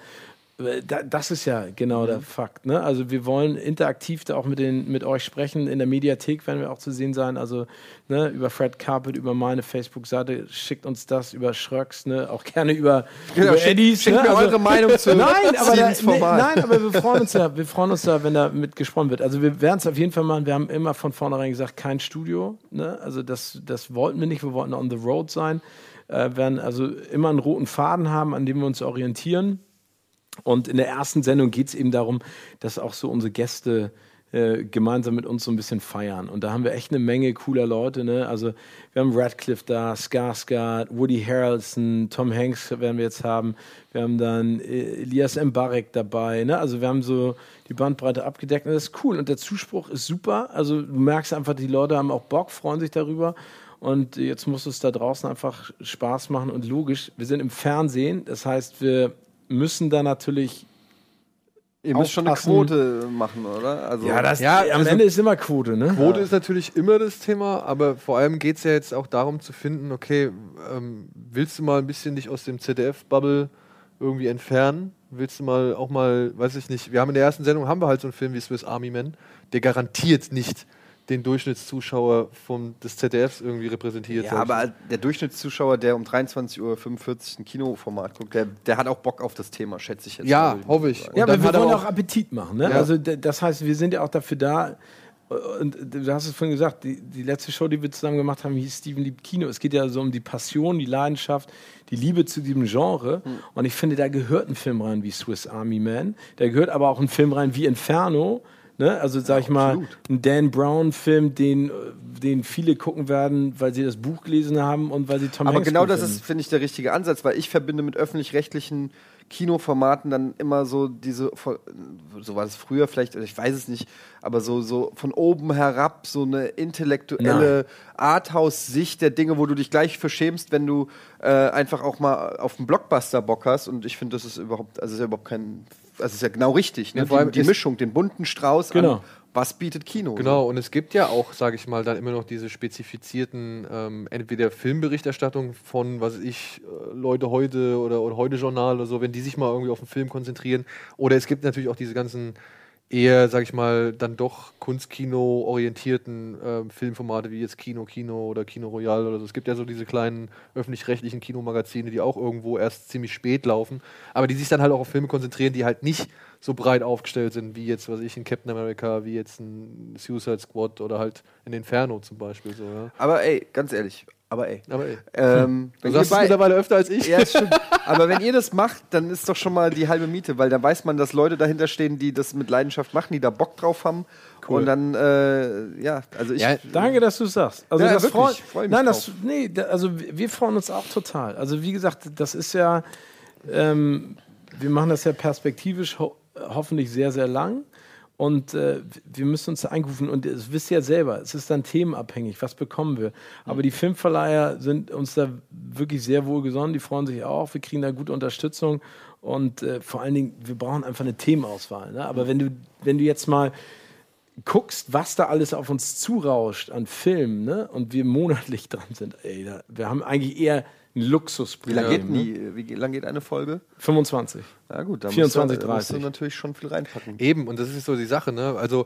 Speaker 1: das ist ja genau mhm. der Fakt. Ne? Also wir wollen interaktiv da auch mit, den, mit euch sprechen. In der Mediathek werden wir auch zu sehen sein. Also ne, über Fred Carpet, über meine Facebook-Seite, schickt uns das über Schröcks, ne? auch gerne über, (laughs) genau, über Eddies.
Speaker 3: Schickt
Speaker 1: ne?
Speaker 3: mir also, eure Meinung zu (laughs)
Speaker 1: nein, aber da, nee, nein, aber wir freuen uns ja, (laughs) wir freuen uns da, wenn da mit gesprochen wird. Also wir werden es auf jeden Fall machen. Wir haben immer von vornherein gesagt, kein Studio. Ne? Also das, das wollten wir nicht. Wir wollten on the road sein. Äh, werden also immer einen roten Faden haben, an dem wir uns orientieren und in der ersten Sendung geht es eben darum, dass auch so unsere Gäste äh, gemeinsam mit uns so ein bisschen feiern. Und da haben wir echt eine Menge cooler Leute. Ne? Also wir haben Radcliffe da, Skarsgård, Woody Harrelson, Tom Hanks werden wir jetzt haben. Wir haben dann äh, Elias Mbarek dabei. Ne? Also wir haben so die Bandbreite abgedeckt. Und das ist cool. Und der Zuspruch ist super. Also du merkst einfach, die Leute haben auch Bock, freuen sich darüber. Und jetzt muss es da draußen einfach Spaß machen. Und logisch, wir sind im Fernsehen. Das heißt, wir müssen da natürlich
Speaker 3: Ihr müsst schon eine Quote machen, oder?
Speaker 1: Also ja, das, ja, am also Ende ist immer Quote, ne?
Speaker 2: Quote ja. ist natürlich immer das Thema, aber vor allem geht es ja jetzt auch darum zu finden, okay, ähm, willst du mal ein bisschen dich aus dem ZDF-Bubble irgendwie entfernen? Willst du mal auch mal, weiß ich nicht, wir haben in der ersten Sendung haben wir halt so einen Film wie Swiss Army Man, der garantiert nicht den Durchschnittszuschauer vom, des ZDFs irgendwie repräsentiert.
Speaker 3: Ja, aber der Durchschnittszuschauer, der um 23.45 Uhr ein Kinoformat guckt, der, der hat auch Bock auf das Thema, schätze ich jetzt.
Speaker 2: Ja, hoffe ich.
Speaker 1: Ja, aber wir wollen auch Appetit machen. Ne? Ja. Also das heißt, wir sind ja auch dafür da, und du hast es vorhin gesagt, die, die, letzte Show, die wir zusammen gemacht haben, hieß Steven liebt Kino. Es geht ja so um die Passion, die Leidenschaft, die Liebe zu diesem Genre. Mhm. Und ich finde, da gehört ein Film rein wie Swiss Army Man. Da gehört aber auch ein Film rein wie Inferno Ne? Also sag ja, ich mal, absolut. ein Dan Brown-Film, den, den viele gucken werden, weil sie das Buch gelesen haben und weil sie Tom
Speaker 3: Aber
Speaker 1: Hanks
Speaker 3: genau das ist, finde ich, der richtige Ansatz, weil ich verbinde mit öffentlich-rechtlichen Kinoformaten dann immer so diese, so war es früher vielleicht, ich weiß es nicht, aber so, so von oben herab so eine intellektuelle Arthouse-Sicht der Dinge, wo du dich gleich verschämst, wenn du äh, einfach auch mal auf einen Blockbuster Bock hast. Und ich finde, das ist überhaupt, also ist ja überhaupt kein also ist ja genau richtig, ne? Ja, die, die Mischung, den bunten Strauß
Speaker 1: genau.
Speaker 3: an was bietet Kino?
Speaker 2: Genau, und es gibt ja auch, sage ich mal, dann immer noch diese spezifizierten, ähm, entweder Filmberichterstattung von, was ich, äh, Leute heute oder, oder heute Journal oder so, wenn die sich mal irgendwie auf den Film konzentrieren. Oder es gibt natürlich auch diese ganzen eher, sag ich mal, dann doch Kunstkino-orientierten äh, Filmformate wie jetzt Kino, Kino oder Kino Royal oder so. Es gibt ja so diese kleinen öffentlich-rechtlichen Kinomagazine, die auch irgendwo erst ziemlich spät laufen, aber die sich dann halt auch auf Filme konzentrieren, die halt nicht so breit aufgestellt sind, wie jetzt, was ich, in Captain America, wie jetzt ein Suicide Squad oder halt in Inferno zum Beispiel. So, ja.
Speaker 3: Aber ey, ganz ehrlich, aber ey.
Speaker 2: Aber ey.
Speaker 3: Ähm, (laughs)
Speaker 2: du sagst es mittlerweile öfter als ich.
Speaker 3: Ja, stimmt. aber wenn ihr das macht, dann ist doch schon mal die halbe Miete, weil dann weiß man, dass Leute dahinter stehen, die das mit Leidenschaft machen, die da Bock drauf haben. Cool. Und dann, äh, ja, also ich. Ja,
Speaker 1: danke, dass du es sagst. Also
Speaker 3: ja,
Speaker 1: das
Speaker 3: wirklich,
Speaker 1: freu, Nein, das, nee, also wir freuen uns auch total. Also wie gesagt, das ist ja, ähm, wir machen das ja perspektivisch ho hoffentlich sehr, sehr lang. Und äh, wir müssen uns da einrufen. Und das wisst ihr ja selber, es ist dann themenabhängig. Was bekommen wir? Aber die Filmverleiher sind uns da wirklich sehr wohlgesonnen. Die freuen sich auch. Wir kriegen da gute Unterstützung. Und äh, vor allen Dingen, wir brauchen einfach eine Themenauswahl. Ne? Aber wenn du, wenn du jetzt mal guckst, was da alles auf uns zurauscht an Filmen, ne? und wir monatlich (laughs) dran sind, ey, da, wir haben eigentlich eher ein Luxus.
Speaker 3: Wie lange geht, ne? wie lang geht eine Folge?
Speaker 1: 25.
Speaker 3: Ja gut, da
Speaker 1: 24,
Speaker 3: musst, du, 30. musst du natürlich schon viel reinpacken.
Speaker 2: Eben, und das ist so die Sache, ne? Also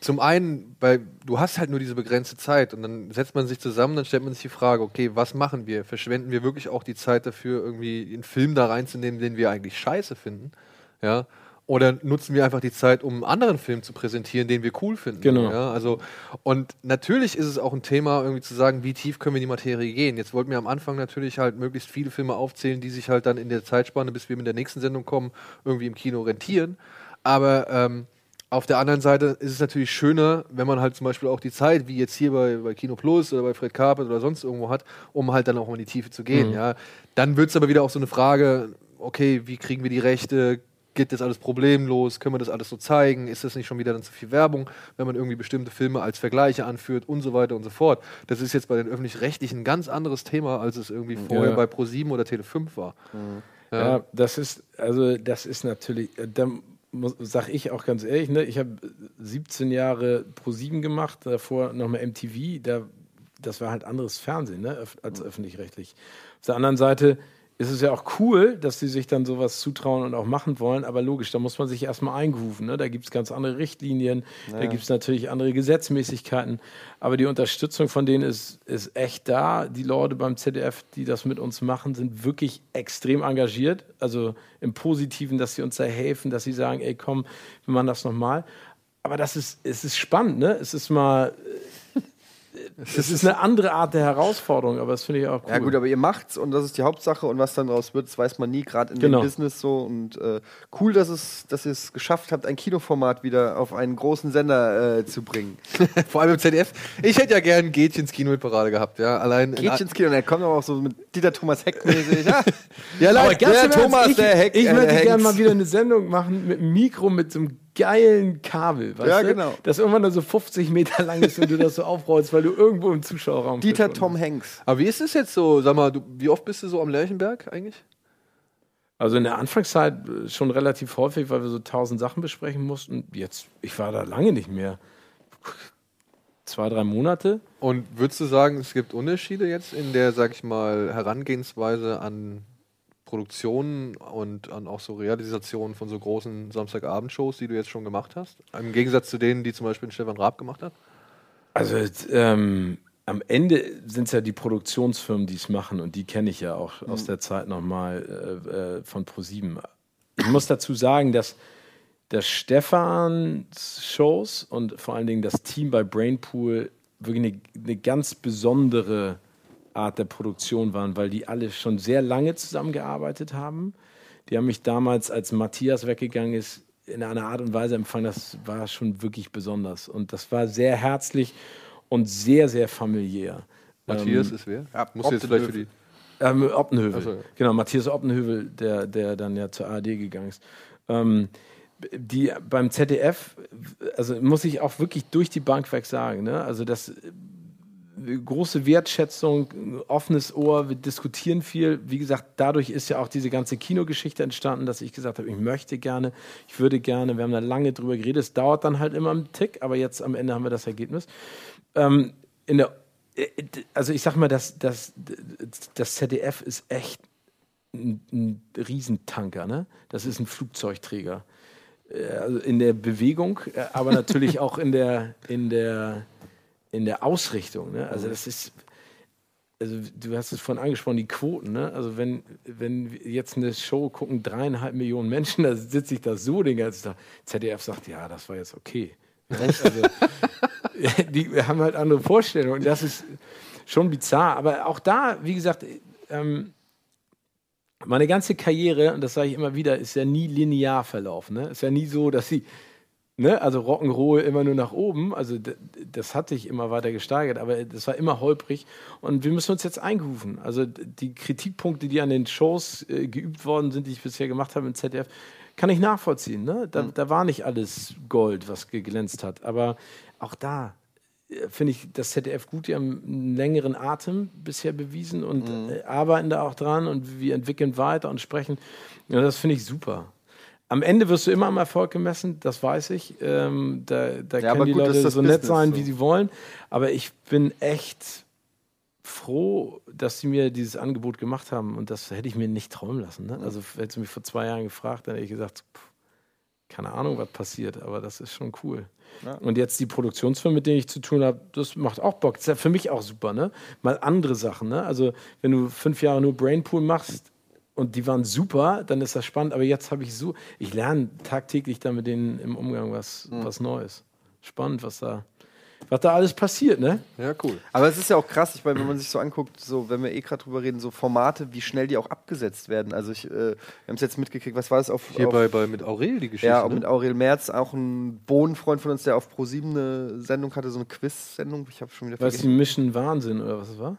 Speaker 2: zum einen, weil du hast halt nur diese begrenzte Zeit und dann setzt man sich zusammen, dann stellt man sich die Frage, okay, was machen wir? Verschwenden wir wirklich auch die Zeit dafür, irgendwie einen Film da reinzunehmen, den wir eigentlich scheiße finden? Ja. Oder nutzen wir einfach die Zeit, um einen anderen Film zu präsentieren, den wir cool finden?
Speaker 1: Genau.
Speaker 2: Ja, also, und natürlich ist es auch ein Thema, irgendwie zu sagen, wie tief können wir in die Materie gehen. Jetzt wollten wir am Anfang natürlich halt möglichst viele Filme aufzählen, die sich halt dann in der Zeitspanne, bis wir mit der nächsten Sendung kommen, irgendwie im Kino rentieren. Aber ähm, auf der anderen Seite ist es natürlich schöner, wenn man halt zum Beispiel auch die Zeit, wie jetzt hier bei, bei Kino Plus oder bei Fred Carpet oder sonst irgendwo hat, um halt dann auch mal in die Tiefe zu gehen. Mhm. Ja. Dann wird es aber wieder auch so eine Frage, okay, wie kriegen wir die Rechte? Geht das alles problemlos? Können wir das alles so zeigen? Ist das nicht schon wieder dann zu viel Werbung, wenn man irgendwie bestimmte Filme als Vergleiche anführt und so weiter und so fort? Das ist jetzt bei den Öffentlich-Rechtlichen ein ganz anderes Thema, als es irgendwie vorher ja. bei Pro7 oder Tele5 war.
Speaker 1: Mhm. Ja. ja. das ist, also das ist natürlich, äh, da sag ich auch ganz ehrlich, ne, ich habe 17 Jahre Pro 7 gemacht, davor nochmal MTV, da, das war halt anderes Fernsehen ne, als öffentlich-rechtlich. Auf der anderen Seite ist es ja auch cool, dass sie sich dann sowas zutrauen und auch machen wollen, aber logisch, da muss man sich erstmal eingrooven. Ne? Da gibt es ganz andere Richtlinien, naja. da gibt es natürlich andere Gesetzmäßigkeiten, aber die Unterstützung von denen ist, ist echt da. Die Leute beim ZDF, die das mit uns machen, sind wirklich extrem engagiert, also im Positiven, dass sie uns da helfen, dass sie sagen, ey komm, wir machen das nochmal. Aber das ist, es ist spannend, ne? Es ist mal das ist eine andere Art der Herausforderung, aber das finde ich auch cool.
Speaker 3: Ja gut, aber ihr macht's und das ist die Hauptsache und was dann daraus wird, das weiß man nie, gerade in genau. dem Business so und äh, cool, dass es, dass ihr es geschafft habt, ein Kinoformat wieder auf einen großen Sender äh, zu bringen. (laughs)
Speaker 2: Vor allem im ZDF. Ich hätte ja gern Gätchens Kino mit Parade gehabt, ja. Allein
Speaker 3: Gätchens Kino, der kommt aber auch so mit Dieter Thomas Heck mäßig. ja, (laughs)
Speaker 1: ja aber der Thomas, ich, der Heck. Ich äh, möchte gerne mal wieder eine Sendung machen mit einem Mikro, mit so einem geilen Kabel, weißt
Speaker 3: ja,
Speaker 1: du?
Speaker 3: genau.
Speaker 1: Das irgendwann nur so 50 Meter lang ist und du das so aufrollst, weil du irgendwo im Zuschauerraum
Speaker 3: Dieter bist. Tom Hanks.
Speaker 2: Aber wie ist es jetzt so, sag mal, du, wie oft bist du so am Lerchenberg eigentlich?
Speaker 1: Also in der Anfangszeit äh, schon relativ häufig, weil wir so tausend Sachen besprechen mussten. Jetzt, ich war da lange nicht mehr. Zwei, drei Monate.
Speaker 2: Und würdest du sagen, es gibt Unterschiede jetzt in der, sag ich mal, Herangehensweise an Produktionen und an auch so Realisationen von so großen Samstagabendshows, die du jetzt schon gemacht hast? Im Gegensatz zu denen, die zum Beispiel Stefan Raab gemacht hat?
Speaker 1: Also ähm, am Ende sind es ja die Produktionsfirmen, die es machen und die kenne ich ja auch mhm. aus der Zeit nochmal äh, äh, von ProSieben. Ich muss dazu sagen, dass, dass Stefans Shows und vor allen Dingen das Team bei Brainpool wirklich eine, eine ganz besondere Art der Produktion waren, weil die alle schon sehr lange zusammengearbeitet haben. Die haben mich damals, als Matthias weggegangen ist, in einer Art und Weise empfangen, das war schon wirklich besonders. Und das war sehr herzlich und sehr, sehr familiär.
Speaker 2: Matthias ähm, ist wer?
Speaker 1: Ja, Muss jetzt vielleicht für die. Ähm, Oppenhövel. So, ja. Genau, Matthias Oppenhövel, der, der dann ja zur ARD gegangen ist. Ähm, die beim ZDF, also muss ich auch wirklich durch die Bank weg sagen, ne? also das große Wertschätzung, offenes Ohr, wir diskutieren viel. Wie gesagt, dadurch ist ja auch diese ganze Kinogeschichte entstanden, dass ich gesagt habe, ich möchte gerne, ich würde gerne, wir haben da lange drüber geredet. Es dauert dann halt immer einen Tick, aber jetzt am Ende haben wir das Ergebnis. Ähm, in der, äh, also ich sag mal, das, das, das ZDF ist echt ein, ein Riesentanker, ne? Das ist ein Flugzeugträger. Äh, also in der Bewegung, äh, aber natürlich (laughs) auch in der, in der in der Ausrichtung. Ne? Also das ist, also du hast es vorhin angesprochen, die Quoten. Ne? Also wenn, wenn jetzt eine Show gucken dreieinhalb Millionen Menschen, da sitze ich da so den ganzen Tag. ZDF sagt, ja, das war jetzt okay. Also, (laughs) die haben halt andere Vorstellungen. Das ist schon bizarr. Aber auch da, wie gesagt, ähm, meine ganze Karriere, und das sage ich immer wieder, ist ja nie linear verlaufen. Ne? Ist ja nie so, dass sie Ne? Also Rock'n'Roll immer nur nach oben. Also das hat sich immer weiter gesteigert, aber das war immer holprig. Und wir müssen uns jetzt eingerufen. Also die Kritikpunkte, die an den Shows äh, geübt worden sind, die ich bisher gemacht habe im ZDF, kann ich nachvollziehen. Ne? Da, mhm. da war nicht alles Gold, was geglänzt hat. Aber auch da äh, finde ich das ZDF gut. Die haben einen längeren Atem bisher bewiesen und mhm. Äh, arbeiten da auch dran und wir entwickeln weiter und sprechen. Ja, das finde ich super. Am Ende wirst du immer am Erfolg gemessen, das weiß ich. Ähm, da da ja, können die gut, Leute so nett sein, so. wie sie wollen. Aber ich bin echt froh, dass sie mir dieses Angebot gemacht haben und das hätte ich mir nicht träumen lassen. Ne? Also hättest du mich vor zwei Jahren gefragt, dann hätte ich gesagt, pff, keine Ahnung, was passiert, aber das ist schon cool. Ja. Und jetzt die Produktionsfirma, mit denen ich zu tun habe, das macht auch Bock. Das ist ja für mich auch super, ne? Mal andere Sachen, ne? Also, wenn du fünf Jahre nur Brainpool machst und die waren super, dann ist das spannend. Aber jetzt habe ich so, ich lerne tagtäglich da mit denen im Umgang was, mhm. was Neues. Spannend, was da was da alles passiert, ne?
Speaker 3: Ja, cool. Aber es ist ja auch krass, ich meine, wenn man sich so anguckt, so, wenn wir eh gerade drüber reden, so Formate, wie schnell die auch abgesetzt werden. Also ich, äh, wir haben es jetzt mitgekriegt, was war das auf.
Speaker 2: Hier
Speaker 3: auf,
Speaker 2: bei, bei mit Aurel die Geschichte.
Speaker 3: Ja, auch ne? mit Aurel Merz, auch ein Bohnenfreund von uns, der auf Pro7 eine Sendung hatte, so eine Quiz-Sendung. Ich habe schon wieder
Speaker 1: vergessen. Was die Mission Wahnsinn oder was war?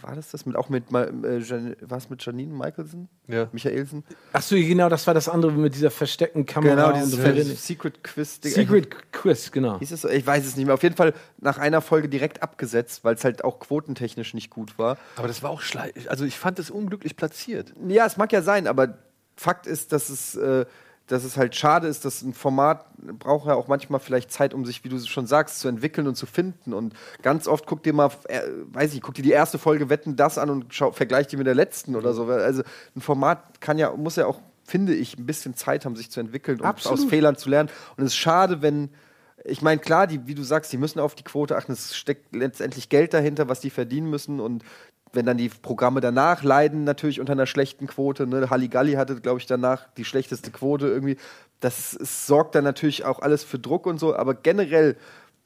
Speaker 3: War das das mit auch mit äh, Jan, was mit Janine Michelson?
Speaker 2: Ja.
Speaker 3: Michaelsen?
Speaker 1: Ach so, genau, das war das andere mit dieser versteckten Kamera.
Speaker 3: Genau, dieses Secret Quiz.
Speaker 1: -Ding. Secret Quiz, genau.
Speaker 3: Hieß es so? Ich weiß es nicht mehr. Auf jeden Fall nach einer Folge direkt abgesetzt, weil es halt auch quotentechnisch nicht gut war.
Speaker 2: Aber das war auch schlecht. Also ich fand es unglücklich platziert.
Speaker 3: Ja, es mag ja sein, aber Fakt ist, dass es äh, dass es halt schade ist, dass ein Format braucht ja auch manchmal vielleicht Zeit, um sich, wie du schon sagst, zu entwickeln und zu finden. Und ganz oft guck dir mal, äh, weiß ich, guck dir die erste Folge Wetten das an und schau, vergleich die mit der letzten oder so. Also ein Format kann ja, muss ja auch, finde ich, ein bisschen Zeit haben, sich zu entwickeln und Absolut. aus Fehlern zu lernen. Und es ist schade, wenn ich meine, klar, die, wie du sagst, die müssen auf die Quote achten. Es steckt letztendlich Geld dahinter, was die verdienen müssen. Und wenn dann die Programme danach leiden, natürlich unter einer schlechten Quote. Ne? Halligalli hatte, glaube ich, danach die schlechteste Quote irgendwie. Das, das sorgt dann natürlich auch alles für Druck und so. Aber generell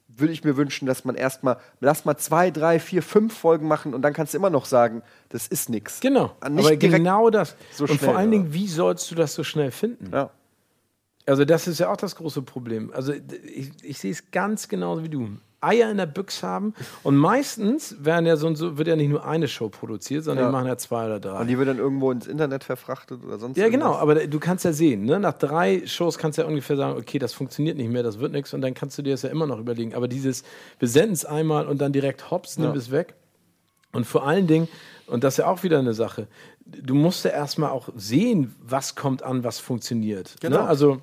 Speaker 3: würde ich mir wünschen, dass man erstmal, lass mal zwei, drei, vier, fünf Folgen machen und dann kannst du immer noch sagen, das ist nichts.
Speaker 1: Genau. Aber genau das. So und schnell, vor allen Dingen, wie sollst du das so schnell finden?
Speaker 3: Ja.
Speaker 1: Also, das ist ja auch das große Problem. Also, ich, ich sehe es ganz genauso wie du. Eier in der Büchse haben. Und meistens werden ja so, so wird ja nicht nur eine Show produziert, sondern ja. die machen ja zwei oder drei.
Speaker 3: Und die wird dann irgendwo ins Internet verfrachtet oder sonst
Speaker 1: Ja, genau, aber du kannst ja sehen, ne? nach drei Shows kannst du ja ungefähr sagen, okay, das funktioniert nicht mehr, das wird nichts und dann kannst du dir das ja immer noch überlegen. Aber dieses, wir senden es einmal und dann direkt hops, nimm ja. es weg. Und vor allen Dingen, und das ist ja auch wieder eine Sache, du musst ja erstmal auch sehen, was kommt an, was funktioniert. Ne? Genau. Ne? Also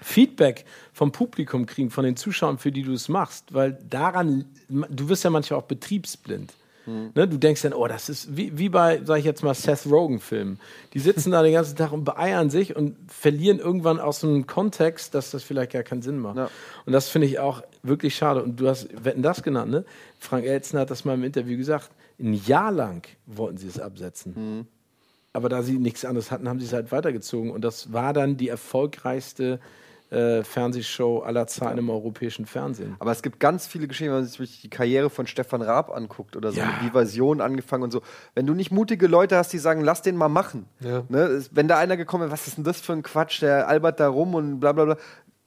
Speaker 1: Feedback vom Publikum kriegen, von den Zuschauern, für die du es machst, weil daran, du wirst ja manchmal auch betriebsblind. Mhm. Ne, du denkst dann, oh, das ist wie, wie bei, sag ich jetzt mal, Seth Rogen-Filmen. Die sitzen da den ganzen Tag und beeiern sich und verlieren irgendwann aus einem Kontext, dass das vielleicht gar keinen Sinn macht. Ja. Und das finde ich auch wirklich schade. Und du hast Wetten das genannt, ne? Frank Elzner hat das mal im Interview gesagt. Ein Jahr lang wollten sie es absetzen. Mhm. Aber da sie nichts anderes hatten, haben sie es halt weitergezogen. Und das war dann die erfolgreichste äh, Fernsehshow aller Zeiten im europäischen Fernsehen.
Speaker 3: Aber es gibt ganz viele Geschichten, wenn man sich die Karriere von Stefan Raab anguckt oder so, ja. die Version angefangen und so. Wenn du nicht mutige Leute hast, die sagen, lass den mal machen. Ja. Ne? Wenn da einer gekommen ist, was ist denn das für ein Quatsch, der albert da rum und bla bla bla.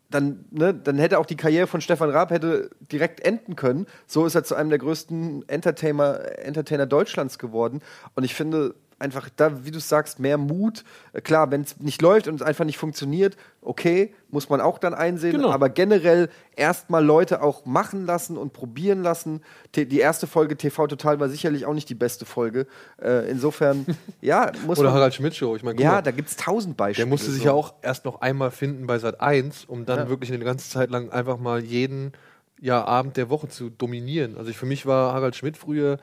Speaker 3: Dann, ne, dann hätte auch die Karriere von Stefan Raab hätte direkt enden können. So ist er zu einem der größten Entertainer, Entertainer Deutschlands geworden. Und ich finde, einfach da, wie du sagst, mehr Mut. Äh, klar, wenn es nicht läuft und es einfach nicht funktioniert, okay, muss man auch dann einsehen. Genau. Aber generell erstmal Leute auch machen lassen und probieren lassen. die erste Folge TV Total war sicherlich auch nicht die beste Folge. Äh, insofern, (laughs) ja,
Speaker 2: muss Oder man, Harald Schmidt Show. Ich mein,
Speaker 3: ja, mal, da gibt es tausend Beispiele.
Speaker 2: Der musste sich ja auch erst noch einmal finden bei Sat 1, um dann ja. wirklich eine ganze Zeit lang einfach mal jeden ja, Abend der Woche zu dominieren. Also ich, für mich war Harald Schmidt früher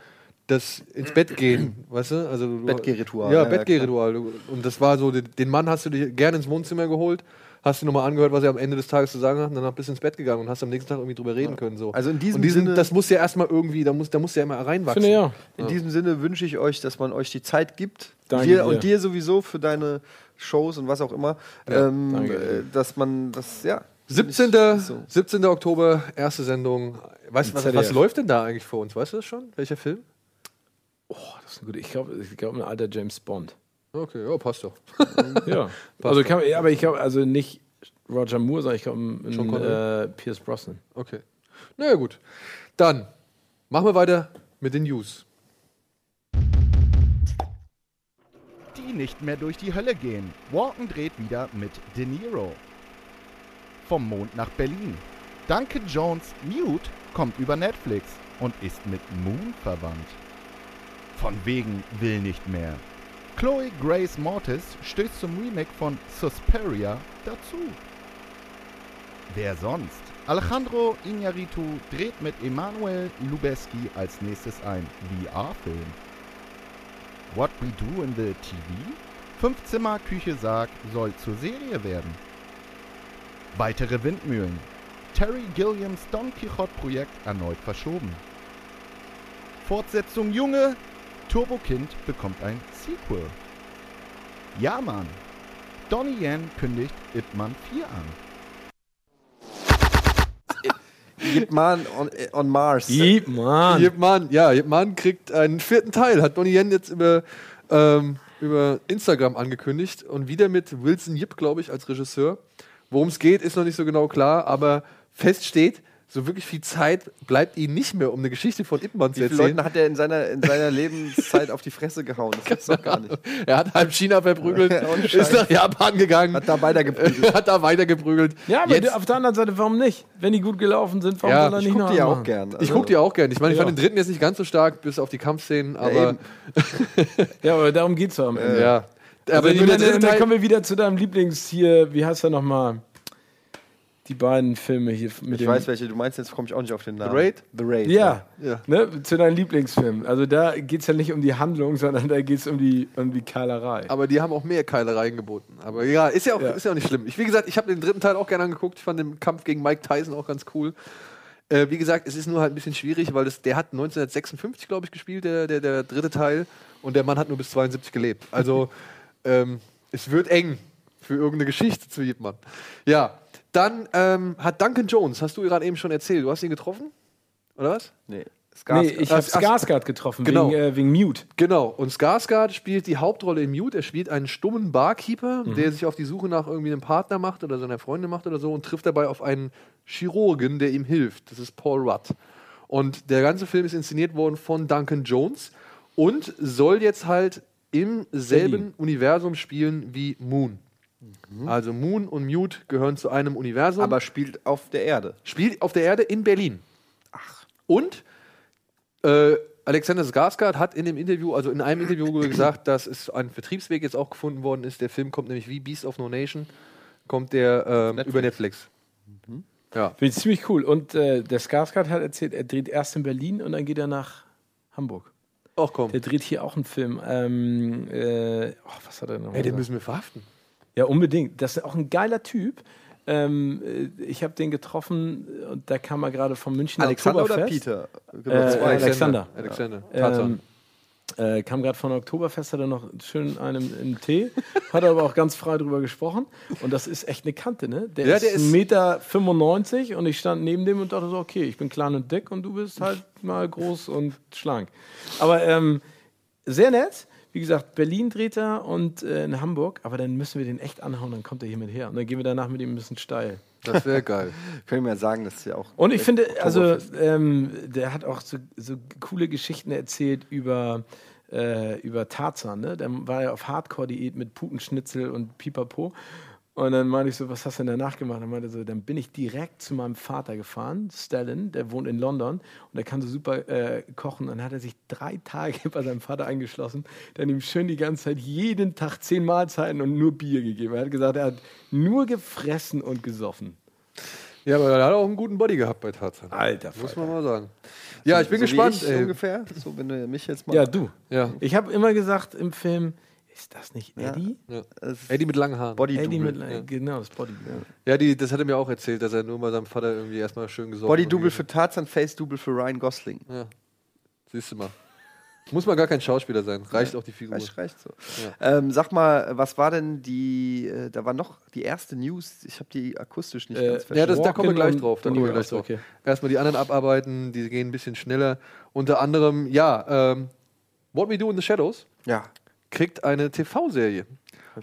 Speaker 2: das ins Bett gehen, weißt du? Also
Speaker 3: Bettgehritual.
Speaker 2: Ja, ja Bettgehritual. Und das war so, den Mann hast du dir gerne ins Wohnzimmer geholt, hast du nochmal angehört, was er am Ende des Tages zu sagen hat, und dann bist du ins Bett gegangen und hast am nächsten Tag irgendwie drüber reden können. So.
Speaker 3: Also in diesem diesen, Sinne.
Speaker 2: Das muss ja erstmal irgendwie, da muss, da muss ja immer reinwachsen.
Speaker 1: Finde, ja.
Speaker 3: In ja. diesem Sinne wünsche ich euch, dass man euch die Zeit gibt. Danke dir, und dir sowieso für deine Shows und was auch immer. Ja, ähm, äh, dass man das, ja.
Speaker 2: 17. So. 17. Oktober, erste Sendung. Weißt du, was, was läuft denn da eigentlich vor uns? Weißt du das schon? Welcher Film?
Speaker 1: Oh, das ist ein guter. Ich glaube, ich glaub, ein alter James Bond.
Speaker 2: Okay, ja, passt doch. (laughs)
Speaker 1: ja. Passt also, kann, aber ich glaube, also nicht Roger Moore, sondern ich glaube, äh, Pierce Brosnan.
Speaker 2: Okay. Naja, gut. Dann machen wir weiter mit den News.
Speaker 28: Die nicht mehr durch die Hölle gehen. Walken dreht wieder mit De Niro. Vom Mond nach Berlin. Duncan Jones Mute kommt über Netflix und ist mit Moon verwandt. Von wegen will nicht mehr. Chloe Grace Mortis stößt zum Remake von Suspiria dazu. Wer sonst? Alejandro Iñárritu dreht mit Emanuel Lubezki als nächstes ein VR-Film. What We Do in the TV? Fünfzimmer Küche Sarg soll zur Serie werden. Weitere Windmühlen. Terry Gilliams Don Quixote-Projekt erneut verschoben. Fortsetzung Junge. Turbo Kind bekommt ein Sequel. Ja, Mann. Donnie Yen kündigt Ip Man 4 an.
Speaker 3: Yip Man on, on Mars.
Speaker 1: Yip Man.
Speaker 2: Yip Man, ja, Yip Man kriegt einen vierten Teil. Hat Donnie Yen jetzt über, ähm, über Instagram angekündigt. Und wieder mit Wilson Yip, glaube ich, als Regisseur. Worum es geht, ist noch nicht so genau klar, aber fest steht, so wirklich viel Zeit bleibt ihm nicht mehr, um eine Geschichte von Ip Man zu
Speaker 3: Wie viele
Speaker 2: erzählen.
Speaker 3: Leuten hat er in seiner, in seiner Lebenszeit auf die Fresse gehauen? Das gibt's doch gar nicht. (laughs)
Speaker 2: Er hat halb China verprügelt, ist nach Japan gegangen.
Speaker 3: Hat da weitergeprügelt. (laughs)
Speaker 2: hat da weitergeprügelt.
Speaker 1: Ja, aber
Speaker 2: Jetzt-
Speaker 1: auf der anderen Seite, warum nicht? Wenn die gut gelaufen sind, warum
Speaker 2: Ja,
Speaker 1: soll er
Speaker 2: ich
Speaker 1: nicht
Speaker 2: guck
Speaker 1: noch
Speaker 2: die
Speaker 1: einen
Speaker 2: auch
Speaker 1: machen?
Speaker 3: gern.
Speaker 2: Ich gucke die auch gern. Ich meine, ich
Speaker 1: Ja.
Speaker 2: fand den dritten jetzt nicht ganz so stark, bis auf die Kampfszenen, aber.
Speaker 3: eben. (laughs)
Speaker 1: Ja, aber darum geht's doch am Ende.
Speaker 2: ja.
Speaker 1: Aber
Speaker 2: Aber
Speaker 1: also,
Speaker 2: die-
Speaker 1: dann, dann, dann kommen wir wieder zu deinem Lieblings hier, wie heißt er nochmal? Die beiden Filme hier mit
Speaker 3: Ich
Speaker 1: dem
Speaker 3: weiß welche du meinst, jetzt komme ich auch nicht auf den Namen.
Speaker 2: Raid?
Speaker 3: The Raid.
Speaker 1: Ja,
Speaker 2: Ja.
Speaker 1: Ne, zu deinem Lieblingsfilm. Also da geht es ja nicht um die Handlung, sondern da geht es um die, um die Keilerei.
Speaker 2: Aber die haben auch mehr Keilereien geboten. Aber ja, ist ja auch,
Speaker 1: Ja.
Speaker 2: Ist ja auch nicht schlimm. Ich, wie gesagt, ich habe den dritten Teil auch gerne angeguckt. Ich fand den Kampf gegen Mike Tyson auch ganz cool. Äh, wie gesagt, es ist nur halt ein bisschen schwierig, weil das, der hat 1956, glaube ich, gespielt, der, der, der dritte Teil. Und der Mann hat nur bis 72 gelebt. Also (laughs) ähm, es wird eng für irgendeine Geschichte zu Jepmann. Ja, dann ähm, hat Duncan Jones, hast du gerade eben schon erzählt, du hast ihn getroffen? Oder was?
Speaker 3: Nee.
Speaker 1: Nee, ich habe Skarsgård getroffen,
Speaker 2: Genau.
Speaker 1: wegen, äh, wegen Mute.
Speaker 2: Genau, und Skarsgård spielt die Hauptrolle in Mute. Er spielt einen stummen Barkeeper,
Speaker 1: Mhm.
Speaker 2: der sich auf die Suche nach irgendwie einem Partner macht oder seiner Freundin macht oder so und trifft dabei auf einen Chirurgen, der ihm hilft. Das ist Paul Rudd. Und der ganze Film ist inszeniert worden von Duncan Jones und soll jetzt halt im selben
Speaker 1: Berlin.
Speaker 2: Universum spielen wie Moon. Also Moon und Mute gehören zu einem Universum.
Speaker 3: Aber spielt auf der Erde.
Speaker 2: Spielt auf der Erde in Berlin. Ach. Und äh, Alexander Skarsgård hat in dem Interview, also in einem Interview (coughs) gesagt, dass es ein Vertriebsweg jetzt auch gefunden worden ist. Der Film kommt nämlich wie Beast of No Nation, kommt der ähm, über Netflix. Ja.
Speaker 1: Finde ich ziemlich cool. Und äh, der Skarsgård hat erzählt, er dreht erst in Berlin und dann geht er nach Hamburg.
Speaker 2: Ach komm.
Speaker 1: Der dreht hier auch einen Film. Ähm, äh, oh, was hat er noch?
Speaker 2: Ey, den
Speaker 1: gesagt?
Speaker 2: müssen wir verhaften.
Speaker 1: Ja, unbedingt. Das ist auch ein geiler Typ. Ähm, äh, ich habe den getroffen und da kam er gerade vom München
Speaker 3: Alexander oder. Peter?
Speaker 1: Äh,
Speaker 3: Zwei.
Speaker 1: Alexander.
Speaker 2: Alexander.
Speaker 1: Ähm,
Speaker 2: Tarzan.
Speaker 1: äh, kam gerade von Oktoberfest, hat er noch schön einen im Tee, hat aber auch ganz frei drüber gesprochen. Und das ist echt eine Kante, ne? Der
Speaker 2: Ja,
Speaker 1: ist
Speaker 2: der ist-
Speaker 1: 1,95 Meter 95 und ich stand neben dem und dachte so, okay, ich bin klein und dick und du bist halt mal groß und schlank. Aber ähm, sehr nett. Wie gesagt, Berlin dreht er und äh, in Hamburg, aber dann müssen wir den echt anhauen, dann kommt er hier mit her. Und dann gehen wir danach mit ihm ein bisschen steil.
Speaker 2: Das wäre (laughs) geil.
Speaker 3: Können wir ja sagen, dass ja auch.
Speaker 1: Und ich finde, also ähm, der hat auch so, so coole Geschichten erzählt über, äh, über Tarzan. Ne? Der war ja auf Hardcore-Diät mit Putenschnitzel und Pipapo. Und dann meinte ich so, was hast du denn danach gemacht? Er meinte so, dann bin ich direkt zu meinem Vater gefahren, Stalin, der wohnt in London und der kann so super äh, kochen. Und dann hat er sich drei Tage (laughs) bei seinem Vater eingeschlossen, dann ihm schön die ganze Zeit jeden Tag zehn Mahlzeiten und nur Bier gegeben. Er hat gesagt, er hat nur gefressen und gesoffen.
Speaker 2: Ja, aber er hat auch einen guten Body gehabt bei Tarzan.
Speaker 1: Alter,
Speaker 2: Muss man mal sagen. Ja, ich bin
Speaker 3: so wie
Speaker 2: gespannt.
Speaker 3: Ich
Speaker 2: ey.
Speaker 3: ungefähr. So, wenn du mich jetzt mal.
Speaker 1: Ja, du.
Speaker 2: Ja.
Speaker 1: Ich habe immer gesagt im Film, ist das nicht
Speaker 3: Ja.
Speaker 1: Eddie?
Speaker 2: Ja. Eddie mit langen Haaren.
Speaker 3: Body
Speaker 1: Eddie mit,
Speaker 2: Ja.
Speaker 1: genau, das Body.
Speaker 2: Ja, die, das hat er mir auch erzählt, dass er nur bei seinem Vater irgendwie erstmal schön gesorgt
Speaker 3: Body-Double für Tarzan, Face-Double für Ryan Gosling.
Speaker 2: Ja. Siehst du mal. Muss man gar kein Schauspieler sein. Reicht auch die Figur.
Speaker 3: Reicht, reicht so. Ähm, sag mal, was war denn die, äh, da war noch die erste News, ich habe die akustisch nicht
Speaker 1: Äh,
Speaker 3: ganz
Speaker 2: Ja, das, da kommen wir gleich drauf. Da kommen wir gleich drauf.
Speaker 1: okay.
Speaker 2: Erstmal die anderen abarbeiten, die gehen ein bisschen schneller. Unter anderem, ja, ähm, What We Do in the Shadows
Speaker 3: Ja.
Speaker 2: Kriegt eine TV-Serie.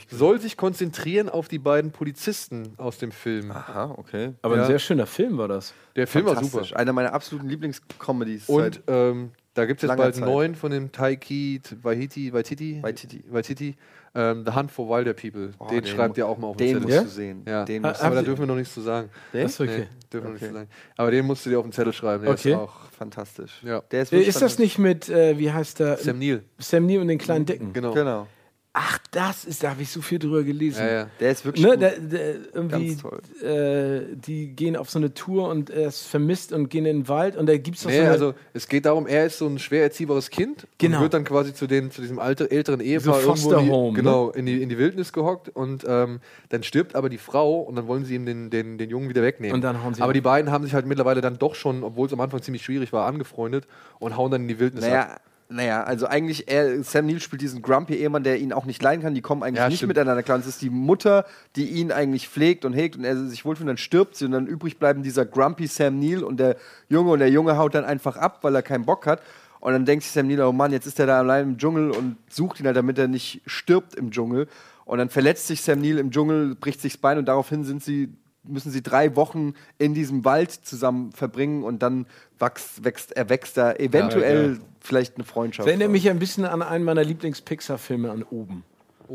Speaker 2: Soll sich konzentrieren auf die beiden Polizisten aus dem Film.
Speaker 3: Aha, okay.
Speaker 1: Aber
Speaker 2: Ja.
Speaker 1: ein sehr schöner Film war das.
Speaker 2: Der Film war super.
Speaker 3: Einer meiner absoluten Lieblingscomedies.
Speaker 2: Und ähm, da gibt es jetzt bald
Speaker 3: Zeit.
Speaker 2: einen neuen von dem Taiki Waititi, Waititi,
Speaker 3: Waititi.
Speaker 2: Waititi ähm, The Hunt for Wilder People.
Speaker 3: Oh,
Speaker 2: den,
Speaker 3: den
Speaker 2: schreibt ihr auch mal auf
Speaker 3: den
Speaker 2: den
Speaker 3: musst
Speaker 2: Zettel.
Speaker 3: du sehen.
Speaker 2: Ja.
Speaker 3: Den
Speaker 1: Ha-
Speaker 3: musst
Speaker 2: Aber da dürfen wir noch nichts zu sagen.
Speaker 3: Den?
Speaker 1: Das ist okay.
Speaker 2: Nee, dürfen wir nicht
Speaker 3: Okay.
Speaker 2: zu sagen. Aber den musst du dir auf den Zettel schreiben. Der
Speaker 1: Okay.
Speaker 2: ist auch
Speaker 3: Fantastisch.
Speaker 2: Ja.
Speaker 3: Der ist,
Speaker 1: Äh,
Speaker 3: wirklich
Speaker 1: Ist das nicht mit, äh, wie heißt der?
Speaker 2: Sam Neill.
Speaker 1: Sam Neill und den kleinen Dicken.
Speaker 2: Genau.
Speaker 3: Genau.
Speaker 1: Ach, das ist, da habe ich so viel drüber gelesen.
Speaker 2: Ja, ja.
Speaker 3: Der ist wirklich
Speaker 1: ne,
Speaker 3: gut.
Speaker 1: der, der, irgendwie,
Speaker 3: Ganz toll.
Speaker 1: äh, die gehen auf so eine Tour und er ist vermisst und gehen in den Wald und da gibt es
Speaker 2: Nee,
Speaker 1: so eine,
Speaker 2: also es geht darum, er ist so ein schwer erziehbares Kind
Speaker 1: Genau.
Speaker 2: und wird dann quasi zu, den, zu diesem alter, älteren Ehepaar
Speaker 1: So
Speaker 2: irgendwo in die,
Speaker 1: Home, ne?
Speaker 2: genau, in, die, in die Wildnis gehockt und ähm, dann stirbt aber die Frau und dann wollen sie ihm den, den, den Jungen wieder wegnehmen.
Speaker 1: Und dann hauen sie
Speaker 2: aber
Speaker 1: ab.
Speaker 2: die beiden haben sich halt mittlerweile dann doch schon, obwohl es am Anfang ziemlich schwierig war, angefreundet und hauen dann in die Wildnis ab.
Speaker 3: Naja, also eigentlich, er, Sam Neill spielt diesen grumpy Ehemann, der ihn auch nicht leiden kann. Die kommen eigentlich
Speaker 2: Ja,
Speaker 3: nicht
Speaker 2: stimmt.
Speaker 3: miteinander klar. Und es ist die Mutter, die ihn eigentlich pflegt und hegt und er sich wohlfühlt. Und dann stirbt sie und dann übrig bleiben dieser grumpy Sam Neill und der Junge. Und der Junge haut dann einfach ab, weil er keinen Bock hat. Und dann denkt sich Sam Neill, oh Mann, jetzt ist er da allein im Dschungel und sucht ihn halt, damit er nicht stirbt im Dschungel. Und dann verletzt sich Sam Neill im Dschungel, bricht sich das Bein und daraufhin sind sie müssen sie drei Wochen in diesem Wald zusammen verbringen und dann wächst, wächst, erwächst da eventuell
Speaker 1: Ja, ja.
Speaker 3: vielleicht eine Freundschaft.
Speaker 1: Das erinnert mich ein bisschen an einen meiner Lieblings-Pixar-Filme an oben.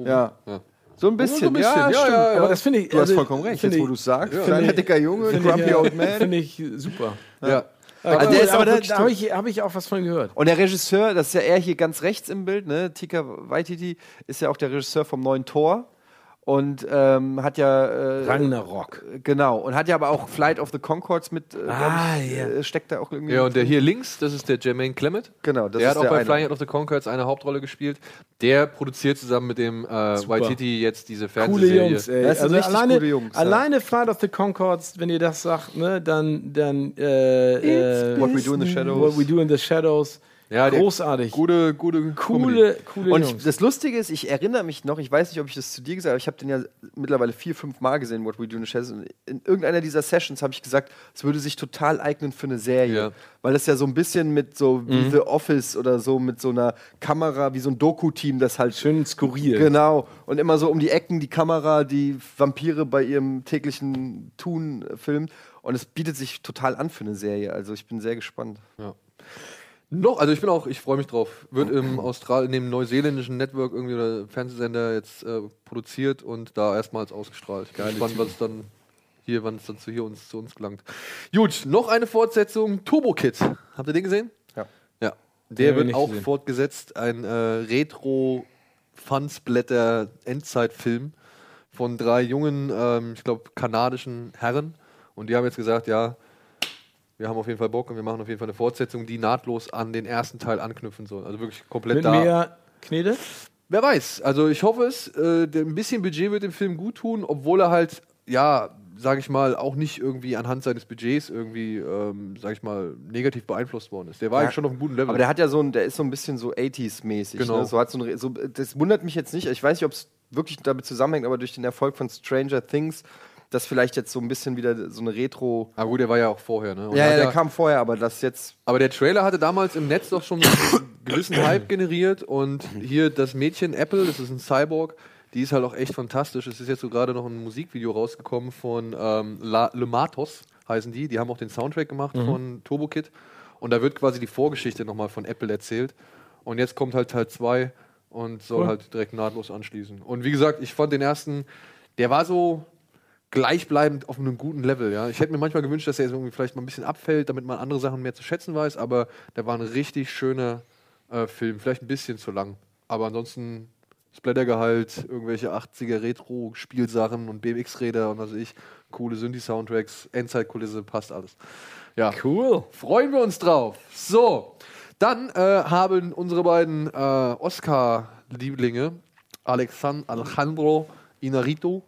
Speaker 3: Ja. So ein bisschen,
Speaker 1: So ein bisschen,
Speaker 3: ja,
Speaker 1: ja,
Speaker 3: stimmt.
Speaker 1: ja, ja. Aber das finde ich-
Speaker 3: Du hast
Speaker 1: also,
Speaker 3: vollkommen recht, jetzt wo
Speaker 1: ich-
Speaker 3: du es sagst.
Speaker 1: ja.
Speaker 3: Kleiner,
Speaker 1: ich-
Speaker 3: dicker Junge, Grumpy
Speaker 1: ich, ja,
Speaker 3: Old Man.
Speaker 1: Finde ich super.
Speaker 3: Ja.
Speaker 1: Aber
Speaker 3: Also der ist aber
Speaker 1: da, da habe ich, hab ich auch was von gehört.
Speaker 3: Und der Regisseur, das ist ja er hier ganz rechts im Bild, ne? Tika Waititi ist ja auch der Regisseur vom neuen Tor und ähm, hat ja äh,
Speaker 1: Ragnarok.
Speaker 3: Genau und hat ja aber auch Flight of the Concords mit äh,
Speaker 1: Ah,
Speaker 3: ich,
Speaker 1: ja.
Speaker 3: äh, steckt da auch irgendwie
Speaker 2: Ja, und der hier links, das ist der Jermaine Clement.
Speaker 3: Genau, das
Speaker 2: der
Speaker 3: ist
Speaker 2: hat auch
Speaker 3: der
Speaker 2: bei
Speaker 3: eine.
Speaker 2: Flying Out of the Concords eine Hauptrolle gespielt. Der produziert zusammen mit dem äh, Waititi jetzt diese
Speaker 1: Coole
Speaker 2: Fernsehserie.
Speaker 1: Jungs, ey.
Speaker 3: Das
Speaker 1: Also
Speaker 3: richtig
Speaker 1: alleine,
Speaker 3: coole Jungs, ja.
Speaker 1: alleine Flight of the Concords, wenn ihr das sagt, ne, dann, dann äh, äh,
Speaker 3: What We Do in the Shadows.
Speaker 1: What We Do in the Shadows.
Speaker 2: Ja,
Speaker 1: Großartig.
Speaker 2: Gute, gute,
Speaker 1: coole, coole
Speaker 3: Und ich, das Lustige ist, ich erinnere mich noch, ich weiß nicht, ob ich das zu dir gesagt habe, ich habe den ja mittlerweile vier, fünf Mal gesehen, What We Do in the Shadows. Und in irgendeiner dieser Sessions habe ich gesagt, es würde sich total eignen für eine Serie.
Speaker 2: Ja.
Speaker 3: Weil das ja so ein bisschen mit so wie
Speaker 1: Mhm.
Speaker 3: The Office oder so mit so einer Kamera, wie so ein Doku-Team, das halt.
Speaker 1: Schön skurril.
Speaker 3: Genau. Und immer so um die Ecken die Kamera, die Vampire bei ihrem täglichen Tun äh, filmt. Und es bietet sich total an für eine Serie. Also ich bin sehr gespannt.
Speaker 2: Ja. Noch, also ich bin auch, ich freue mich drauf. Wird im Austral, in dem neuseeländischen Network irgendwie oder Fernsehsender jetzt äh, produziert und da erstmals ausgestrahlt. Bin gespannt, was dann hier, wann es dann zu hier uns zu uns gelangt. Gut, noch eine Fortsetzung, Turbo Kid. Habt ihr den gesehen?
Speaker 3: Ja.
Speaker 2: Ja.
Speaker 1: Den
Speaker 2: Der
Speaker 1: ich
Speaker 2: wird auch
Speaker 1: gesehen.
Speaker 2: fortgesetzt, ein äh, Retro Fansblätter Endzeitfilm von drei jungen, ähm, ich glaube, kanadischen Herren. Und die haben jetzt gesagt, ja, wir haben auf jeden Fall Bock und wir machen auf jeden Fall eine Fortsetzung, die nahtlos an den ersten Teil anknüpfen soll. Also wirklich komplett
Speaker 1: Mit
Speaker 2: da.
Speaker 1: mehr Knete?
Speaker 2: Wer weiß. Also ich hoffe es. Äh, ein bisschen Budget wird dem Film gut tun, obwohl er halt, ja, sage ich mal, auch nicht irgendwie anhand seines Budgets irgendwie, ähm, sage ich mal, negativ beeinflusst worden ist. Der war
Speaker 3: Ja,
Speaker 2: eigentlich schon auf einem guten Level.
Speaker 3: Aber der hat ja so ein, der ist so ein bisschen so 80s-mäßig.
Speaker 2: Genau.
Speaker 3: Ne? So hat so ein, so, das wundert mich jetzt nicht. Ich weiß nicht, ob es wirklich damit zusammenhängt, aber durch den Erfolg von Stranger Things, dass vielleicht jetzt so ein bisschen wieder so eine Retro.
Speaker 2: Ah gut, der war ja auch vorher, ne? Und
Speaker 3: Ja, ja, der kam vorher, aber das jetzt.
Speaker 2: Aber der Trailer hatte damals im Netz doch schon einen gewissen Hype generiert und hier das Mädchen Apple, das ist ein Cyborg, die ist halt auch echt fantastisch. Es ist jetzt so gerade noch ein Musikvideo rausgekommen von ähm, La Le Matos, heißen die. Die haben auch den Soundtrack gemacht
Speaker 1: Mhm.
Speaker 2: von Turbo Kid. Und da wird quasi die Vorgeschichte nochmal von Apple erzählt. Und jetzt kommt halt Teil 2 und soll
Speaker 1: Cool.
Speaker 2: halt direkt nahtlos anschließen. Und wie gesagt, ich fand den ersten, der war so gleichbleibend auf einem guten Level. Ja. Ich hätte mir manchmal gewünscht, dass er jetzt irgendwie vielleicht mal ein bisschen abfällt, damit man andere Sachen mehr zu schätzen weiß, aber der war ein richtig schöner äh, Film. Vielleicht ein bisschen zu lang. Aber ansonsten Splattergehalt, irgendwelche 80er Retro-Spielsachen und BMX-Räder und was weiß ich, coole Synthi-Soundtracks, Endzeitkulisse, passt alles. Ja.
Speaker 1: Cool.
Speaker 2: Freuen wir uns drauf. So, dann äh, haben unsere beiden äh, Oscar-Lieblinge, Alexan Alejandro Inarito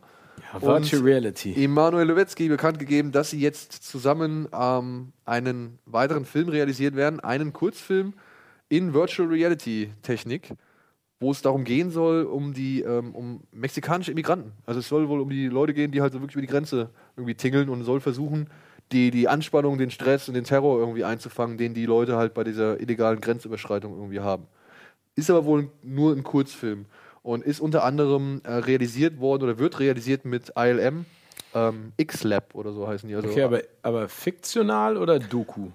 Speaker 1: Ja, Virtual Reality.
Speaker 2: Emanuel Lewetsky bekannt gegeben, dass sie jetzt zusammen ähm, einen weiteren Film realisiert werden, einen Kurzfilm in Virtual Reality Technik, wo es darum gehen soll, um die ähm, um mexikanische Immigranten. Also es soll wohl um die Leute gehen, die halt so wirklich über die Grenze irgendwie tingeln und soll versuchen, die, die Anspannung, den Stress und den Terror irgendwie einzufangen, den die Leute halt bei dieser illegalen Grenzüberschreitung irgendwie haben. Ist aber wohl nur ein Kurzfilm und ist unter anderem äh, realisiert worden oder wird realisiert mit ILM, ähm, X-Lab oder so heißen die. Also,
Speaker 1: Okay, aber, aber fiktional oder Doku?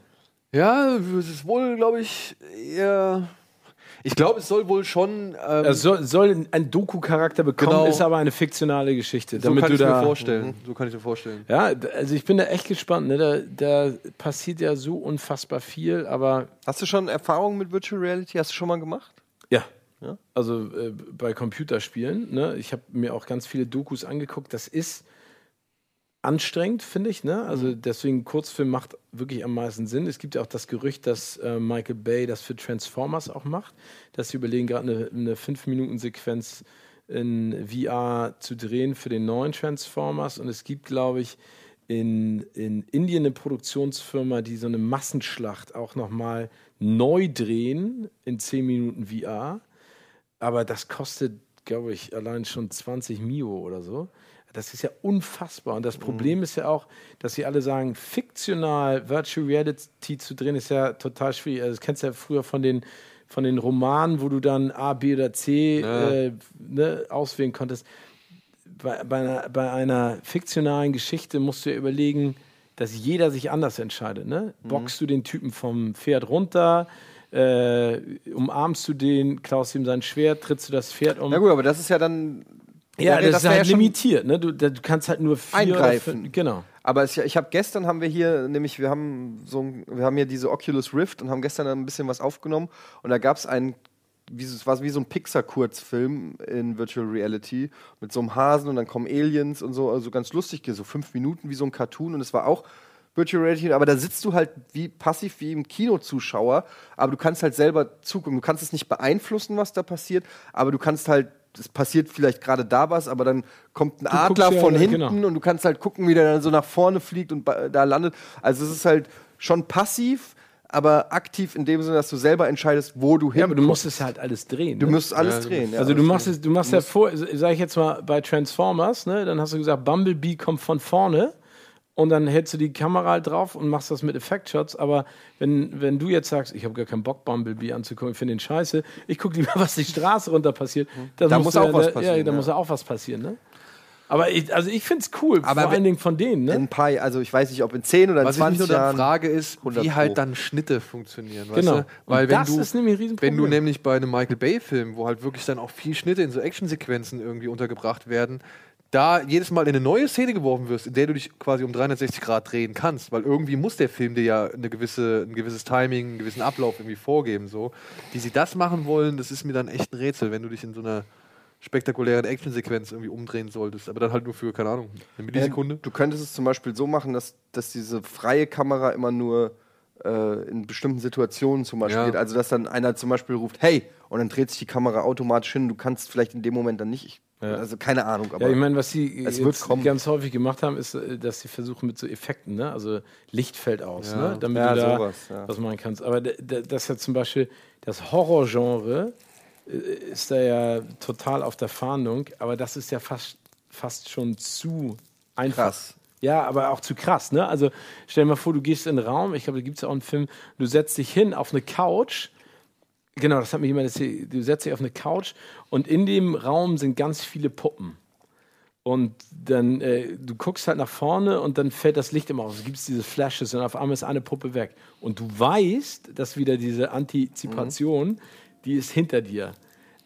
Speaker 2: ja, es ist wohl, glaube ich, eher. Ich glaube, es soll wohl schon. Ähm,
Speaker 1: Es soll, soll einen Doku-Charakter bekommen,
Speaker 2: Genau.
Speaker 1: ist aber eine fiktionale Geschichte.
Speaker 2: so
Speaker 1: damit
Speaker 2: kann
Speaker 1: du
Speaker 2: ich mir vorstellen.
Speaker 1: Mhm.
Speaker 2: So kann ich mir vorstellen.
Speaker 1: Ja, also ich bin da echt gespannt. Ne? Da, da passiert ja so unfassbar viel, aber.
Speaker 3: Hast du schon Erfahrungen mit Virtual Reality? Hast du schon mal gemacht? Ja?
Speaker 1: Also äh, bei Computerspielen. Ne? Ich habe mir auch ganz viele Dokus angeguckt. Das ist anstrengend, finde ich. Ne? Also
Speaker 3: Mhm.
Speaker 1: deswegen Kurzfilm macht wirklich am meisten Sinn. Es gibt ja auch das Gerücht, dass äh, Michael Bay das für Transformers auch macht, dass sie überlegen, gerade eine, eine 5-Minuten-Sequenz in VR zu drehen für den neuen Transformers. Und es gibt, glaube ich, in, in Indien eine Produktionsfirma, die so eine Massenschlacht auch nochmal neu drehen in 10 Minuten VR. Aber das kostet, glaube ich, allein schon 20 Mio oder so. Das ist ja unfassbar. Und das Problem ist ja auch, dass sie alle sagen, fiktional Virtual Reality zu drehen, ist ja total schwierig. Also das kennst du ja früher von den, von den Romanen, wo du dann A, B oder C
Speaker 2: Ja.
Speaker 1: äh, ne, auswählen konntest. Bei, bei, einer, bei einer fiktionalen Geschichte musst du ja überlegen, dass jeder sich anders entscheidet. Ne?
Speaker 3: Mhm.
Speaker 1: Boxst du den Typen vom Pferd runter? Äh, umarmst du den, klaust ihm sein Schwert, trittst du das Pferd um?
Speaker 3: Na gut, aber das ist ja dann.
Speaker 1: Ja,
Speaker 3: wäre-
Speaker 1: das, ist halt
Speaker 3: schon
Speaker 1: limitiert. Ne? Du, du kannst halt nur vier
Speaker 3: eingreifen.
Speaker 1: fünf- genau.
Speaker 3: Aber es, ich habe gestern haben wir hier nämlich wir haben so wir haben hier diese Oculus Rift und haben gestern ein bisschen was aufgenommen und da gab es ein wie, es war wie so ein Pixar-Kurzfilm in Virtual Reality mit so einem Hasen und dann kommen Aliens und so, also ganz lustig, so fünf Minuten wie so ein Cartoon und es war auch Virtual Reality, aber da sitzt du halt wie passiv wie im Kinozuschauer, aber du kannst halt selber zugucken. Du kannst es nicht beeinflussen, was da passiert, aber du kannst halt, es passiert vielleicht gerade da was, aber dann kommt ein
Speaker 1: Du
Speaker 3: Adler
Speaker 1: ja,
Speaker 3: von
Speaker 1: ja,
Speaker 3: hinten
Speaker 1: genau.
Speaker 3: und du kannst halt gucken, wie der dann so nach vorne fliegt und da landet. Also es ist halt schon passiv, aber aktiv in dem Sinne, dass du selber entscheidest, wo du hin.
Speaker 1: Ja, aber du musst es halt alles drehen.
Speaker 3: Du
Speaker 1: ne?
Speaker 3: musst alles drehen. Ja,
Speaker 1: also du machst es, du machst ja vor, sag ich jetzt mal bei Transformers, ne? Dann hast du gesagt, Bumblebee kommt von vorne und dann hältst du die Kamera halt drauf und machst das mit Effektshots. Aber wenn, wenn du jetzt sagst, ich habe gar keinen Bock, Bumblebee anzugucken, ich finde den scheiße, ich gucke lieber, (laughs) was die Straße runter passiert. dann
Speaker 3: Da muss auch
Speaker 1: ja,
Speaker 3: was
Speaker 1: da-
Speaker 3: passieren,
Speaker 1: Ja, da
Speaker 3: ja.
Speaker 1: muss ja auch was passieren, ne? Aber ich, also ich finde es cool,
Speaker 3: Aber
Speaker 1: vor
Speaker 3: wenn-
Speaker 1: allen Dingen von denen, ne?
Speaker 3: In ein paar, also ich weiß nicht, ob in 10 oder in
Speaker 2: Was ich mich
Speaker 3: 20
Speaker 2: nur dann
Speaker 3: Jahren.
Speaker 2: frage, ist,
Speaker 3: 100
Speaker 2: wie halt dann Schnitte funktionieren.
Speaker 1: Genau.
Speaker 2: Weißt du? Weil wenn
Speaker 1: das
Speaker 2: du,
Speaker 1: ist nämlich ein Riesenproblem.
Speaker 2: Wenn du nämlich bei einem Michael Bay-Film, wo halt wirklich dann auch viel Schnitte in so Actionsequenzen irgendwie untergebracht werden, da jedes Mal in eine neue Szene geworfen wirst, in der du dich quasi um 360 Grad drehen kannst, weil irgendwie muss der Film dir ja eine gewisse, ein gewisses Timing, einen gewissen Ablauf irgendwie vorgeben. So. Wie sie das machen wollen, das ist mir dann echt ein Rätsel, wenn du dich in so einer spektakulären Actionsequenz irgendwie umdrehen solltest, aber dann halt nur für, keine Ahnung, eine Millisekunde.
Speaker 3: Ja, du könntest es zum Beispiel so machen, dass, dass diese freie Kamera immer nur äh, in bestimmten Situationen zum Beispiel
Speaker 2: Ja.
Speaker 3: geht. Also, dass dann einer zum Beispiel ruft, hey, und dann dreht sich die Kamera automatisch hin. Du kannst vielleicht in dem Moment dann nicht. Also, keine Ahnung. Aber
Speaker 1: ja, ich meine, was sie ganz häufig gemacht haben, ist, äh, dass sie versuchen mit so Effekten, ne? also Licht fällt aus,
Speaker 3: Ja.
Speaker 1: ne? damit
Speaker 3: Ja,
Speaker 1: du da
Speaker 3: sowas, ja.
Speaker 1: was machen kannst. Aber das ist ja zum Beispiel das Horrorgenre äh, ist da ja total auf der Fahndung, aber das ist ja fast, fast schon zu einfach.
Speaker 3: Krass.
Speaker 1: Ja, aber auch zu krass, ne? Also stell dir mal vor, du gehst in einen Raum, ich glaube, da gibt es auch einen Film, du setzt dich hin auf eine Couch, Genau, das hat mir jemand erzählt. Du setzt dich auf eine Couch und in dem Raum sind ganz viele Puppen. Und dann, äh, du guckst halt nach vorne und dann fällt das Licht immer aus. Es gibt diese Flashes und auf einmal ist eine Puppe weg. Und du weißt, dass wieder diese Antizipation, die ist hinter dir.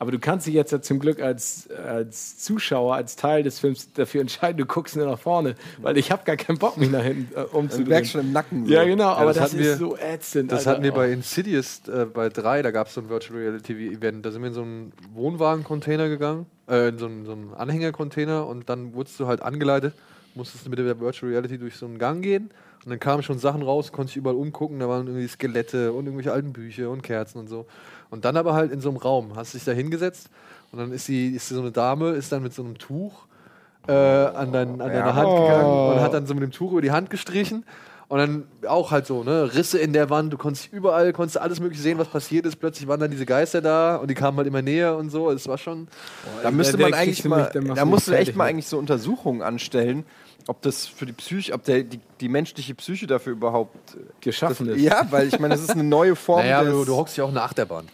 Speaker 1: Aber du kannst dich jetzt ja zum Glück als, als Zuschauer, als Teil des Films dafür entscheiden, du guckst nur nach vorne, weil ich habe gar keinen Bock, mich nach hinten äh, umzudrehen.
Speaker 3: Du merkst schon im Nacken. so.
Speaker 1: Ja, genau, aber das,
Speaker 2: hatten
Speaker 1: ist
Speaker 2: wir-
Speaker 1: so ätzend.
Speaker 2: Das
Speaker 1: Alter.
Speaker 2: hatten wir bei Insidious äh, bei 3, da gab es so ein Virtual Reality Event. Da sind wir in so einen Wohnwagen-Container gegangen, äh, in so einen, so einen Anhänger-Container und dann wurdest du halt angeleitet, musstest mit der Virtual Reality durch so einen Gang gehen und dann kamen schon Sachen raus, konnte ich überall umgucken, da waren irgendwie Skelette und irgendwelche alten Bücher und Kerzen und so. Und dann aber halt in so einem Raum, hast dich da hingesetzt und dann ist, die, ist so eine Dame, ist dann mit so einem Tuch äh, an, dein, an deine Hand gegangen und hat dann so mit dem Tuch über die Hand gestrichen. Und dann auch halt so, ne, Risse in der Wand, du konntest überall, konntest alles mögliche sehen, was passiert ist. Plötzlich waren dann diese Geister da und die kamen halt immer näher und so. Es war schon.
Speaker 3: Da müsste
Speaker 1: der
Speaker 3: man eigentlich mal, da musst du echt mal
Speaker 1: ne?
Speaker 3: eigentlich so Untersuchungen anstellen, ob das für die Psyche, ob der, die, die menschliche Psyche dafür überhaupt äh,
Speaker 1: geschaffen
Speaker 3: das,
Speaker 1: ist.
Speaker 3: Ja, weil ich meine, das ist eine neue (laughs) Form.
Speaker 2: Naja,
Speaker 3: des,
Speaker 2: du, du hockst ja auch in der Achterbahn.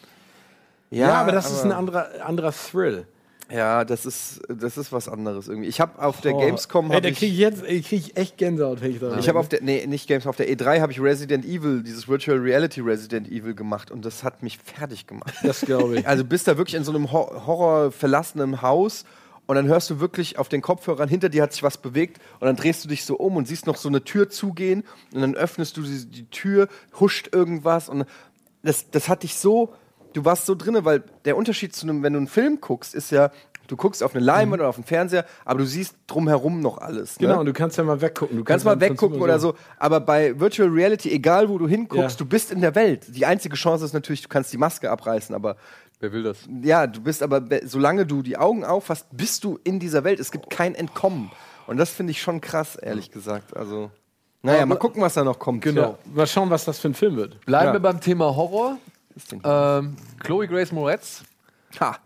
Speaker 1: Ja, aber das ist ein anderer, anderer Thrill.
Speaker 3: Ja, das ist, das ist was anderes irgendwie. Ich habe auf der
Speaker 1: Oh.
Speaker 3: Gamescom
Speaker 1: Ey, da
Speaker 3: ich,
Speaker 1: krieg ich jetzt ich krieg echt Gänsehaut, wenn ich da
Speaker 3: ich habe auf der nee, nicht Games auf der E3 habe ich Resident Evil, dieses Virtual Reality Resident Evil gemacht und das hat mich fertig gemacht.
Speaker 1: Das glaube ich.
Speaker 3: Also bist da wirklich in so einem Hor Horror verlassenen Haus und dann hörst du wirklich auf den Kopfhörern hinter dir hat sich was bewegt und dann drehst du dich so um und siehst noch so eine Tür zugehen und dann öffnest du die, die Tür, huscht irgendwas und das, das hat dich so du warst so drinne, weil der Unterschied zu einem, wenn du einen Film guckst, ist ja, du guckst auf eine Leinwand oder auf einen Fernseher, aber du siehst drumherum noch alles. Ne?
Speaker 1: Genau, und du kannst ja mal weggucken. Du
Speaker 3: Du kannst mal weggucken oder so. Aber bei Virtual Reality, egal wo du hinguckst,
Speaker 1: Ja.
Speaker 3: du bist in der Welt. Die einzige Chance ist natürlich, du kannst die Maske abreißen, aber.
Speaker 2: Wer will das?
Speaker 3: Ja, du bist aber, be- solange du die Augen aufhast, bist du in dieser Welt. Es gibt kein Entkommen. Und das finde ich schon krass, ehrlich gesagt. Also. Naja, mal gucken, was da noch kommt.
Speaker 2: Genau.
Speaker 1: Ja, mal schauen, was das für ein Film wird.
Speaker 2: Bleiben
Speaker 3: Ja.
Speaker 2: wir beim Thema Horror. Ähm, Chloe Grace Moretz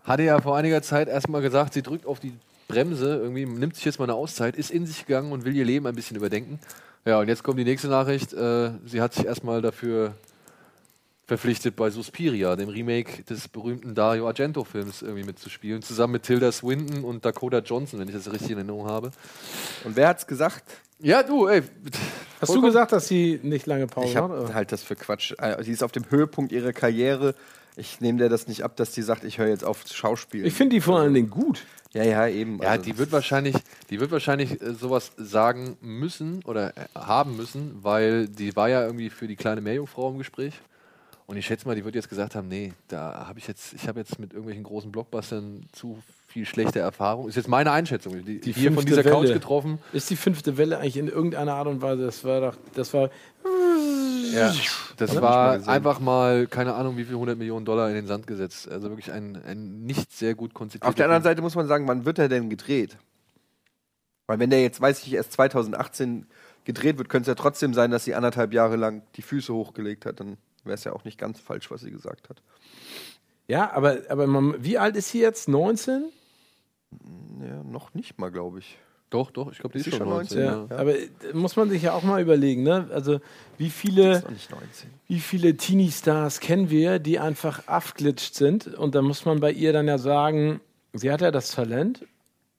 Speaker 2: hatte ja vor einiger Zeit erstmal gesagt, sie drückt auf die Bremse, irgendwie nimmt sich jetzt mal eine Auszeit, ist in sich gegangen und will ihr Leben ein bisschen überdenken. Ja, und jetzt kommt die nächste Nachricht. Äh, sie hat sich erstmal dafür verpflichtet, bei Suspiria, dem Remake des berühmten Dario Argento-Films, irgendwie mitzuspielen, zusammen mit Tilda Swinton und Dakota Johnson, wenn ich das richtig in Erinnerung habe.
Speaker 3: Und wer hat's gesagt?
Speaker 2: Ja, du, ey.
Speaker 1: Hast du gesagt, dass sie nicht lange Pause
Speaker 3: Ich
Speaker 1: hat? oder?
Speaker 3: halt das für Quatsch. Äh, Sie ist auf dem Höhepunkt ihrer Karriere. Ich nehme dir das nicht ab, dass die sagt, ich höre jetzt auf zu Schauspielen.
Speaker 1: Ich finde die vor allen Dingen gut.
Speaker 3: Ja, ja, eben.
Speaker 2: Ja,
Speaker 3: Also
Speaker 2: die wird wahrscheinlich, die wird wahrscheinlich äh, sowas sagen müssen oder äh, haben müssen, weil die war ja irgendwie für die kleine Meerjungfrau im Gespräch. Und ich schätze mal, die wird jetzt gesagt haben, nee, da habe ich jetzt, ich habe jetzt mit irgendwelchen großen Blockbustern zu viel schlechte Erfahrung. Ist jetzt meine Einschätzung. Die,
Speaker 1: Die
Speaker 2: hier von dieser Couch
Speaker 1: Welle.
Speaker 2: getroffen.
Speaker 1: Ist die fünfte Welle eigentlich in irgendeiner Art und Weise? Das war doch, das war.
Speaker 2: Ja, das
Speaker 1: Oder?
Speaker 2: war
Speaker 1: mal
Speaker 2: einfach mal, keine Ahnung, wie viel 100 Millionen Dollar in den Sand gesetzt. Also wirklich ein, ein nicht sehr gut konzipierter
Speaker 3: Auf der anderen. Seite muss man sagen, wann wird er denn gedreht? Weil wenn der jetzt, weiß ich, erst 2018 gedreht wird, könnte es ja trotzdem sein, dass sie anderthalb Jahre lang die Füße hochgelegt hat. Dann wäre es ja auch nicht ganz falsch, was sie gesagt hat.
Speaker 1: Ja, aber, aber man, wie alt ist sie jetzt? 19?
Speaker 3: Ja, noch nicht mal, glaube ich.
Speaker 2: Doch, doch, ich glaube, die
Speaker 3: Ist
Speaker 2: ist schon
Speaker 3: schon
Speaker 2: 19.
Speaker 1: Ja,
Speaker 2: ja.
Speaker 1: aber äh, muss man sich ja auch mal überlegen, ne? Also wie viele,
Speaker 3: Ist noch nicht 19.
Speaker 1: wie viele Teenie-Stars kennen wir, die einfach abglitscht sind? Und da muss man bei ihr dann ja sagen, sie hat ja das Talent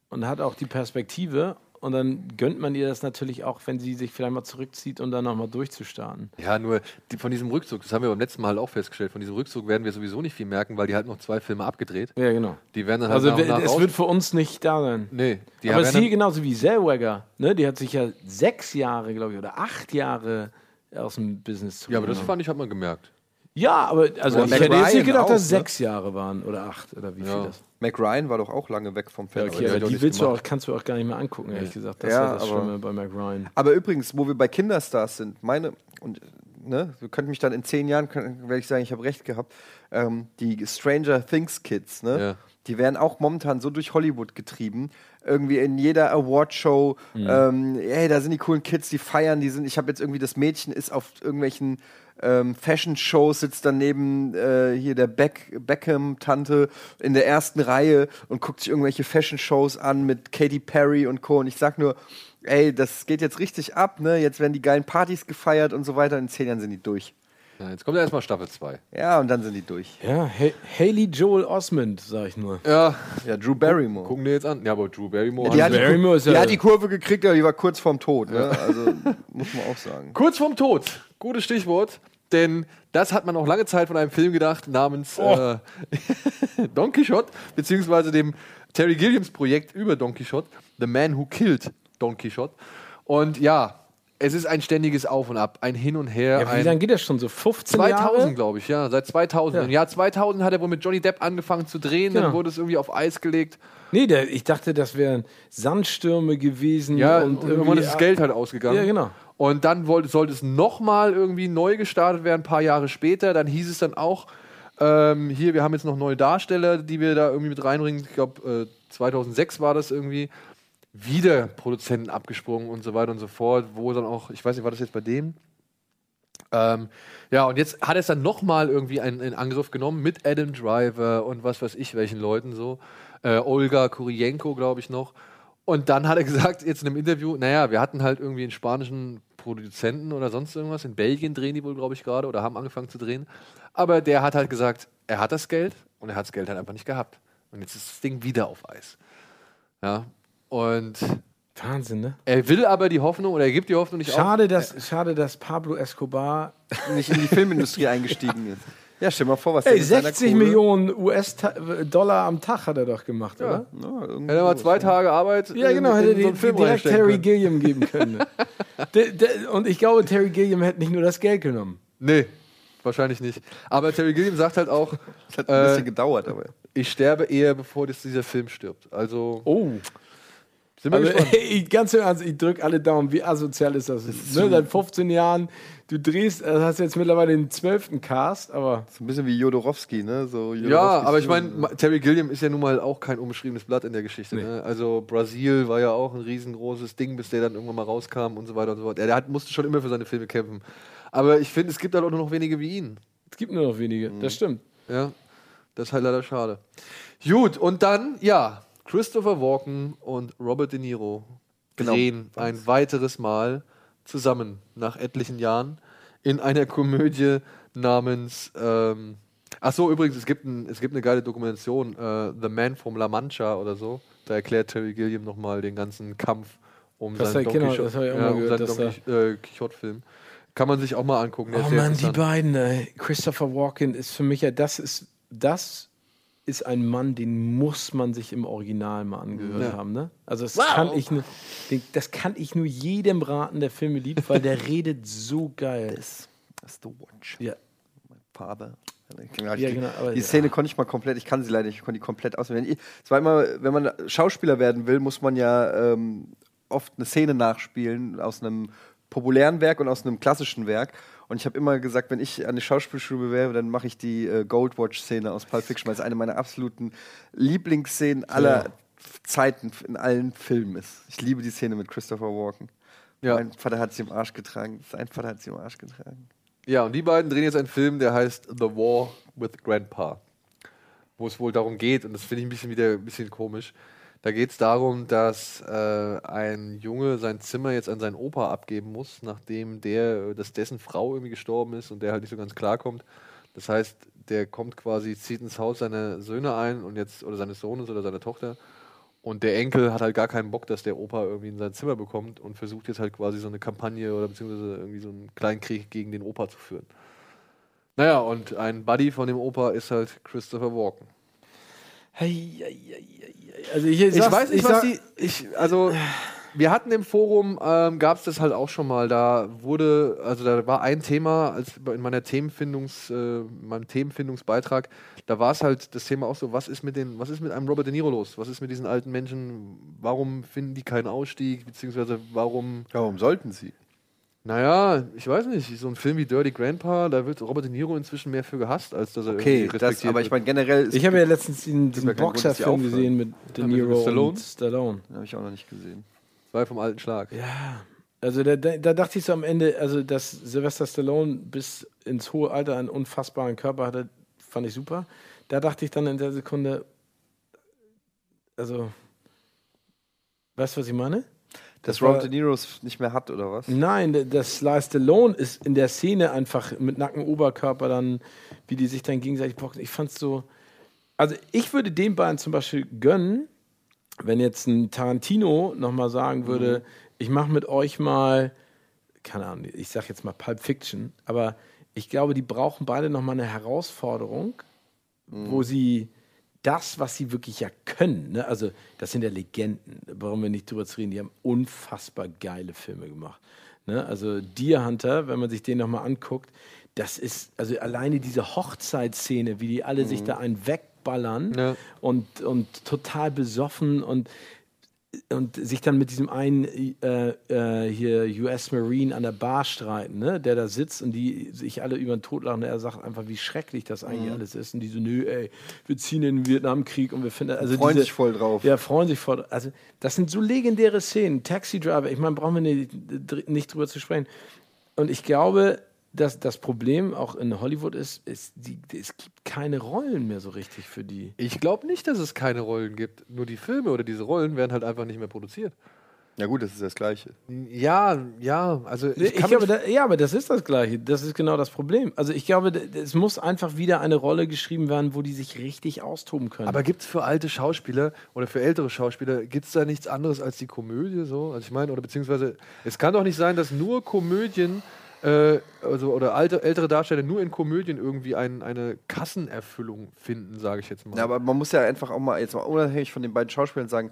Speaker 1: und hat auch die Perspektive. Und dann gönnt man ihr das natürlich auch, wenn sie sich vielleicht mal zurückzieht und dann nochmal durchzustarten.
Speaker 2: Ja, nur die, von diesem Rückzug, das haben wir beim letzten Mal halt auch festgestellt, von diesem Rückzug werden wir sowieso nicht viel merken, weil die halt noch zwei Filme abgedreht.
Speaker 1: Ja, genau.
Speaker 2: Die werden dann halt
Speaker 1: Also
Speaker 2: nach und nach
Speaker 1: es
Speaker 2: raus-
Speaker 1: wird für uns nicht da sein.
Speaker 2: Nee, die
Speaker 1: Aber
Speaker 2: werden
Speaker 1: es ist hier
Speaker 2: dann-
Speaker 1: genauso wie Zellweger, ne? Die hat sich ja sechs Jahre, glaube ich, oder acht Jahre aus dem Business
Speaker 2: Ja, aber das fand ich, hat man gemerkt.
Speaker 1: Ja, aber also ich hätte jetzt nicht gedacht,
Speaker 3: auch,
Speaker 1: dass
Speaker 3: ne?
Speaker 1: sechs Jahre waren oder acht oder wie
Speaker 2: Ja.
Speaker 1: viel das.
Speaker 3: Mac Ryan war doch auch lange weg vom
Speaker 1: Ja,
Speaker 3: Feld.
Speaker 1: okay,
Speaker 3: aber
Speaker 1: die willst du auch, kannst du auch gar nicht mehr angucken, ehrlich gesagt. Das
Speaker 3: Ja,
Speaker 1: ja das
Speaker 3: aber-
Speaker 1: Schlimme bei Mac Ryan.
Speaker 3: Aber übrigens, wo wir bei Kinderstars sind, meine, und ne, ihr könnt mich dann in zehn Jahren, werde ich sagen, ich habe recht gehabt, ähm, die Stranger Things Kids, ne?
Speaker 2: Ja.
Speaker 3: Die werden auch momentan so durch Hollywood getrieben. Irgendwie in jeder Awardshow,
Speaker 1: Mhm.
Speaker 3: ähm, ey, da sind die coolen Kids, die feiern, die sind, ich habe jetzt irgendwie, das Mädchen ist auf irgendwelchen ähm, Fashion-Shows, sitzt daneben äh, hier der Beck, Beckham-Tante in der ersten Reihe und guckt sich irgendwelche Fashion-Shows an mit Katy Perry und Co. Und ich sag nur, ey, das geht jetzt richtig ab, ne? Jetzt werden die geilen Partys gefeiert und so weiter. In zehn Jahren sind die durch.
Speaker 2: Ja, jetzt kommt ja erstmal Staffel 2.
Speaker 3: Ja, und dann sind die durch.
Speaker 1: Ja, ha Haley Joel Osmond, sag ich nur.
Speaker 2: Ja,
Speaker 3: Ja, Drew Barrymore.
Speaker 2: gucken wir jetzt an. Ja, aber Drew Barrymore.
Speaker 3: Ja, die, hat die,
Speaker 1: Barrymore
Speaker 3: die
Speaker 1: ja-
Speaker 3: hat die Kurve gekriegt, aber die war kurz vorm Tod. Ne? Also muss man auch sagen.
Speaker 2: Kurz vorm Tod. Gutes Stichwort. Denn das hat man auch lange Zeit von einem Film gedacht namens
Speaker 1: Oh.
Speaker 2: äh, (laughs) Don Quixote, beziehungsweise dem Terry Gilliams Projekt über Don Quixote, The Man Who Killed Don Quixote. Und ja, es ist ein ständiges Auf und Ab, ein Hin und Her.
Speaker 1: Ja, wie lange geht das schon? So 15
Speaker 2: 2000,
Speaker 1: Jahre?
Speaker 2: glaube ich, ja, seit 2000.
Speaker 1: Ja.
Speaker 2: Im Jahr 2000 hat er wohl mit Johnny Depp angefangen zu drehen, dann
Speaker 1: Genau.
Speaker 2: wurde es irgendwie auf Eis gelegt.
Speaker 1: Nee, der, ich dachte, das wären Sandstürme gewesen.
Speaker 2: Ja,
Speaker 1: und
Speaker 2: und irgendwann ist das Geld halt ausgegangen.
Speaker 1: Ja, genau.
Speaker 2: Und dann wollte, sollte es nochmal irgendwie neu gestartet werden, ein paar Jahre später. Dann hieß es dann auch, ähm, hier, wir haben jetzt noch neue Darsteller, die wir da irgendwie mit reinbringen. Ich glaube, äh, 2006 war das irgendwie. Wieder Produzenten abgesprungen und so weiter und so fort. Wo dann auch, ich weiß nicht, war das jetzt bei dem? Ähm, ja, und jetzt hat er es dann nochmal irgendwie einen, in Angriff genommen mit Adam Driver und was weiß ich, welchen Leuten so. Äh, Olga Kurienko, glaube ich, noch. Und dann hat er (laughs) gesagt, jetzt in einem Interview, naja, wir hatten halt irgendwie einen spanischen Produzenten oder sonst irgendwas. In Belgien drehen die wohl, glaube ich, gerade oder haben angefangen zu drehen. Aber der hat halt gesagt, er hat das Geld und er hat das Geld halt einfach nicht gehabt. Und jetzt ist das Ding wieder auf Eis. Ja. Und
Speaker 1: Wahnsinn, ne?
Speaker 2: er will aber die Hoffnung oder er gibt die Hoffnung nicht auf.
Speaker 1: Schade, dass, schade, dass Pablo Escobar (laughs)
Speaker 3: Nicht in die Filmindustrie eingestiegen ist. Ja, stell mal vor, was der
Speaker 1: Ey,
Speaker 3: mit seiner
Speaker 1: 60
Speaker 3: Kohle-
Speaker 1: Millionen US-Dollar am Tag hat er doch gemacht,
Speaker 2: Ja.
Speaker 1: oder?
Speaker 3: Ja, irgendwie
Speaker 2: Hätte er mal zwei Tage Arbeit
Speaker 1: Ja,
Speaker 2: in-
Speaker 1: genau,
Speaker 2: in
Speaker 1: hätte
Speaker 2: so
Speaker 1: die,
Speaker 2: einen Film
Speaker 1: direkt
Speaker 2: reinstecken
Speaker 1: Terry
Speaker 2: können.
Speaker 1: Gilliam geben (laughs) können. de, de, und ich glaube, Terry Gilliam hätte nicht nur das Geld genommen.
Speaker 2: Nee. wahrscheinlich nicht. Aber Terry Gilliam sagt halt auch. (laughs)
Speaker 3: Es hat ein bisschen gedauert, aber.
Speaker 2: Ich sterbe eher, bevor das, dieser Film stirbt. Also.
Speaker 1: Oh.
Speaker 2: Sind wir
Speaker 1: Also,
Speaker 2: gespannt. (laughs)
Speaker 1: ey, ganz im Ernst, ich drücke alle Daumen. Wie asozial ist das? ne, seit 15 Jahren, du drehst, äh, hast jetzt mittlerweile den 12. Cast, aber.
Speaker 3: So ein bisschen wie Jodorowski, ne? So
Speaker 2: Ja, aber ich meine, Terry Gilliam ist ja nun mal auch kein unbeschriebenes Blatt in der Geschichte. Ne? Also Brasil war ja auch ein riesengroßes Ding, bis der dann irgendwann mal rauskam und so weiter und so fort. Der hat, musste schon immer für seine Filme kämpfen. Aber ich finde, es gibt halt auch nur noch wenige wie ihn.
Speaker 1: Es gibt nur noch wenige, das stimmt.
Speaker 2: Ja, das ist halt leider schade. Gut, und dann, ja, Christopher Walken und Robert De Niro
Speaker 3: Genau.
Speaker 2: drehen ein weiteres Mal zusammen nach etlichen Jahren in einer Komödie namens. Ähm, ach so, übrigens, es gibt, ein, es gibt eine geile Dokumentation, äh, The Man from La Mancha oder so. Da erklärt Terry Gilliam nochmal den ganzen Kampf um
Speaker 1: Das
Speaker 2: seinen Don
Speaker 1: genau,
Speaker 2: Quixote-
Speaker 1: das hab ich auch
Speaker 2: ja, um
Speaker 1: gehört,
Speaker 2: seinen
Speaker 1: dass
Speaker 2: Don Quix- äh, Quixote-Film. Kann man sich auch mal angucken.
Speaker 1: Oh Mann, die beiden, ey. Christopher Walken ist für mich ja, das ist, das ist ein Mann, den muss man sich im Original mal angehört
Speaker 2: Ja.
Speaker 1: haben, ne? Also das
Speaker 2: Wow.
Speaker 1: kann ich nur, das kann ich nur jedem raten, der Filme liebt, weil der (laughs) redet so geil.
Speaker 3: Das ist The Watch.
Speaker 1: Ja.
Speaker 3: Farbe.
Speaker 1: Ja, genau,
Speaker 3: die
Speaker 1: ja.
Speaker 3: Szene konnte ich mal komplett, ich kann sie leider nicht, ich konnte die komplett auswendig. Es war immer, wenn man Schauspieler werden will, muss man ja ähm, oft eine Szene nachspielen aus einem populären Werk und aus einem klassischen Werk. Und ich habe immer gesagt, wenn ich an die Schauspielschule bewerbe, dann mache ich die äh, Goldwatch-Szene aus Pulp Fiction, weil es eine meiner absoluten Lieblingsszenen aller
Speaker 2: Ja.
Speaker 3: Zeiten in allen Filmen ist. Ich liebe die Szene mit Christopher Walken.
Speaker 2: Ja.
Speaker 3: Mein Vater hat sie im Arsch getragen. Sein Vater hat sie im Arsch getragen.
Speaker 2: Ja, und die beiden drehen jetzt einen Film, der heißt The War with Grandpa. Wo es wohl darum geht, und das finde ich ein bisschen wieder ein bisschen komisch. Da geht es darum, dass äh, ein Junge sein Zimmer jetzt an seinen Opa abgeben muss, nachdem der, dass dessen Frau irgendwie gestorben ist und der halt nicht so ganz klarkommt. Das heißt, der kommt quasi, zieht ins Haus seiner Söhne ein und jetzt, oder seines Sohnes oder seiner Tochter. Und der Enkel hat halt gar keinen Bock, dass der Opa irgendwie in sein Zimmer bekommt und versucht jetzt halt quasi so eine Kampagne oder beziehungsweise irgendwie so einen Kleinkrieg gegen den Opa zu führen. Naja, und ein Buddy von dem Opa ist halt Christopher Walken.
Speaker 1: Hey, hey, hey, hey. Also ich,
Speaker 2: Ich weiß nicht,
Speaker 1: ich
Speaker 2: was die. Ich, also, wir hatten im Forum, ähm, gab es das halt auch schon mal. Da wurde, also da war ein Thema, als in meiner Themenfindungs, äh, meinem Themenfindungsbeitrag, da war es halt das Thema auch so, was ist mit den, was ist mit einem Robert De Niro los? Was ist mit diesen alten Menschen? Warum finden die keinen Ausstieg? Beziehungsweise warum.
Speaker 3: Warum sollten sie?
Speaker 2: Naja, ich weiß nicht, so ein Film wie Dirty Grandpa, da wird Robert De Niro inzwischen mehr für gehasst, als dass er
Speaker 3: Okay,
Speaker 2: irgendwie
Speaker 3: das,
Speaker 2: respektiert
Speaker 3: aber ich meine generell.
Speaker 1: Ich habe ja letztens diesen, diesen
Speaker 3: ja
Speaker 1: Boxerfilm gesehen mit De
Speaker 2: Ja, mit
Speaker 1: Niro
Speaker 2: Stallone?
Speaker 1: und Stallone.
Speaker 3: Den habe ich auch noch nicht gesehen.
Speaker 2: Zwei vom alten Schlag.
Speaker 1: Ja. Also da, da, da dachte ich so am Ende, also dass Sylvester Stallone bis ins hohe Alter einen unfassbaren Körper hatte, fand ich super. Da dachte ich dann in der Sekunde, also, weißt du, was ich meine?
Speaker 3: Dass Robert De Niro es nicht mehr hat, oder was?
Speaker 1: Nein, das Sly Stallone ist in der Szene einfach mit nacktem Oberkörper dann, wie die sich dann gegenseitig boxen. Ich fand's so. Also ich würde den beiden zum Beispiel gönnen, wenn jetzt ein Tarantino nochmal sagen würde,
Speaker 3: Mhm.
Speaker 1: ich mache mit euch mal, keine Ahnung, ich sag jetzt mal Pulp Fiction, aber ich glaube, die brauchen beide nochmal eine Herausforderung,
Speaker 3: Mhm.
Speaker 1: wo sie das, was sie wirklich ja können, ne? also das sind ja Legenden, da brauchen wir nicht drüber zu reden, die haben unfassbar geile Filme gemacht. Ne? Also Deer Hunter, wenn man sich den nochmal anguckt, das ist, also alleine diese Hochzeitsszene, wie die alle sich
Speaker 2: Mhm.
Speaker 1: da einen wegballern
Speaker 2: Ja.
Speaker 1: und, und total besoffen und und sich dann mit diesem einen äh, äh, hier US Marine an der Bar streiten, ne? der da sitzt und die sich alle über den Tod lachen. Er sagt einfach, wie schrecklich das eigentlich
Speaker 3: Mhm.
Speaker 1: alles ist. Und die so, nö, ey, wir ziehen in den Vietnamkrieg und wir finden, also
Speaker 3: freuen
Speaker 1: diese,
Speaker 3: sich voll drauf.
Speaker 1: Ja, freuen sich voll. Also das sind so legendäre Szenen. Taxi Driver, ich meine, brauchen wir nicht, nicht drüber zu sprechen. Und ich glaube, dass das Problem auch in Hollywood ist, ist die, es gibt keine Rollen mehr so richtig für die.
Speaker 2: Ich glaube nicht, dass es keine Rollen gibt. Nur die Filme oder diese Rollen werden halt einfach nicht mehr produziert.
Speaker 3: Ja gut, das ist das Gleiche.
Speaker 2: Ja, ja, also ich
Speaker 1: Ich glaube, da, ja, aber das ist das Gleiche. Das ist genau das Problem. Also ich glaube, es muss einfach wieder eine Rolle geschrieben werden, wo die sich richtig austoben können.
Speaker 2: aber gibt es für alte Schauspieler oder für ältere Schauspieler, gibt es da nichts anderes als die Komödie so? Also ich meine, oder beziehungsweise, es kann doch nicht sein, dass nur Komödien, äh, also oder alte, ältere Darsteller nur in Komödien irgendwie ein, eine Kassenerfüllung finden, sage ich jetzt mal.
Speaker 3: Ja, aber man muss ja einfach auch mal, jetzt mal unabhängig von den beiden Schauspielern sagen,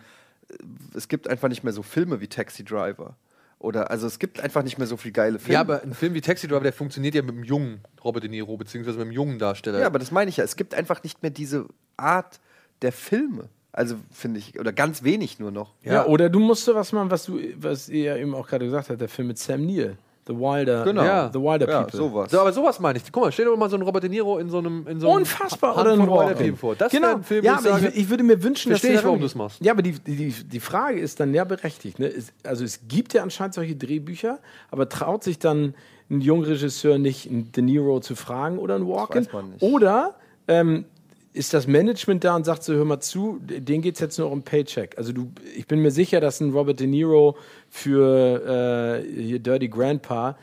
Speaker 3: äh, es gibt einfach nicht mehr so Filme wie Taxi Driver. Oder, also es gibt einfach nicht mehr so viel geile Filme.
Speaker 2: Ja, aber ein Film wie Taxi Driver, der funktioniert ja mit einem jungen Robert De Niro, beziehungsweise mit einem jungen Darsteller.
Speaker 3: Ja, aber das meine ich ja. Es gibt einfach nicht mehr diese Art der Filme. Also finde ich, oder ganz wenig nur noch.
Speaker 1: Ja, oder du musst was machen, was du, was ihr ja eben auch gerade gesagt habt, der Film mit Sam Neill. The Wilder,
Speaker 2: Genau.
Speaker 1: ja, The Wilder
Speaker 2: ja,
Speaker 1: People.
Speaker 2: sowas. So, aber sowas meine ich. Guck mal, stell dir mal so einen Robert De Niro in so einem. In so einem
Speaker 1: Unfassbar,
Speaker 2: Hand
Speaker 1: oder ein
Speaker 2: von Wilder. People vor. Das
Speaker 1: genau.
Speaker 2: ein Film,
Speaker 1: ja, aber
Speaker 2: sage,
Speaker 1: ich, ich würde mir wünschen,
Speaker 2: verstehe
Speaker 1: dass
Speaker 2: ich, warum du es machst.
Speaker 1: Ja, aber die, die, die Frage ist dann ja berechtigt. Ne? Es, also es gibt ja anscheinend solche Drehbücher, aber traut sich dann ein junger Regisseur nicht, einen De Niro zu fragen oder einen Walken?
Speaker 3: weiß man nicht.
Speaker 1: Oder ähm, ist das Management da und sagt so, hör mal zu, denen geht es jetzt nur um Paycheck. Also du, ich bin mir sicher, dass ein Robert De Niro für äh, Dirty Grandpa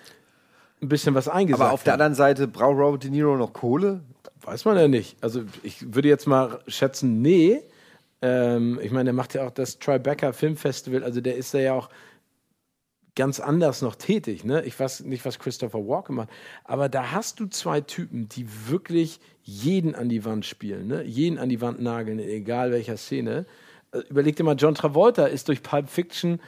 Speaker 1: ein bisschen was eingesagt
Speaker 3: Aber auf der
Speaker 1: hat.
Speaker 3: anderen Seite braucht Robert De Niro noch Kohle?
Speaker 1: Weiß man ja nicht. Also ich würde jetzt mal schätzen, nee. Ähm, ich meine, der macht ja auch das Tribeca Filmfestival, also der ist da ja auch ganz anders noch tätig. Ne? Ich weiß nicht, was Christopher Walken macht, aber da hast du zwei Typen, die wirklich jeden an die Wand spielen, ne? jeden an die Wand nageln, egal welcher Szene. Äh, Überleg dir mal, John Travolta ist durch Pulp Fiction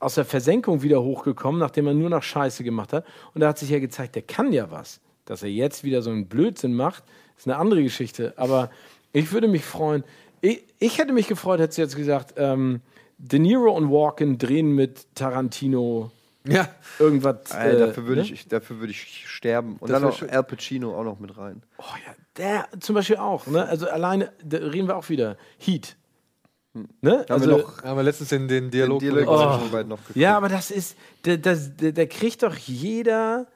Speaker 1: aus der Versenkung wieder hochgekommen, nachdem er nur noch Scheiße gemacht hat. Und da hat sich ja gezeigt, der kann ja was. Dass er jetzt wieder so einen Blödsinn macht, ist eine andere Geschichte. Aber ich würde mich freuen. Ich, ich hätte mich gefreut, hättest du jetzt gesagt, ähm, De Niro und Walken drehen mit Tarantino
Speaker 2: ja.
Speaker 1: Irgendwas. äh,
Speaker 3: dafür würde
Speaker 1: ne?
Speaker 3: ich, dafür würde ich sterben. Und
Speaker 1: Das
Speaker 3: dann noch. Al Pacino auch noch mit rein.
Speaker 1: Der zum Beispiel auch. Ne? Also alleine, da reden wir auch wieder. Heat. Ne?
Speaker 2: Haben
Speaker 1: Also,
Speaker 2: wir noch, haben wir letztens den, den Dialog.
Speaker 1: Oh. Ja, aber das ist, der, das, der, der kriegt doch jeder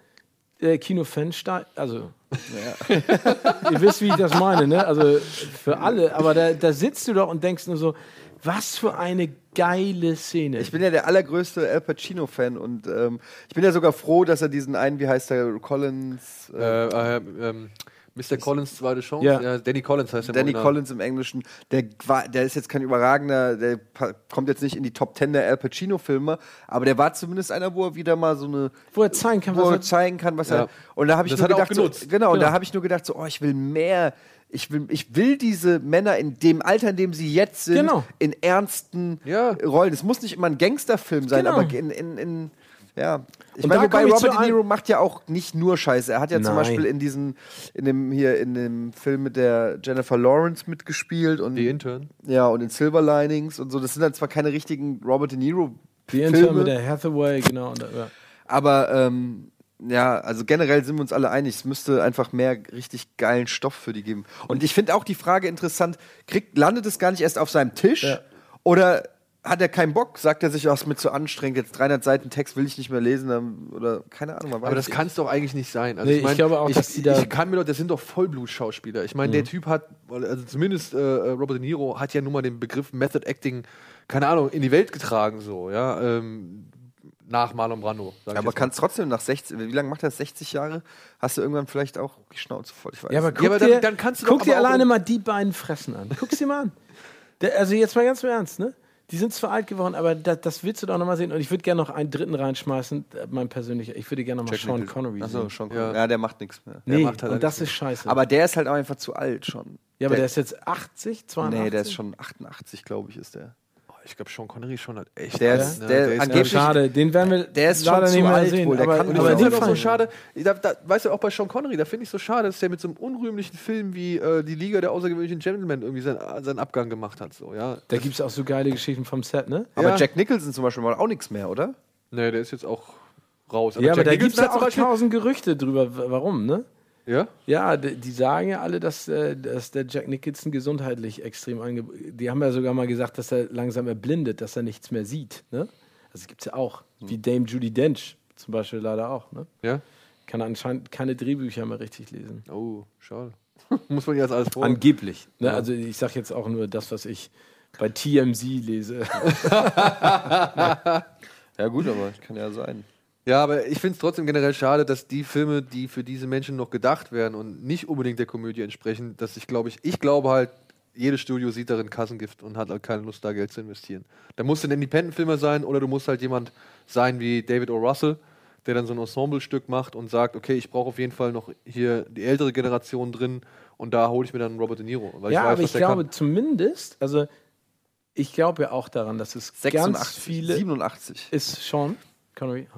Speaker 1: äh, Kinofan, also (laughs) ihr wisst, wie ich das meine, ne? Also für alle, aber da, da sitzt du doch und denkst nur so, was für eine geile Szene.
Speaker 3: Ich bin ja der allergrößte Al Pacino-Fan und ähm, ich bin ja sogar froh, dass er diesen einen, wie heißt der, Collins?
Speaker 2: Äh, äh, ähm, Mr. Collins zweite Chance?
Speaker 3: Ja.
Speaker 2: Danny Collins heißt der
Speaker 3: Danny
Speaker 2: Original.
Speaker 3: Collins im Englischen, der, war, der ist jetzt kein überragender, der kommt jetzt nicht in die Top Ten der Al Pacino-Filme, aber der war zumindest einer, wo er wieder mal so eine.
Speaker 1: Wo er zeigen kann,
Speaker 3: wo
Speaker 1: was
Speaker 3: er zeigen kann, was
Speaker 2: Ja.
Speaker 3: er. Und da habe ich
Speaker 2: Das
Speaker 3: nur
Speaker 2: hat er auch
Speaker 3: gedacht, so,
Speaker 2: genutzt.
Speaker 3: genau, und
Speaker 2: Genau.
Speaker 3: da habe ich nur gedacht, so, oh, ich will mehr. Ich will, ich will diese Männer in dem Alter, in dem sie jetzt sind,
Speaker 1: Genau.
Speaker 3: in ernsten Rollen. Es muss nicht immer ein Gangsterfilm sein,
Speaker 1: Genau.
Speaker 3: aber in, in, in ja. Ich
Speaker 1: Und
Speaker 3: meine, wobei Robert De Niro macht ja auch nicht nur Scheiße. Er hat ja zum
Speaker 1: Nein.
Speaker 3: Beispiel in diesen, in dem hier, in dem Film mit der Jennifer Lawrence mitgespielt und
Speaker 2: The Intern.
Speaker 3: ja und in Silver Linings und so. Das sind dann zwar keine richtigen Robert De Niro
Speaker 1: Die
Speaker 3: Filme,
Speaker 1: Intern mit der Hathaway, genau. Und, ja.
Speaker 3: aber ähm, ja, also generell sind wir uns alle einig, es müsste einfach mehr richtig geilen Stoff für die geben. Und ich finde auch die Frage interessant, kriegt, landet es gar nicht erst auf seinem Tisch oder hat er keinen Bock? Sagt er sich, ach, ist mir zu anstrengend, jetzt 300 Seiten Text will ich nicht mehr lesen oder keine Ahnung. man weiß
Speaker 2: Aber das kann es doch eigentlich nicht sein. Also
Speaker 1: Nee,
Speaker 2: ich, mein,
Speaker 1: ich glaube auch,
Speaker 2: ich,
Speaker 1: dass die da-
Speaker 2: Ich kann mir doch, das sind doch Vollblutschauspieler. Ich meine, der
Speaker 1: Mhm.
Speaker 2: Typ hat, also zumindest äh, Robert De Niro hat ja nun mal den Begriff Method Acting, keine Ahnung, in die Welt getragen, so, ja. Ähm, nach Marlon Brando. sag ich
Speaker 3: aber
Speaker 2: mal.
Speaker 3: kannst trotzdem nach 60, wie lange macht das? 60 Jahre? Hast du irgendwann vielleicht auch die Schnauze voll? Ich weiß
Speaker 1: Ja, aber
Speaker 3: nicht.
Speaker 1: guck,
Speaker 2: dann-
Speaker 1: dir,
Speaker 2: dann kannst du
Speaker 1: guck
Speaker 2: doch
Speaker 1: dir
Speaker 2: aber
Speaker 1: alleine
Speaker 2: in-
Speaker 1: mal die beiden Fressen an. Guck sie mal an. Der, also jetzt mal ganz im Ernst, ne? Die sind zwar alt geworden, aber das, das willst du doch noch mal sehen. Und ich würde gerne noch einen dritten reinschmeißen, äh, mein persönlicher. Ich würde gerne noch mal
Speaker 3: Jack
Speaker 1: Sean. Connery
Speaker 3: Achso,
Speaker 1: sehen.
Speaker 3: Sean Connery. Ja. der macht nichts mehr.
Speaker 1: Nee,
Speaker 3: Der macht halt
Speaker 1: und das
Speaker 3: mehr.
Speaker 1: ist scheiße.
Speaker 3: Aber der ist halt auch einfach zu alt schon.
Speaker 1: ja, aber der ist jetzt 80, 82?
Speaker 3: Nee, der ist schon 88, glaube ich, ist der.
Speaker 2: Ich glaube, Sean Connery schon halt echt.
Speaker 3: Der ist-
Speaker 2: ne?
Speaker 3: der
Speaker 2: ist
Speaker 3: angeblich-
Speaker 1: Ja, schade, den werden wir
Speaker 3: Der ist
Speaker 1: leider
Speaker 3: schon
Speaker 1: nicht
Speaker 3: zu
Speaker 1: mehr
Speaker 3: alt
Speaker 1: sehen.
Speaker 3: wohl, der
Speaker 1: aber,
Speaker 3: kann-
Speaker 1: aber
Speaker 2: halt auch so schade, da, da, weißt du, auch bei Sean Connery, da finde ich so schade, dass der mit so einem unrühmlichen Film wie äh, Die Liga der außergewöhnlichen Gentlemen irgendwie seinen, seinen Abgang gemacht hat. So, ja.
Speaker 1: Da gibt es auch so geile Geschichten vom Set, ne?
Speaker 3: Aber
Speaker 2: Ja.
Speaker 3: Jack Nicholson zum Beispiel macht auch nichts mehr, oder?
Speaker 2: Nee, der ist jetzt auch raus.
Speaker 1: ja, aber
Speaker 2: Jack
Speaker 1: da gibt es ja
Speaker 2: hat
Speaker 1: auch tausend Gerüchte drüber, warum, ne?
Speaker 2: Ja?
Speaker 1: Ja, d- die sagen ja alle, dass, äh, dass der Jack Nicholson gesundheitlich extrem ange... Die haben ja sogar mal gesagt, dass er langsam erblindet, dass er nichts mehr sieht, ne? Also gibt es ja auch. Wie Dame Judy Dench zum Beispiel leider auch, ne?
Speaker 2: Ja?
Speaker 1: Kann anscheinend keine Drehbücher mehr richtig lesen.
Speaker 2: Oh, schade. (laughs) Muss man jetzt alles vor.
Speaker 1: Angeblich. Ne?
Speaker 2: Ja.
Speaker 1: Also ich sage jetzt auch nur das, was ich bei TMZ lese. (laughs) (laughs)
Speaker 3: Ja, gut, aber kann ja sein.
Speaker 2: Ja, aber ich finde es trotzdem generell schade, dass die Filme, die für diese Menschen noch gedacht werden und nicht unbedingt der Komödie entsprechen, dass ich glaube ich, ich glaube halt, jedes Studio sieht darin Kassengift und hat halt keine Lust, da Geld zu investieren. Da musst du ein Independent-Filmer sein oder du musst halt jemand sein wie David O. Russell, der dann so ein Ensemble-Stück macht und sagt, okay, ich brauche auf jeden Fall noch hier die ältere Generation drin und da hole ich mir dann Robert De Niro. Weil
Speaker 1: ja,
Speaker 2: ich weiß,
Speaker 1: aber ich glaube
Speaker 2: kann.
Speaker 1: zumindest, also ich glaube ja auch daran, dass es ganz
Speaker 3: 86,
Speaker 1: viele
Speaker 3: 87.
Speaker 1: ist schon. Connery.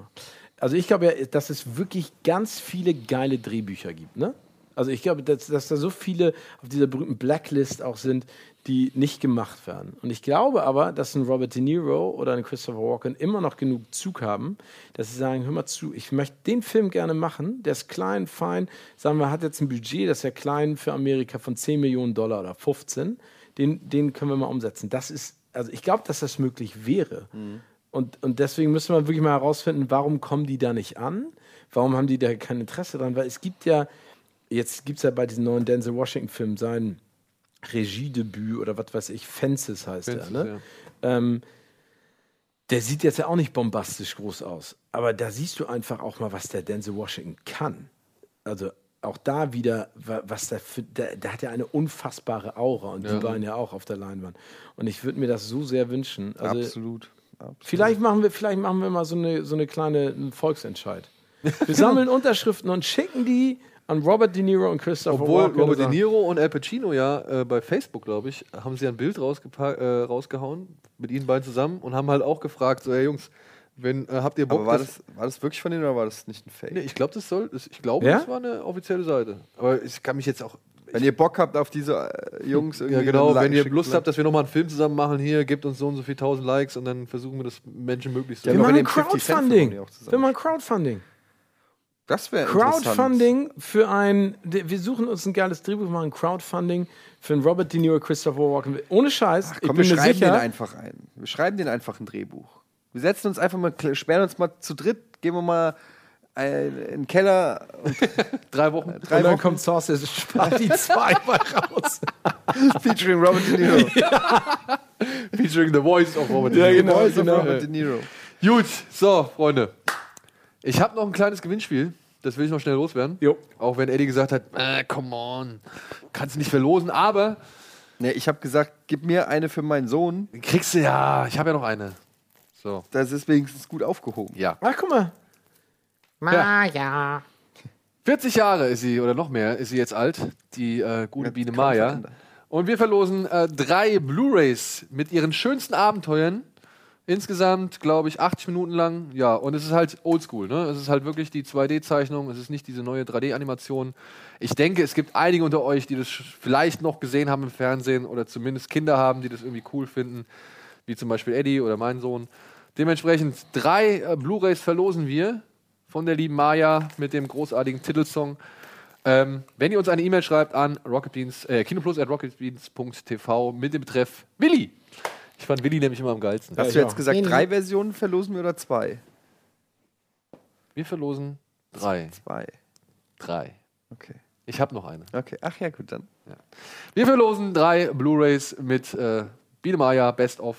Speaker 1: Also ich glaube ja, dass es wirklich ganz viele geile Drehbücher gibt, ne? Also ich glaube, dass, dass da so viele auf dieser berühmten Blacklist auch sind, die nicht gemacht werden. Und ich glaube aber, dass ein Robert De Niro oder ein Christopher Walken immer noch genug Zug haben, dass sie sagen, hör mal zu, ich möchte den Film gerne machen, der ist klein, fein, sagen wir, hat jetzt ein Budget, das ist ja klein für Amerika von 10 Millionen Dollar oder 15, den, den können wir mal umsetzen. Das ist, also ich glaube, dass das möglich wäre. Mhm. Und, und deswegen müssen wir wirklich mal herausfinden, warum kommen die da nicht an? Warum haben die da kein Interesse dran? Weil es gibt ja, jetzt gibt es ja bei diesen neuen Denzel Washington-Filmen sein Regiedebüt oder was weiß ich, Fences heißt Fences, er. Ne? Ja. Ähm, der sieht jetzt ja auch nicht bombastisch groß aus, aber da siehst du einfach auch mal, was der Denzel Washington kann. Also auch da wieder, was der für, der, der hat ja eine unfassbare Aura und ja. die waren ja auch auf der Leinwand. Und ich würde mir das so sehr wünschen. Also,
Speaker 3: Absolut. Absolut.
Speaker 1: Vielleicht machen wir, vielleicht machen wir mal so eine, so eine kleine Volksentscheid. Wir (laughs) sammeln Unterschriften und schicken die an Robert De Niro und Christopher
Speaker 2: Obwohl
Speaker 1: Walken
Speaker 2: Robert De Niro und Al Pacino ja äh, bei Facebook, glaube ich, haben sie ein Bild äh, rausgehauen mit ihnen beiden zusammen und haben halt auch gefragt, so, hey Jungs, wenn, äh, habt ihr Bock?
Speaker 3: Aber war das, war das wirklich von denen oder war das nicht ein Fake?
Speaker 2: Nee, ich glaube, das soll, ich glaube,
Speaker 1: ja?
Speaker 2: das war eine offizielle Seite. Aber ich kann mich jetzt auch.
Speaker 3: Wenn ihr Bock habt auf diese äh, Jungs
Speaker 2: irgendwie. Ja, genau, wenn ihr Lust habt, dass wir nochmal einen Film zusammen machen, hier, gebt uns so und so viel tausend Likes und dann versuchen wir das Menschen möglichst
Speaker 1: zu Wir machen Crowdfunding. Wir machen Crowdfunding.
Speaker 3: Das wäre
Speaker 1: Crowdfunding für ein. Wir suchen uns ein geiles Drehbuch, machen Crowdfunding für einen Robert De Niro, Christopher Walken. Ohne Scheiß.
Speaker 3: Ach, komm, ich bin wir schreiben den einfach ein. Wir schreiben den einfach ein Drehbuch. Wir setzen uns einfach mal, sperren uns mal zu dritt, gehen wir mal in den Keller. (laughs)
Speaker 2: drei Wochen.
Speaker 1: Drei und dann Wochen. kommt Sausage Party 2 mal raus. (laughs)
Speaker 3: Featuring Robert De Niro. (laughs)
Speaker 2: Ja. Featuring The Voice of Robert De
Speaker 3: Niro.
Speaker 2: Ja,
Speaker 3: genau, Voice genau. of Robert De Niro.
Speaker 2: Gut, so, Freunde. Ich habe noch ein kleines Gewinnspiel. Das will ich noch schnell loswerden.
Speaker 1: Jo.
Speaker 2: Auch wenn Eddie gesagt hat, äh, come on, kannst du nicht verlosen, aber.
Speaker 3: Ne, ich habe gesagt, gib mir eine für meinen Sohn.
Speaker 2: Kriegst du ja, ich habe ja noch eine. So.
Speaker 3: Das ist wenigstens gut aufgehoben.
Speaker 2: Ja.
Speaker 1: Ach, guck mal.
Speaker 2: Maja. 40 Jahre ist sie, oder noch mehr, ist sie jetzt alt, die äh, gute Biene Maya. Und wir verlosen äh, drei Blu-Rays mit ihren schönsten Abenteuern Insgesamt, glaube ich, 80 Minuten lang. Ja, und es ist halt oldschool. Ne? Es ist halt wirklich die 2D-Zeichnung. Es ist nicht diese neue 3D-Animation. Ich denke, es gibt einige unter euch, die das vielleicht noch gesehen haben im Fernsehen oder zumindest Kinder haben, die das irgendwie cool finden. Wie zum Beispiel Eddie oder mein Sohn. Dementsprechend drei äh, Blu-rays verlosen wir von der lieben Maya mit dem großartigen Titelsong. Ähm, wenn ihr uns eine E-Mail schreibt an rocketbeans, äh, kinoplus at rocketbeans.tv mit dem Betreff Willi, ich fand Willi nämlich immer am geilsten.
Speaker 3: Hast du jetzt gesagt, drei Versionen verlosen wir oder zwei?
Speaker 2: Wir verlosen drei.
Speaker 3: Zwei.
Speaker 2: Drei.
Speaker 3: Okay.
Speaker 2: Ich habe noch eine.
Speaker 3: Okay. Ach ja, gut, dann.
Speaker 2: Ja. Wir verlosen drei Blu-Rays mit äh, Biene Best of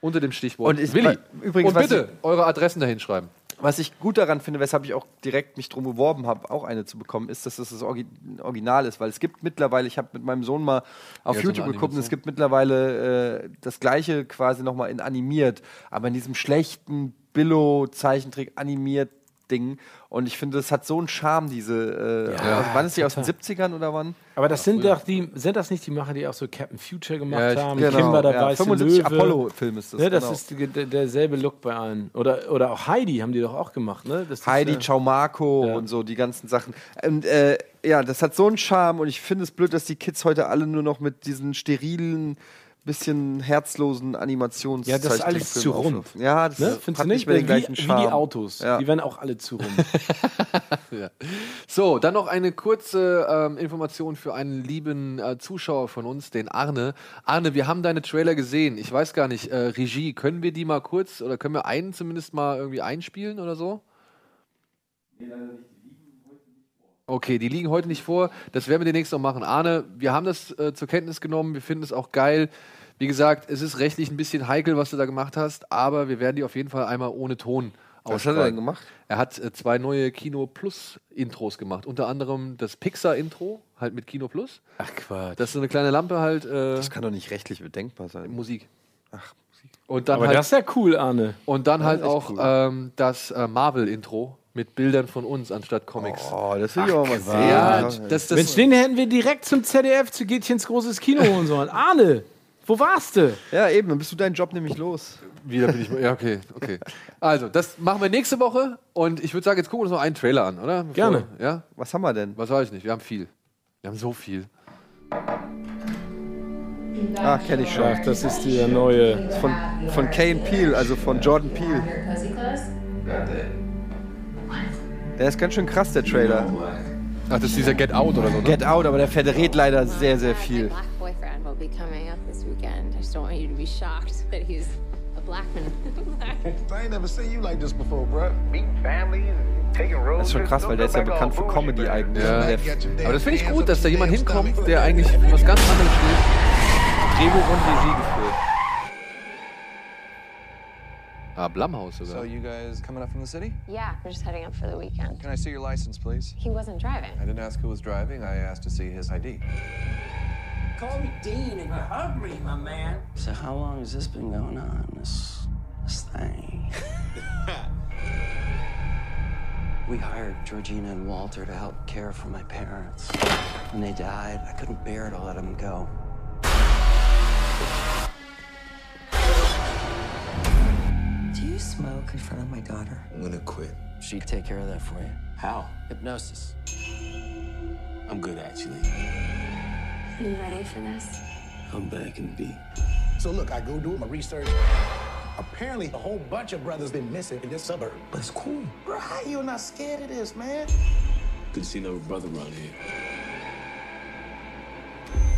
Speaker 2: unter dem Stichwort
Speaker 3: Und ich, Willi.
Speaker 2: Übrigens, Und bitte eure Adressen dahin schreiben.
Speaker 3: Was ich gut daran finde, weshalb ich auch direkt mich drum beworben habe, auch eine zu bekommen, ist, dass das das Original ist. Weil es gibt mittlerweile, ich habe mit meinem Sohn mal auf ja, YouTube so geguckt, und es gibt mittlerweile äh, das gleiche quasi nochmal in animiert, aber in diesem schlechten Billo-Zeichentrick animiert Ding. Und ich finde, das hat so einen Charme, diese. Äh, ja, also wann ist die aus den 70ern oder wann?
Speaker 1: Aber das sind doch die, sind das nicht die Macher, die auch so Captain Future gemacht ja, ich, haben?
Speaker 3: Genau,
Speaker 1: Kimber, der
Speaker 3: ja,
Speaker 1: weiße
Speaker 3: 75 Apollo-Film ist das.
Speaker 1: Ne, das genau. ist die, der, derselbe Look bei allen. Oder, oder auch Heidi haben die doch auch gemacht, ne? Das
Speaker 3: Heidi, ist, Ciao Marco ja. und so, die ganzen Sachen. Und äh, ja, das hat so einen Charme und ich finde es blöd, dass die Kids heute alle nur noch mit diesen sterilen bisschen herzlosen Animations
Speaker 1: Ja, das ist alles zu rund.
Speaker 3: Ja, das
Speaker 1: ne? Findest hat nicht mehr den gleichen wie, Charme. Wie die Autos. Ja. Die werden auch alle zu rund. (laughs)
Speaker 2: ja. So, dann noch eine kurze ähm, Information für einen lieben äh, Zuschauer von uns, den Arne. Arne, wir haben deine Trailer gesehen. Ich weiß gar nicht, äh, Regie, können wir die mal kurz oder können wir einen zumindest mal irgendwie einspielen oder so? Nee, leider nicht. Okay, die liegen heute nicht vor. Das werden wir demnächst noch machen. Arne, wir haben das äh, zur Kenntnis genommen. Wir finden es auch geil. Wie gesagt, es ist rechtlich ein bisschen heikel, was du da gemacht hast, aber wir werden die auf jeden Fall einmal ohne Ton
Speaker 3: was hat er denn gemacht?
Speaker 2: Er hat äh, zwei neue Kino Plus Intros gemacht. Unter anderem das Pixar Intro, halt mit Kino Plus.
Speaker 1: Ach Quatsch.
Speaker 2: Das ist so eine kleine Lampe halt.
Speaker 3: Äh, das kann doch nicht rechtlich bedenkbar sein.
Speaker 2: Musik.
Speaker 3: Ach, Musik.
Speaker 2: Und dann
Speaker 1: Aber
Speaker 2: halt,
Speaker 1: das ist ja cool, Arne.
Speaker 2: Und dann halt auch cool. ähm, das äh, Marvel Intro mit Bildern von uns anstatt Comics.
Speaker 3: Oh, das will ich auch mal sehen.
Speaker 1: Ja, das, das Mensch, den hätten wir direkt zum ZDF zu Gätchens großes Kino holen sollen. (laughs) Arne! Wo warst du?
Speaker 3: Ja, eben, dann bist du deinen Job nämlich los.
Speaker 2: Wieder bin ich. Ja, okay, okay. Also, das machen wir nächste Woche und ich würde sagen, jetzt gucken wir uns noch einen Trailer an, oder? Bevor-
Speaker 1: Gerne.
Speaker 2: Ja?
Speaker 3: Was haben wir denn?
Speaker 2: Was weiß ich nicht. Wir haben viel. Wir haben so viel.
Speaker 3: Ah, kenne ich schon.
Speaker 1: Ach, das ist der neue.
Speaker 3: Von, von Kane Peel, also von Jordan Peel. Der ist ganz schön krass, der Trailer.
Speaker 2: Ach, das ist dieser Get Out oder so, ne?
Speaker 3: Get Out, aber der verrät leider sehr, sehr viel. (laughs) Das ist schon krass, weil der ist ja bekannt für Comedy eigentlich.
Speaker 2: Ja. Aber das finde ich gut, dass da jemand hinkommt, der eigentlich was ganz anderes spielt.
Speaker 3: Drehbuch und Regie geführt.
Speaker 2: Ah, Blumhouse sogar.
Speaker 29: So you guys coming up from the city?
Speaker 30: yeah, we're just heading up for the weekend.
Speaker 29: Can I see your license, please?
Speaker 30: He wasn't driving.
Speaker 29: I didn't ask who was driving. I asked to see his ID.
Speaker 31: Call me Dean and you're hungry, my man.
Speaker 32: So how long has this been going on? This this thing. (laughs) we hired Georgina and Walter to help care for my parents. When they died, I couldn't bear to let them go.
Speaker 31: Smoke in front of my daughter?
Speaker 29: I'm gonna quit.
Speaker 32: She'd take care of that for you.
Speaker 29: How?
Speaker 32: Hypnosis.
Speaker 29: I'm good, actually.
Speaker 30: Are you ready for this?
Speaker 29: I'm back in B.
Speaker 33: So look, I go do my research. Apparently, a whole bunch of brothers been missing in this suburb.
Speaker 29: But it's cool.
Speaker 33: Bro, how you not scared of this, man?
Speaker 29: Good to see no brother around here.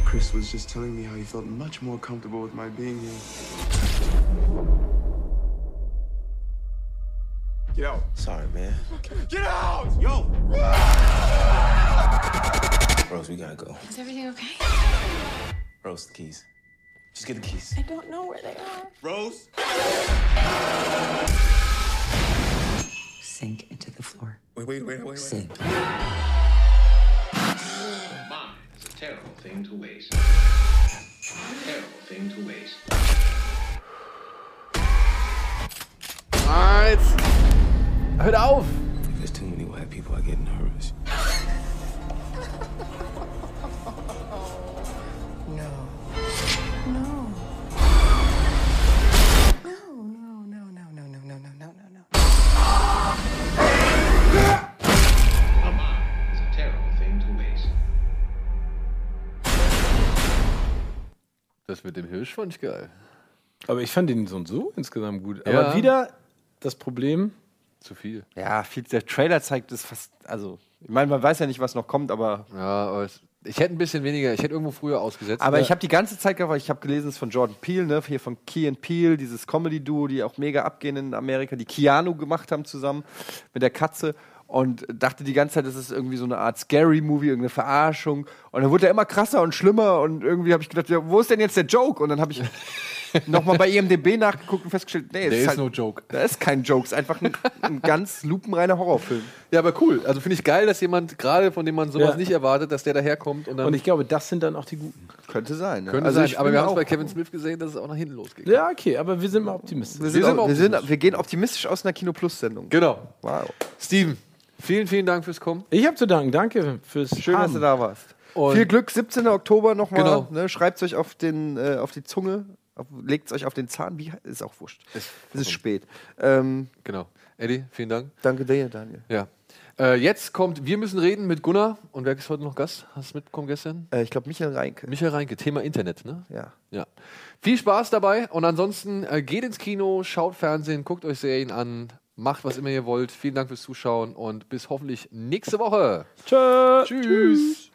Speaker 29: Chris was just telling me how he felt much more comfortable with my being here. Get out. Sorry, man. Get out! Yo! Rose, we gotta go.
Speaker 30: Is everything okay?
Speaker 29: Rose, the keys. Just get the keys.
Speaker 30: I don't know where they are.
Speaker 29: Rose?
Speaker 31: Sink into the floor.
Speaker 29: Wait, wait, wait, wait, wait.
Speaker 31: Sink.
Speaker 34: It's a terrible thing to waste. Terrible thing to waste.
Speaker 2: Alright. Hört auf!
Speaker 29: If there's too many white people, I get nervous. (laughs)
Speaker 31: No. No. No, no, no, no, no, no, no, no, no, no, no.
Speaker 34: It's a terrible thing to waste.
Speaker 2: Das mit dem Hirsch fand ich geil.
Speaker 1: Aber ich fand den so und so insgesamt gut.
Speaker 2: Ja.
Speaker 1: Aber wieder das Problem.
Speaker 2: Zu viel.
Speaker 3: Ja, viel, der Trailer zeigt es fast. Also, ich meine, man weiß ja nicht, was noch kommt, aber.
Speaker 2: Ja, aber es, ich hätte ein bisschen weniger, ich hätte irgendwo früher ausgesetzt.
Speaker 3: Aber
Speaker 2: Ja.
Speaker 3: ich habe die ganze Zeit gehabt, ich habe gelesen, es ist von Jordan Peele, ne, hier von Key and Peele, dieses Comedy-Duo, die auch mega abgehen in Amerika, die Keanu gemacht haben zusammen mit der Katze und dachte die ganze Zeit, das ist irgendwie so eine Art Scary-Movie, irgendeine Verarschung. Und dann wurde er immer krasser und schlimmer und irgendwie habe ich gedacht, ja, wo ist denn jetzt der Joke? Und dann habe ich (laughs) nochmal bei IMDb nachgeguckt und festgestellt, nee, es
Speaker 2: Der
Speaker 3: ist,
Speaker 2: ist
Speaker 3: halt,
Speaker 2: no joke.
Speaker 3: Da ist kein Joke, es ist einfach ein, ein ganz lupenreiner Horrorfilm.
Speaker 2: Ja, aber cool. Also finde ich geil, dass jemand, gerade von dem man sowas
Speaker 1: Ja.
Speaker 2: nicht erwartet, dass der daherkommt und dann.
Speaker 1: Und ich glaube, das sind dann auch die guten.
Speaker 3: Könnte sein. Ne?
Speaker 2: könnte
Speaker 3: Also
Speaker 2: sein.
Speaker 3: ich
Speaker 2: Aber wir haben es
Speaker 3: auch-
Speaker 2: bei Kevin Smith gesehen, dass es auch nach hinten losgeht.
Speaker 1: Ja, okay, aber wir sind mal optimistisch.
Speaker 3: Wir, sind,
Speaker 2: sind
Speaker 3: auch, wir, sind,
Speaker 2: optimistisch.
Speaker 3: wir gehen optimistisch aus einer Kino Plus Sendung.
Speaker 2: Genau.
Speaker 3: Wow.
Speaker 2: Steven, vielen, vielen Dank fürs Kommen.
Speaker 1: Ich habe zu danken. Danke fürs
Speaker 3: Schön, dass du da warst.
Speaker 2: Und-
Speaker 3: Viel Glück, 17. Oktober nochmal.
Speaker 2: Genau.
Speaker 3: Ne, Schreibt es euch auf, den, äh, auf die Zunge, legt es euch auf den Zahn. Wie, ist auch wurscht.
Speaker 2: Ist
Speaker 3: es ist spät. Ähm,
Speaker 2: Genau. Eddie, vielen Dank.
Speaker 3: danke dir, Daniel.
Speaker 2: Ja. Äh, jetzt kommt, wir müssen reden mit Gunnar. Und wer ist heute noch Gast? Hast du es mitbekommen gestern?
Speaker 3: Äh, ich glaube, Michael Reinke.
Speaker 2: Michael Reinke, Thema Internet, ne?
Speaker 3: Ja.
Speaker 2: Ja. Viel Spaß dabei und ansonsten äh, geht ins Kino, schaut Fernsehen, guckt euch Serien an, macht was immer ihr wollt. Vielen Dank fürs Zuschauen und bis hoffentlich nächste Woche.
Speaker 1: Tschö.
Speaker 2: Tschüss.